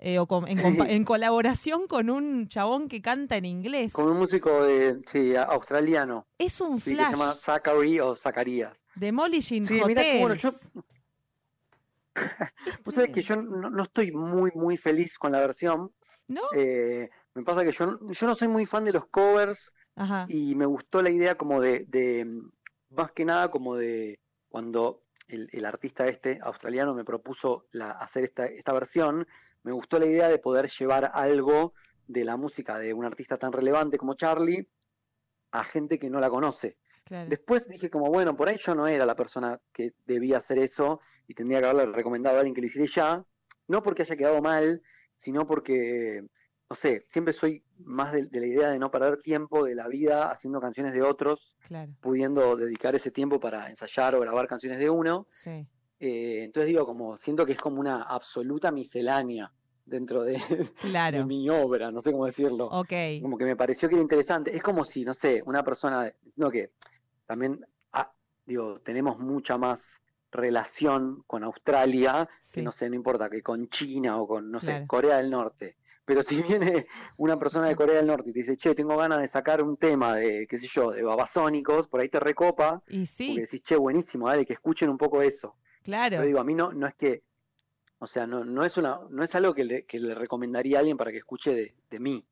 eh, o con- en, Sí. en colaboración con un chabón que canta en inglés. Con un músico de, sí, australiano, Es un sí, que se flash. llama Zachary o Zacarías. Demolishing Sí, mira, Hotels. bueno, yo- Vos sabés que yo no, no estoy muy, muy feliz con la versión. ¿No? Eh, me pasa que yo, no- yo no soy muy fan de los covers Ajá. y me gustó la idea como de, de, más que nada como de cuando el, el artista este australiano me propuso la, hacer esta, esta versión, me gustó la idea de poder llevar algo de la música de un artista tan relevante como Charlie a gente que no la conoce. Claro. Después dije como, bueno, por ahí yo no era la persona que debía hacer eso y tendría que haberle recomendado a alguien que lo hiciera ya, no porque haya quedado mal, sino porque, no sé, siempre soy más de, de la idea de no perder tiempo de la vida haciendo canciones de otros, Claro, pudiendo dedicar ese tiempo para ensayar o grabar canciones de uno. sí. Eh, entonces digo, como siento que es como una absoluta miscelánea dentro de, Claro. de mi obra, no sé cómo decirlo Ok. como que me pareció que era interesante. Es como si, no sé, una persona, no que también, ah, digo, tenemos mucha más relación con Australia, que no sé, no importa, que con China o con, no sé, Claro. Corea del Norte. Pero si viene una persona de Corea del Norte y te dice, che, tengo ganas de sacar un tema de, qué sé yo, de babasónicos, por ahí te recopa, Y sí, porque decís, che, buenísimo, dale, que escuchen un poco eso. claro. Pero digo, a mí no, no es que, o sea, no, no es una, no es algo que le, que le recomendaría a alguien para que escuche de, de mí.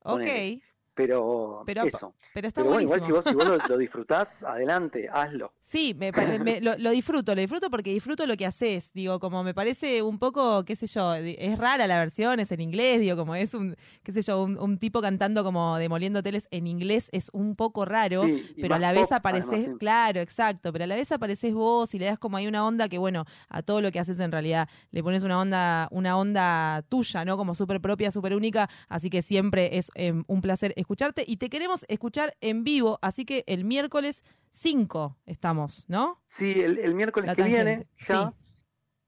ok. ponele. Pero, Pero, eso. pero está Pero bueno, igual si vos, si vos lo, lo disfrutás, adelante, hazlo. Sí, me, me- lo, lo disfruto, lo disfruto porque disfruto lo que haces. Digo, como me parece un poco, qué sé yo, es rara la versión, es en inglés, digo, como es un, qué sé yo, un, un tipo cantando como demoliendo hoteles en inglés es un poco raro, Sí, pero a la vez pop, apareces, además, sí. claro, exacto, pero a la vez apareces vos y le das como ahí una onda que, bueno, a todo lo que haces en realidad le pones una onda, una onda tuya, ¿no? Como súper propia, súper única, así que siempre es em, un placer escucharte y te queremos escuchar en vivo, así que el miércoles 5 estamos, ¿no? Sí, el, el miércoles La que viene, ya,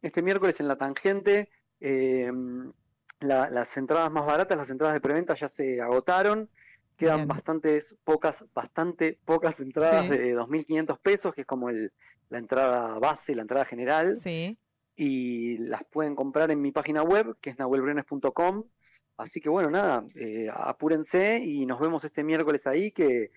este miércoles en la tangente, eh, la- las entradas más baratas, las entradas de preventa ya se agotaron. Quedan Bien. bastantes pocas, bastante pocas entradas Sí. de 2.500 pesos, que es como el, la entrada base, la entrada general. Sí. y las pueden comprar en mi página web, que es nahuelbriones.com. Así que bueno, nada, eh, apúrense y nos vemos este miércoles ahí, que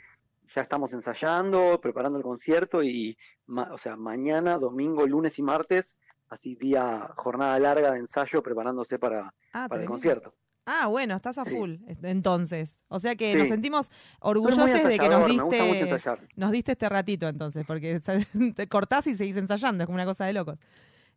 ya estamos ensayando, preparando el concierto y, ma- o sea, mañana, domingo, lunes y martes, así día, jornada larga de ensayo preparándose para, Ah, para el concierto. Ah, bueno, estás a full entonces. O sea que Sí. nos sentimos orgullosos de que nos diste, nos diste este ratito entonces, porque (laughs) te cortás y seguís ensayando, es como una cosa de locos.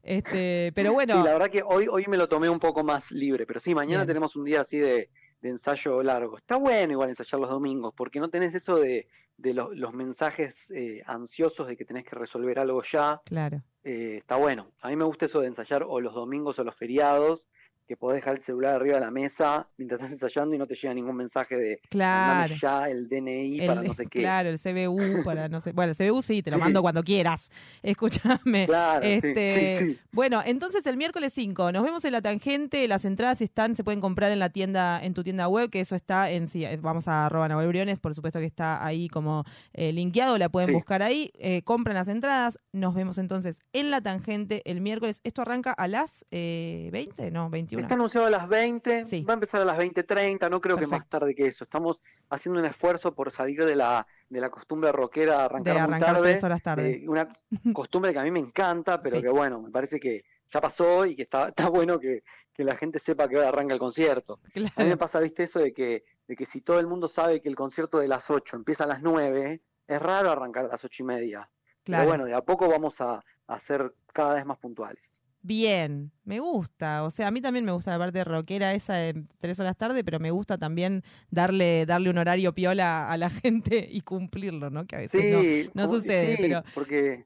Este, pero bueno, Sí, la verdad que hoy, hoy me lo tomé un poco más libre, pero sí, mañana Bien. tenemos un día así de, de ensayo largo. Está bueno igual ensayar los domingos, porque no tenés eso de, de los, los mensajes eh, ansiosos de que tenés que resolver algo ya. claro. Eh, está bueno. A mí me gusta eso de ensayar o los domingos o los feriados, que podés dejar el celular arriba de la mesa mientras estás ensayando y no te llega ningún mensaje de Claro. "Mandame ya el DNI El- para no sé qué. Claro, el CBU para no sé. Bueno, el CBU sí, te lo mando cuando quieras. (laughs) Escúchame. Claro, sí, este, sí, sí. Bueno, entonces el miércoles 5 nos vemos en la tangente. Las entradas están, se pueden comprar en la tienda, en tu tienda web, que eso está en sí. eh, Vamos a arroba Briones, por supuesto que está ahí como eh, linkeado, la pueden buscar ahí. eh, compran las entradas. Nos vemos entonces en la tangente el miércoles. Esto arranca a las eh, 20, no, 21. Está anunciado a las 20, va a empezar a las 20.30, no creo que más tarde que eso. Estamos haciendo un esfuerzo por salir de la, de la costumbre rockera de arrancar, De muy arrancar tarde. tres horas tarde. eh, una (laughs) costumbre que a mí me encanta, pero Sí. que bueno, me parece que ya pasó y que está, (laughs) está bueno que, que la gente sepa que ahora arranca el concierto. A mí me pasa, viste, eso de que, de que si todo el mundo sabe que el concierto de las 8 empieza a las 9, es raro arrancar a las 8 y media. Claro. Pero bueno, de a poco vamos a, a ser cada vez más puntuales. Bien, me gusta. O sea, a mí también me gusta la parte rockera esa de tres horas tarde, pero me gusta también darle, darle un horario piola a la (laughs) gente y cumplirlo, ¿no? Que a veces Sí, no, no sucede, sí, pero porque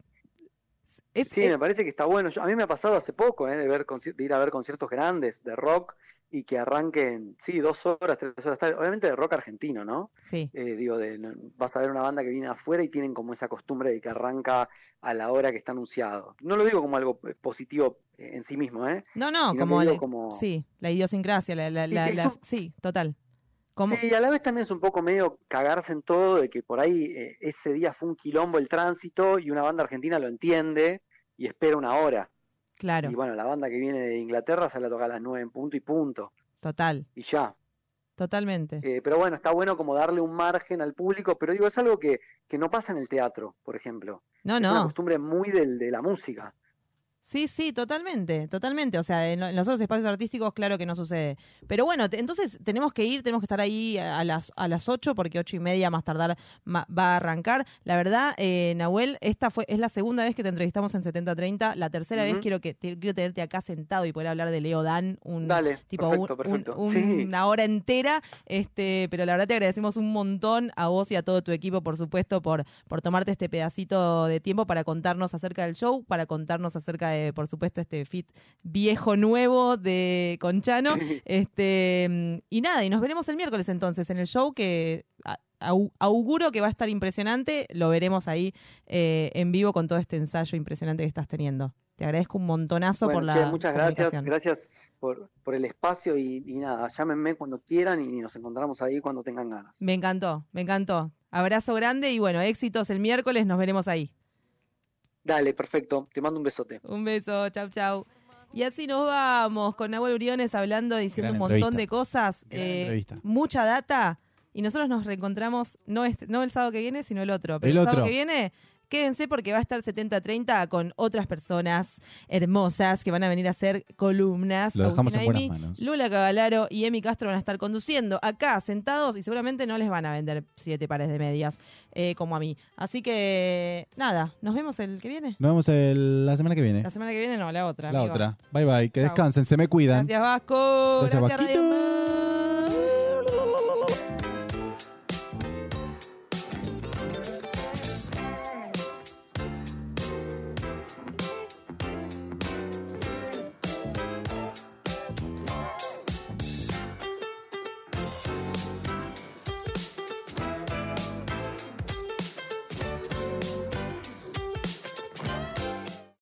es, sí, me parece que está bueno. Yo- a mí me ha pasado hace poco ¿eh? de, ver de ir a ver conciertos grandes de rock y que arranquen, sí, dos horas, tres horas tarde. Obviamente de rock argentino, ¿no? Sí. Eh, digo, de, vas a ver una banda que viene afuera y tienen como esa costumbre de que arranca a la hora que está anunciado. No lo digo como algo eh, positivo eh, en sí mismo, ¿eh? No, no, como, la- como- sí, la idiosincrasia, la, la, Sí, la- la- sí, total. Como, Sí, y a la vez también es un poco medio cagarse en todo, de que por ahí eh, ese día fue un quilombo el tránsito y una banda argentina lo entiende y espera una hora. Claro, Y bueno, la banda que viene de Inglaterra sale a tocar a las 9 en punto y punto. total, Y ya. totalmente. Eh, pero bueno, está bueno como darle un margen al público, pero digo, es algo que, que no pasa en el teatro, por ejemplo. No, es una no. costumbre muy del, de la música. Sí, sí, totalmente, totalmente. O sea, en, lo- en los otros espacios artísticos, claro que no sucede. Pero bueno, te- entonces tenemos que ir, tenemos que estar ahí a, las a las 8, porque ocho y media más tardar ma- va a arrancar. La verdad, eh, Nahuel, esta fue es la segunda vez que te entrevistamos en 7030. La tercera vez quiero que te- quiero tenerte acá sentado y poder hablar de Leo Dan, un Dale, tipo perfecto, un- perfecto. un- Sí. una hora entera. Este, pero la verdad te agradecemos un montón a vos y a todo tu equipo, por supuesto, por, por tomarte este pedacito de tiempo para contarnos acerca del show, para contarnos acerca de, por supuesto, este fit viejo nuevo de Conchano. (laughs) Este, y nada, y nos veremos el miércoles entonces en el show que auguro que va a estar impresionante. Lo veremos ahí eh, en vivo con todo este ensayo impresionante que estás teniendo. Te agradezco un montonazo Bueno, por la che, muchas gracias, gracias por, por el espacio y, y nada, llámenme cuando quieran y nos encontramos ahí cuando tengan ganas. Me encantó, me encantó. Abrazo grande y bueno, éxitos el miércoles, nos veremos ahí. Dale, perfecto, te mando un besote. Un beso, chau, chau. Y así nos vamos con Nahuel Briones hablando, diciendo Gran un montón entrevista. de cosas, Gran eh, entrevista. mucha data. Y nosotros nos reencontramos no, este, no el sábado que viene, sino el otro. Pero El el, sábado otro. que viene, quédense porque va a estar 70-30 con otras personas hermosas que van a venir a hacer columnas. Lo dejamos Agustina en buenas manos. Lula Cavalaro y Emi Castro van a estar conduciendo acá, sentados, y seguramente no les van a vender siete pares de medias, eh, como a mí. Así que, nada, nos vemos el que viene. Nos vemos el- la semana que viene. La semana que viene no, la otra. La amigo. otra. Bye bye. Que Chao. descansen, se me cuidan. Gracias Vasco. Gracias, Gracias, Radio.